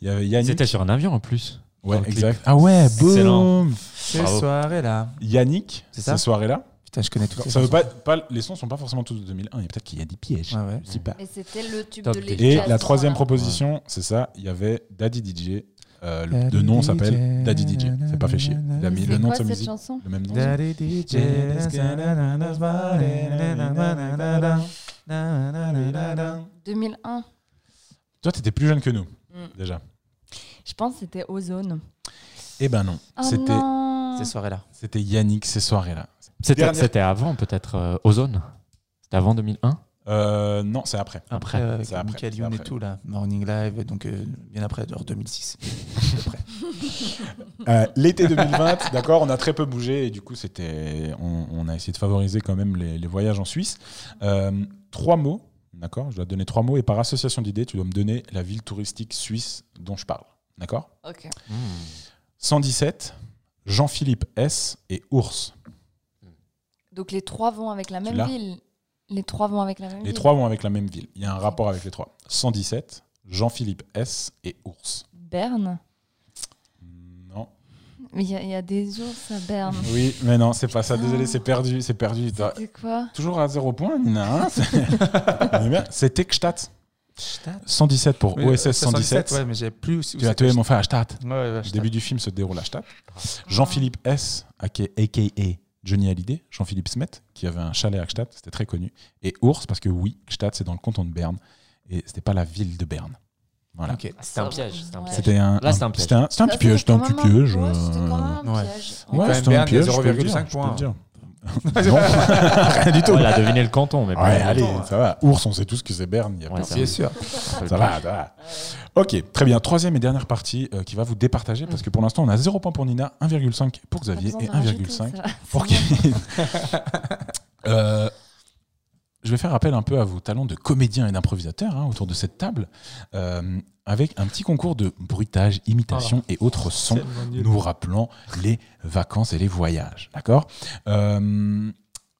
S2: Il y avait Yannick.
S4: C'était sur un avion en plus.
S2: Ouais, exact. Ah ouais, boum
S3: Ces
S4: Bravo.
S3: soirées-là.
S2: Yannick, ces soirées-là.
S3: Putain, je connais tout.
S2: Ça veut pas, pas, les sons sont pas forcément tous de 2001. Il y a peut-être qu'il y a des pièges.
S3: Ouais, ouais.
S2: Je sais pas.
S5: Et c'était le tube
S4: Top
S5: de
S4: des-
S5: l'été.
S2: Et
S5: à
S2: la
S5: ce
S2: troisième proposition, c'est ça. Il y avait Daddy DJ. Euh, le, nom s'appelle Daddy DJ. C'est pas fait chier. Il a mis le nom de sa
S5: cette
S2: musique,
S5: chanson
S2: le même nom.
S3: Daddy DJ.
S5: 2001.
S2: Toi, t'étais plus jeune que nous,
S5: Mm.
S2: déjà.
S5: Je pense que c'était Ozone.
S2: Eh ben non.
S5: Oh
S2: C'était.
S3: Ces soirées-là.
S2: c'était Yannick ces soirées-là.
S4: C'était
S2: Dernière-
S4: c'était avant, peut-être, euh, Ozone C'était avant 2001
S2: Euh, non, c'est après.
S3: Après, euh, avec
S2: c'est après,
S3: Michael Youn et
S2: après.
S3: tout, là. Morning Live, donc euh, bien après, genre 2006. à peu près.
S2: Euh, l'été 2020, d'accord, on a très peu bougé et du coup, c'était, on, on a essayé de favoriser quand même les, les voyages en Suisse. Euh, trois mots, d'accord, je dois te donner trois mots et par association d'idées, tu dois me donner la ville touristique suisse dont je parle, d'accord?
S5: Ok.
S2: 117, Jean-Philippe S et Ours.
S5: Donc les trois vont avec la même ville. Les trois vont avec la même
S2: Les
S5: ville.
S2: trois vont avec la même ville. Il y a un rapport avec les trois. 117, Jean-Philippe S et Ours.
S5: Berne.
S2: Non.
S5: Mais il y, a- il y a des ours à Berne.
S2: Oui, mais non, c'est pas ça. Désolé, c'est perdu. C'est perdu.
S5: C'est quoi
S2: Toujours à zéro point, Nina. hein. C'est Tekstadt. 117 pour OSS
S3: euh,
S2: 117.
S3: Ouais, mais j'ai plus.
S2: Tu tuer
S3: que
S2: mon frère à Stadt.
S3: Ouais, ouais,
S2: Le début du film se déroule à Stadt. Jean-Philippe S, aka Johnny Hallyday, Jean-Philippe Smet, qui avait un chalet à Gstaad, c'était très connu. Et Ours, parce que oui, Gstaad, c'est dans le canton de Berne. Et c'était pas la ville de Berne. Voilà.
S3: Ok.
S4: C'était un piège. C'était un
S5: Ouais.
S4: piège.
S2: C'était un,
S4: Là, c'était un piège.
S2: C'était un, petit piège. C'était un petit
S5: un-
S2: piège.
S5: ouais, C'était quand
S2: euh,
S5: même un
S3: Ouais.
S5: piège.
S2: C'était un piège. je peux le
S3: 0,5
S2: dire, je peux le
S3: points.
S2: Non, rien du tout.
S4: Elle a deviné le canton, mais
S2: Ouais, allez, ça va. Ours, on sait tous que c'est Berne. il y a
S4: Ouais,
S3: Bien sûr.
S2: Ça va, ça va. Ok, très bien. Troisième et dernière partie euh, qui va vous départager parce que pour l'instant, on a 0 point pour Nina, 1,5 pour Xavier et
S5: de rajouter,
S2: 1,5
S5: ça va.
S2: pour Kevin. Euh, je vais faire appel un peu à vos talents de comédien et d'improvisateur hein, autour de cette table euh, avec un petit concours de bruitage, imitation et autres sons nous rappelant les vacances et les voyages. D'accord? Euh,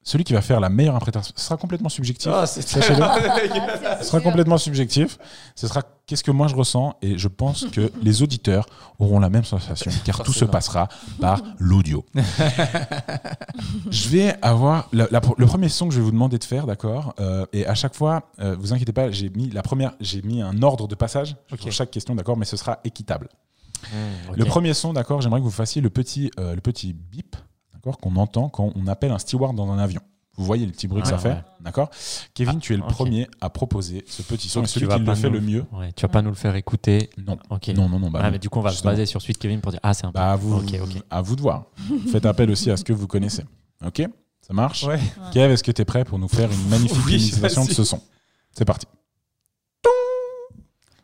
S2: Celui qui va faire la meilleure interprétation sera complètement subjectif.
S3: Ah,
S2: Ce sera complètement subjectif. Ce sera qu'est-ce que moi je ressens et je pense que les auditeurs auront la même sensation car tout se passera par l'audio. je vais avoir la- la- le premier son que je vais vous demander de faire, d'accord Euh, Et à chaque fois, euh, vous inquiétez pas, j'ai mis la première, j'ai mis un ordre de passage pour chaque question, d'accord Mais ce sera équitable.
S4: Mmh.
S2: Le premier son, d'accord, j'aimerais que vous fassiez le petit, euh, le petit bip, d'accord, qu'on entend quand on appelle un steward dans un avion. Vous voyez le petit bruit que ça
S4: Ouais,
S2: fait, d'accord? Kevin,
S4: Ah,
S2: tu es le premier à proposer ce petit son.
S4: Donc
S2: celui
S4: tu vas
S2: qui le
S4: pas
S2: fait
S4: nous-
S2: le mieux,
S4: Ouais, tu vas pas nous le faire écouter.
S2: non.
S4: Ok.
S2: Non, non, non. Bah,
S4: ah, mais du coup, on va se baser sur de Kevin pour dire Ah, c'est un peu.
S2: Bah, à vous,
S4: Ok, ok.
S2: à vous de voir. Faites appel aussi à ce que vous connaissez. Ok? Ça marche?
S3: Ouais.
S2: Kev, est-ce que tu es prêt pour nous faire une magnifique
S3: Oui,
S2: imitation de ce son? C'est parti.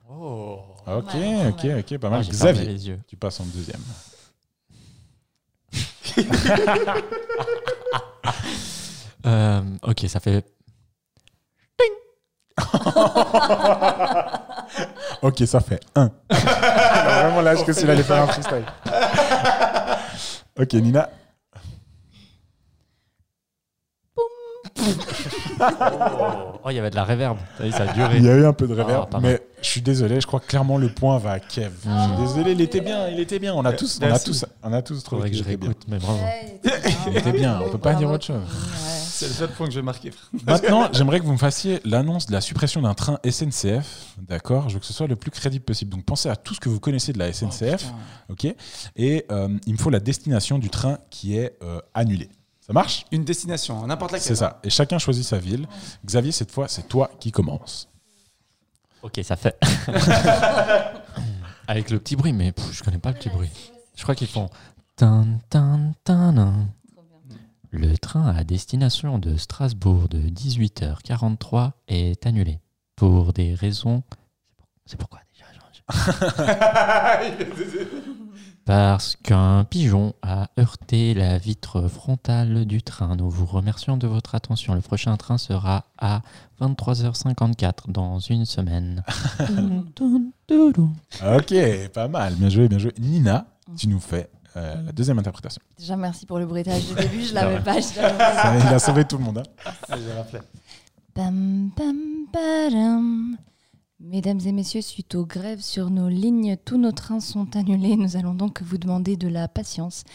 S4: Oh.
S2: Ok, ok, ok, pas
S4: Ah,
S2: mal.
S4: fermé
S2: Xavier,
S4: les yeux.
S2: tu passes en deuxième.
S4: Euh, ok, ça fait.
S2: Ok, ça fait un. vraiment l'âge que s'il allait faire un freestyle. ok, Nina.
S4: Oh, il y avait de la réverb. Ça a duré.
S2: Il y a eu un peu de réverb,
S4: Ah, mal.
S2: mais je suis désolé, je crois que clairement le point va à Kev. Je suis désolé, il était bien, il était bien. On a tous, on a tous, on a tous trouvé
S4: Faudrait que je réécoute, mais bravo.
S5: Ouais,
S2: Il était bien, on peut pas dire autre chose.
S3: C'est le seul point que je vais marquer.
S2: Maintenant, j'aimerais que vous me fassiez l'annonce de la suppression d'un train SNCF. D'accord Je veux que ce soit le plus crédible possible. Donc pensez à tout ce que vous connaissez de la SNCF. ok? Et euh, il me faut la destination du train qui est euh, annulé. Ça marche
S3: Une destination, n'importe laquelle.
S2: C'est ça. Et chacun choisit sa ville. Xavier, cette fois, c'est toi qui commence.
S4: Ok, ça fait. Avec le petit bruit, mais pff, je connais pas le petit bruit. Je crois qu'ils font. Tan, tan, tan, tan. Le train à destination de Strasbourg de 18h43 est annulé. Pour des raisons. C'est pourquoi Parce qu'un pigeon a heurté la vitre frontale du train. Nous vous remercions de votre attention. Le prochain train sera à 23h54 dans une semaine.
S2: Ok, pas mal. Bien joué, bien joué. Nina, tu nous fais euh, la deuxième interprétation.
S5: Déjà, merci pour le bruitage du début. Je l'avais pas. je l'avais
S2: Ça,
S5: pas.
S2: il a sauvé tout le monde. hein.
S3: J'ai rappelé.
S5: Pam, pam, padam. Mesdames et messieurs, suite aux grèves sur nos lignes, tous nos trains sont annulés. Nous allons donc vous demander de la patience.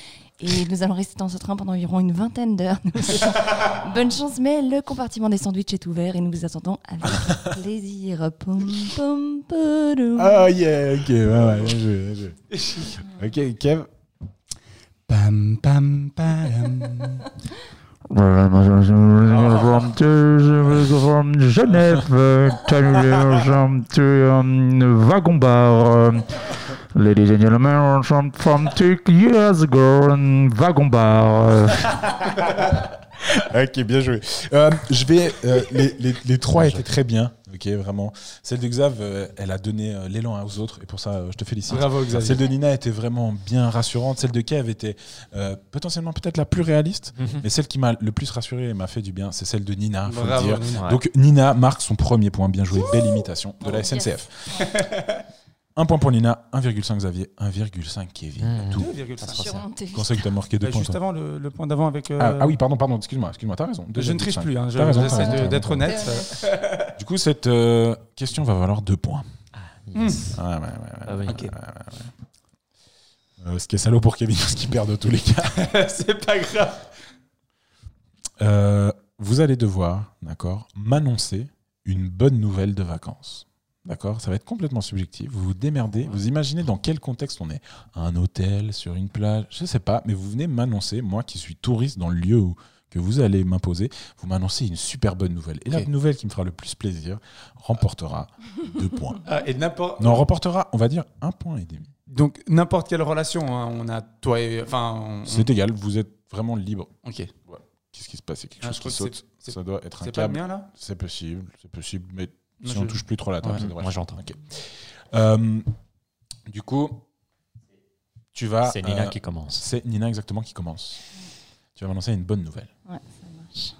S5: Et nous allons rester dans ce train pendant environ une vingtaine d'heures. Bonne chance, mais le compartiment des sandwichs est ouvert et nous vous attendons avec plaisir. Pom, pom, padam.
S2: Oh yeah, ok, ouais, ouais, bien joué, bien joué. Ok, Kev.
S3: Pam, pam, pam.
S7: From Genève, to wagon-bar. Ladies and gentlemen, from, from two years ago, wagon-bar.
S2: Ok, bien joué. Euh, je vais. euh, les, les- les trois étaient très bien. Ok, vraiment. Celle de Xav, euh, elle a donné euh, l'élan aux autres et pour ça, euh, je te félicite.
S3: Bravo, Xavier.
S2: Celle de Nina était vraiment bien rassurante. Celle de Kev était euh, potentiellement peut-être la plus réaliste,
S4: Mhm.
S2: mais celle qui m'a le plus rassuré et m'a fait du bien, c'est celle de Nina, faut
S3: Bravo,
S2: le dire.
S3: Nina.
S2: Donc Nina marque son premier point. Bien joué, belle imitation de la
S5: Oh, yes.
S2: SNCF. Un point pour Nina, 1,5 Xavier, 1,5 Kevin.
S4: Mmh.
S2: Tout.
S3: 2,5.
S4: Ça se resserre.
S5: Surmonté.
S2: Comment ça que t'as marqué deux
S3: Bah,
S2: points
S3: juste
S2: toi
S3: avant le, le point d'avant avec. euh,
S2: ah, ah oui, pardon, pardon, excuse-moi, excuse-moi, t'as raison.
S3: Je ne triche
S2: 2,5.
S3: plus, hein, j'essaie d'être honnête.
S2: Du coup, cette euh, question va valoir deux points.
S4: Yes.
S2: Ouais, ouais, ouais. ouais,
S4: Ah oui.
S2: ouais,
S3: Ok.
S2: ouais, ouais, ouais. Euh, ce qui est salaud pour Kevin, parce qu'il perd de tous les cas.
S3: C'est pas grave.
S2: Euh, vous allez devoir, d'accord, m'annoncer une bonne nouvelle de vacances. D'accord Ça va être complètement subjectif. Vous vous démerdez. Vous imaginez dans quel contexte on est Un hôtel, sur une plage, je sais pas, mais vous venez m'annoncer, moi qui suis touriste dans le lieu où, que vous allez m'imposer, vous m'annoncez une super bonne nouvelle. Et la nouvelle qui me fera le plus plaisir remportera deux points.
S3: Ah, et n'importe.
S2: Non, remportera, on va dire, un point et demi.
S3: Donc n'importe quelle relation, hein, on a toi et enfin. on-
S2: C'est égal, vous êtes vraiment libre.
S3: Ok.
S2: Qu'est-ce qui se passe? A quelque
S3: Ah,
S2: chose qui
S3: c'est-
S2: saute.
S3: c'est-
S2: Ça doit être un
S3: C'est pas le
S2: câble.
S3: mien là?
S2: C'est possible, c'est possible, mais Si on touche plus trop la table,
S3: Ouais,
S4: moi, j'entends.
S2: Ok. Euh, du coup, tu vas.
S4: C'est Nina
S2: euh,
S4: qui commence.
S2: C'est Nina exactement qui commence. Tu vas m'annoncer une bonne nouvelle.
S5: Ouais, ça marche.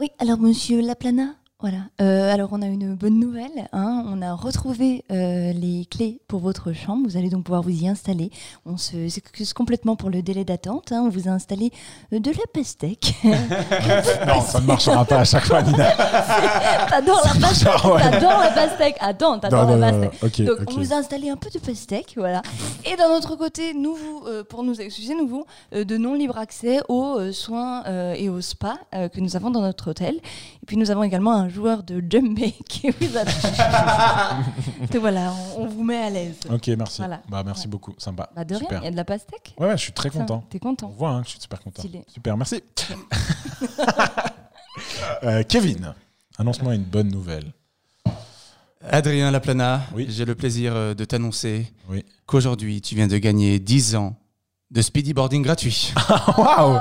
S5: Oui, alors monsieur Laplana, voilà. Euh, alors on a une bonne nouvelle. hein. On a retrouvé euh, les clés pour votre chambre. Vous allez donc pouvoir vous y installer. On se s'excuse complètement pour le délai d'attente. hein. On vous a installé euh, de la pastèque.
S2: non, ça ne marchera pas à chaque fois, Nina.
S5: t'adores la pastèque.
S2: ouais.
S5: T'adores la pastèque. Attends, t'adores
S2: Non, non,
S5: la
S2: non,
S5: pastèque.
S2: non,
S5: Donc, on vous a installé un peu de pastèque, voilà. Et d'un autre côté, nous vous, pour nous excuser, nous vous euh, donnons libre accès aux soins et au spa euh, que nous avons dans notre hôtel. Et puis nous avons également un joueur de djembé qui vous attend. Donc voilà, on, on vous met à l'aise.
S2: Ok, merci.
S5: Voilà.
S2: Bah, merci
S5: Ouais.
S2: beaucoup, sympa.
S5: Bah de rien,
S2: Super.
S5: il y a de la pastèque.
S2: Ouais, ouais, je suis très content.
S5: T'es
S2: On
S5: content.
S2: voit hein, que je suis super content.
S5: Stylé.
S2: Super, merci. Euh, Kevin, annonce-moi une bonne nouvelle.
S3: Adrien Laplana,
S2: Oui.
S3: j'ai le plaisir euh, de t'annoncer
S2: Oui.
S3: qu'aujourd'hui tu viens de gagner 10 ans de speedy boarding gratuit.
S2: Waouh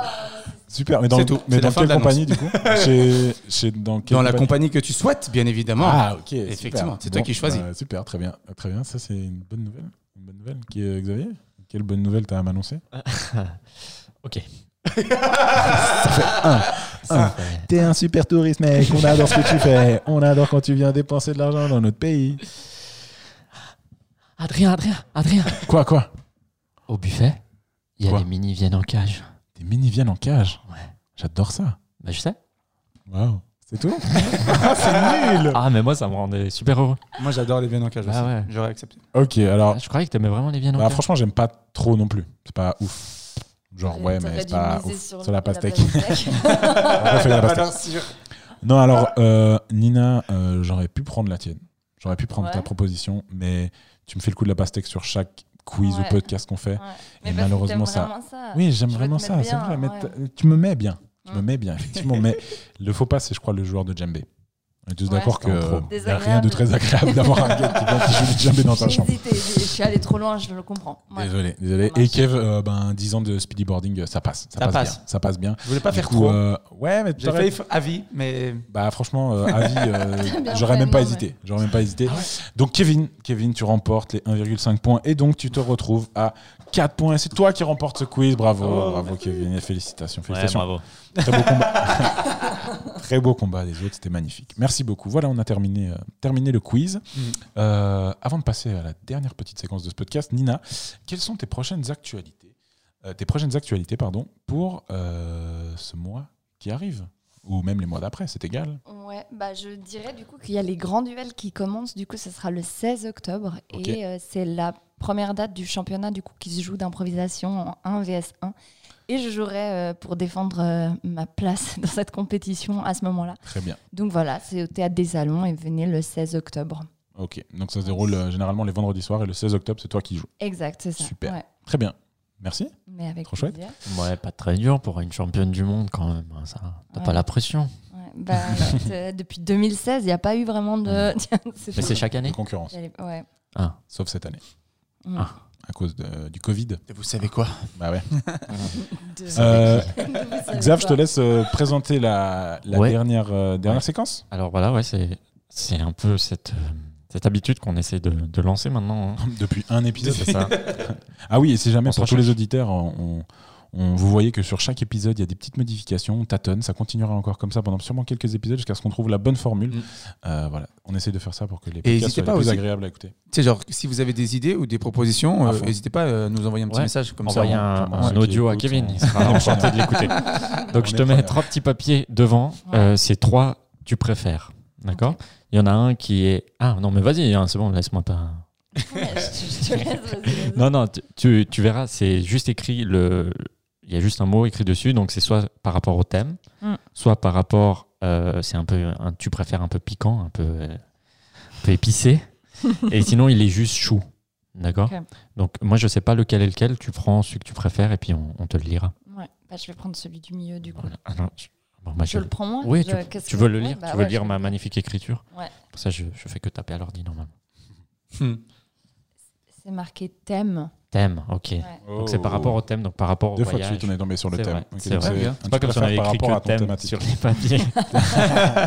S2: Super, mais dans,
S3: tout,
S2: mais quelle compagnie du coup chez, chez- dans,
S3: la compagnie que tu souhaites, bien évidemment.
S2: Ah, ok.
S3: Effectivement, c'est toi qui choisis.
S2: bah, super, très bien. Très bien, ça c'est une bonne nouvelle. Une bonne nouvelle. Qui est Xavier Quelle bonne nouvelle t'as à m'annoncer
S4: Ok.
S2: Un. T'es un super touriste, mec. On adore ce que tu fais. On adore quand tu viens dépenser de l'argent dans notre pays.
S4: Adrien, Adrien, Adrien.
S2: Quoi, quoi?
S4: Au buffet, il y a
S2: Quoi?
S4: les mini viennent en cage.
S2: Mini viennent en cage.
S4: Ouais.
S2: J'adore ça.
S4: Bah je sais.
S2: Waouh. C'est tout C'est nul
S4: Ah mais moi ça me rendait super heureux.
S3: Moi j'adore les viennes en cage
S4: Ah
S3: aussi.
S4: ouais.
S3: J'aurais accepté.
S2: Ok, alors.
S4: Ah, je croyais que t'aimais vraiment les viennes en
S2: bah,
S4: cage.
S2: franchement, j'aime pas trop non plus. C'est pas ouf. Genre, ouais, mais c'est pas ouf. Sur la pastèque. On préfère la pastèque. Non, alors, euh, Nina, euh, j'aurais pu prendre la tienne. J'aurais pu prendre ta proposition, mais tu me fais le coup de la pastèque sur chaque quiz
S5: Ouais.
S2: ou podcast qu'on fait.
S5: Ouais.
S2: Et
S5: Mais
S2: malheureusement, ça-. Oui, j'aime vraiment ça,
S5: bien,
S2: vrai. Mais
S5: ouais.
S2: tu me mets bien. Tu me mets bien, effectivement. mais le faux pas, c'est, je crois, le joueur de djembé. On est tous
S5: Ouais,
S2: d'accord
S4: c'est en
S2: que
S4: trop.
S2: il n'y a rien de très agréable d'avoir un gars qui vient qui joue du djembé dans ta
S5: J'ai
S2: chambre.
S5: hésité, j'ai- je suis allée trop loin, je le comprends. Ouais.
S2: Désolé, désolé. Et. Kev, euh, ben, 10 ans de speedyboarding, euh, ça passe. Ça,
S3: Ça
S2: passe,
S3: passe.
S2: bien. Ça passe bien.
S3: Je voulais pas
S2: Du
S3: faire
S2: coup,
S3: trop.
S2: euh, ouais, mais
S3: J'ai faire avis, mais
S2: Bah franchement, euh, avis, euh, j'aurais
S5: fait,
S2: même pas
S5: non,
S2: hésité. J'aurais même pas hésité. Donc Kevin, Kevin, tu remportes les 1,5 points et donc tu te retrouves à 4 points. C'est toi qui remportes ce quiz. Bravo,
S3: Oh,
S2: bravo Kevin. Et félicitations,
S4: Ouais,
S2: félicitations.
S4: bravo.
S2: Très beau combat. Très beau combat des autres, c'était magnifique. Merci beaucoup. Voilà, on a terminé, euh, terminé le quiz.
S3: Mhm.
S2: Euh, avant de passer à la dernière petite séquence de ce podcast, Nina, quelles sont tes prochaines actualités, euh, tes prochaines actualités, pardon, pour euh, ce mois qui arrive? Ou même les mois d'après, c'est égal.
S5: Ouais, bah je dirais du coup qu'il y a les grands duels qui commencent. Du coup, ce sera le 16 octobre et euh, c'est la première date du championnat du coup qui se joue d'improvisation en 1 vs 1. Et je jouerai euh, pour défendre euh, ma place dans cette compétition à ce moment-là.
S2: Très bien.
S5: Donc voilà, c'est au théâtre des Salons et venez le 16 octobre.
S2: Ok, donc ça se déroule euh, généralement les vendredis soirs et le 16 octobre, c'est toi qui joues.
S5: Exact, c'est ça.
S2: Super.
S5: Ouais,
S2: Très bien. Merci.
S5: mais avec
S2: Trop chouette.
S4: Ouais, pas très dur pour une championne du monde quand même. hein, Ça, t'as
S5: Ouais.
S4: pas la pression.
S5: Ouais, bah, euh, depuis 2016, il n'y a pas eu vraiment de.
S4: Mais c'est chaque
S2: De
S4: année.
S2: concurrence,
S5: Ouais.
S4: Ah.
S2: sauf cette année,
S5: Mm.
S4: Ah.
S2: À cause de- du Covid.
S3: vous savez quoi?
S2: Bah ouais. Euh, Xav, je te laisse euh, présenter la, la
S4: Ouais.
S2: dernière, euh, dernière
S4: Ouais.
S2: séquence.
S4: Alors voilà, ouais, c'est c'est un peu cette euh, cette habitude qu'on essaie de, de lancer maintenant. hein.
S2: Depuis un épisode.
S4: C'est ça.
S2: Ah oui, et si jamais
S4: On
S2: pour tous les auditeurs, on, On, vous voyez que sur chaque épisode, il y a des petites modifications, on tâtonne, ça continuera encore comme ça pendant sûrement quelques épisodes jusqu'à ce qu'on trouve la bonne formule.
S3: Mm.
S2: Euh, voilà, on essaie de faire ça pour que les podcasts
S3: n'hésitez
S2: soient
S3: pas
S2: les plus
S3: aussi-
S2: agréables à écouter.
S3: Tu sais, genre, si vous avez des idées ou des propositions, euh, n'hésitez pas à nous envoyer un petit
S4: Ouais.
S3: message comme
S4: Envoyer
S3: ça.
S4: un, un
S2: qui
S4: audio à Kevin, il sera enchanté de l'écouter. Donc
S2: On
S4: je te mets trois petits papiers devant.
S5: Ouais.
S4: Euh, c'est trois, tu préfères. D'accord. Il y en a un qui est. Ah non, mais vas-y, hein, c'est bon, laisse-moi pas.
S5: Ouais, je, je te laisse, vas-y, vas-y.
S4: Non, non, tu, tu verras, c'est juste écrit. Le... Il y a juste un mot écrit dessus, donc c'est soit par rapport au thème,
S5: Mm.
S4: soit par rapport. euh, c'est un peu. Un, tu préfères un peu piquant, un peu, euh, un peu épicé. et sinon, il est juste chou. D'accord? Donc, moi, je sais pas lequel est lequel. Tu prends celui que tu préfères et puis on, on te le lira.
S5: Ouais, bah, je vais prendre celui du milieu du coup.
S4: Ah non, je- bon, bah,
S5: Je
S4: je-
S5: le prends moi?
S4: Oui,
S5: Je-
S4: tu, veux le lire?
S5: Bah
S4: Tu veux
S5: ouais,
S4: lire ma magnifique écriture?
S5: Ouais.
S4: Pour ça, je, je fais que taper à l'ordi normalement.
S5: C'est marqué thème.
S4: Thème, ok.
S5: Ouais.
S4: Donc c'est par rapport au thème, donc par rapport au
S2: Deux fois de suite, on est tombé sur le thème.
S4: c'est vrai. C'est pas comme si on avait écrit que thème sur les papiers.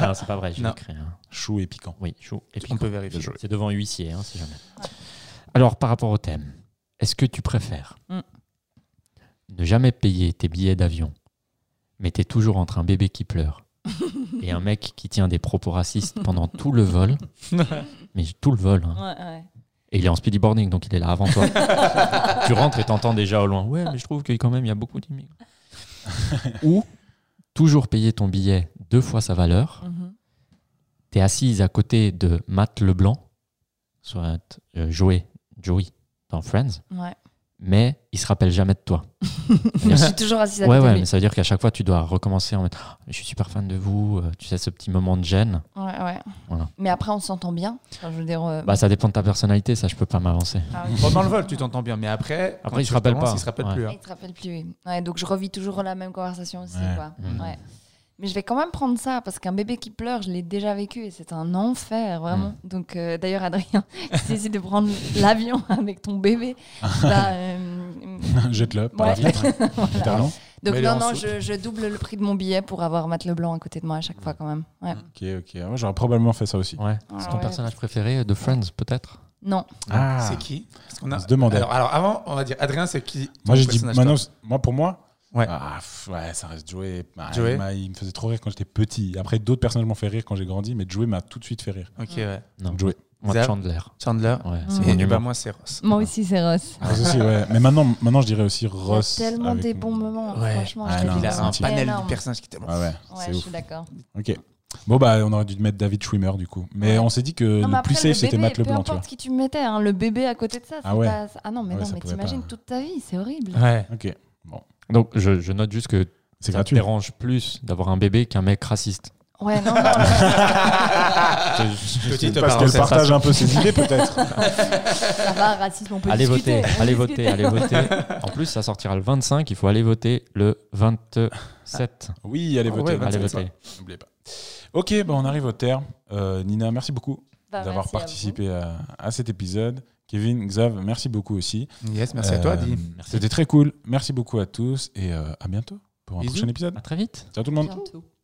S4: non, c'est pas vrai, j'ai écrit. un-
S2: Chou et piquant.
S4: Oui, chou et
S3: On
S4: piquant.
S3: peut vérifier.
S4: C'est devant huissier, hein, si jamais. Alors, par rapport au thème, est-ce que tu préfères
S5: Mm.
S4: ne jamais payer tes billets d'avion, mais t'es toujours entre un bébé qui pleure et un mec qui tient des propos racistes pendant tout le vol, mais tout le vol, hein.
S5: Ouais, ouais.
S4: Et il est en speedyboarding, donc il est là avant toi. tu rentres et t'entends déjà au loin, ouais, mais je trouve que quand même il y a beaucoup d'immigrants. Ou toujours payer ton billet deux fois sa valeur,
S5: Mhm.
S4: t'es assise à côté de Matt Leblanc, soit euh, Joey, Joey dans Friends,
S5: Ouais.
S4: Mais il se rappelle jamais de toi.
S5: Je suis toujours assise à
S4: Ouais,
S5: côté
S4: ouais, mais ça veut dire qu'à chaque fois tu dois recommencer en mode Ah, je suis super fan de vous, euh, tu sais, ce petit moment de gêne.
S5: Ouais, ouais.
S4: Voilà.
S5: Mais après, on s'entend bien. Enfin, je veux dire. euh,
S4: Bah, ça dépend de ta personnalité, ça je peux pas m'avancer.
S5: ah oui.
S3: Pendant le vol, tu t'entends bien, mais après,
S4: Après, il se rappelle pas.
S3: Il se rappelle
S4: Ouais.
S3: plus. hein.
S5: Il te rappelle plus. oui. Ouais, donc je revis toujours la même conversation aussi.
S2: Ouais.
S5: Quoi.
S4: Mm.
S5: Mais je vais quand même prendre ça parce qu'un bébé qui pleure, je l'ai déjà vécu et c'est un enfer, vraiment. Donc euh, d'ailleurs, Adrien, si tu de prendre l'avion avec ton bébé, bah, euh,
S2: Jette-le par
S5: Ouais.
S2: la fenêtre. Littéralement.
S5: donc
S3: Mets-le
S5: non, non, je, je double le prix de mon billet pour avoir Matt Leblanc à côté de moi à chaque fois quand même. Ouais.
S2: Ok, ok. Ouais, J'aurais probablement fait ça aussi.
S4: Ouais.
S5: Ah
S4: C'est ton
S5: ouais.
S4: personnage préféré de Friends, peut-être?
S5: Non,
S2: Ah.
S3: C'est qui? Parce qu'on a-
S2: On se demandait.
S3: Alors, alors, avant, on va dire Adrien, c'est qui
S2: Moi,
S3: ton
S2: j'ai dit.
S3: personnage,
S2: Maintenant,
S3: toi
S2: moi, pour moi.
S3: Ouais.
S2: Ah, pff, ouais, ça reste Joey. Ah,
S3: Joey.
S2: Il, me faisait trop rire quand j'étais petit. Après, d'autres personnages m'ont fait rire quand j'ai grandi, mais Joey m'a tout de suite fait rire.
S3: Ok, ouais.
S4: Non.
S2: Joey.
S4: Moi,
S3: Zab
S4: Chandler.
S3: Chandler.
S4: Ouais, c'est
S5: Mm.
S4: mon
S3: bah, moi, c'est Ross.
S5: moi aussi c'est Ross.
S2: Ross aussi, ouais. Mais maintenant, maintenant, je dirais aussi
S5: Il y a
S2: Ross.
S5: tellement
S2: avec-
S5: des bons moments,
S3: Ouais.
S5: franchement.
S2: Ah,
S5: je
S2: non,
S3: Il a
S2: c'est
S3: un panel
S5: énorme.
S3: de personnages qui est tellement.
S2: Ouais, ouais.
S5: Je
S2: ouf.
S5: suis d'accord.
S2: Ok. Bon, bah, on aurait dû mettre David Schwimmer, du coup. Mais
S5: Ouais.
S2: on s'est dit que
S5: Non,
S2: le
S5: après,
S2: plus safe, c'était Matt
S5: peu
S2: Leblanc, tu vois.
S5: importe qui tu mettais, hein, le bébé à côté de ça,
S2: Ah ouais.
S5: pas- Ah non, mais
S2: Ouais,
S5: non, mais t'imagines toute ta vie, c'est horrible.
S3: Ouais.
S2: Ok.
S4: Donc, je, je note juste que
S2: C'est
S4: ça te
S2: gratuit.
S4: dérange plus d'avoir un bébé qu'un mec raciste.
S5: Ouais, non, non,
S3: Petite
S2: Parce
S3: parenthèse.
S2: qu'elle partage un peu ses idées, peut-être.
S5: ça va, racisme, on peut
S4: allez
S5: discuter.
S4: voter,
S5: on
S4: allez voter, allez voter. En plus, ça sortira le 25, il faut aller voter le 27.
S2: Oui, allez
S3: Ah
S2: voter.
S3: ouais,
S4: allez
S2: 27,
S4: voter.
S2: N'oubliez pas. Ok, bah, on arrive au terme. Euh, Nina, merci beaucoup
S5: Bah,
S2: d'avoir
S5: merci à
S2: participé à, à cet épisode. Kevin, Xav, merci beaucoup aussi.
S3: Yes, merci à toi,
S2: Euh,
S3: Adi.
S4: Merci.
S2: C'était très cool. Merci beaucoup à tous et euh, à bientôt pour un
S3: Bisous.
S2: prochain épisode.
S4: À très vite.
S2: Ciao tout le monde.
S5: Bientôt.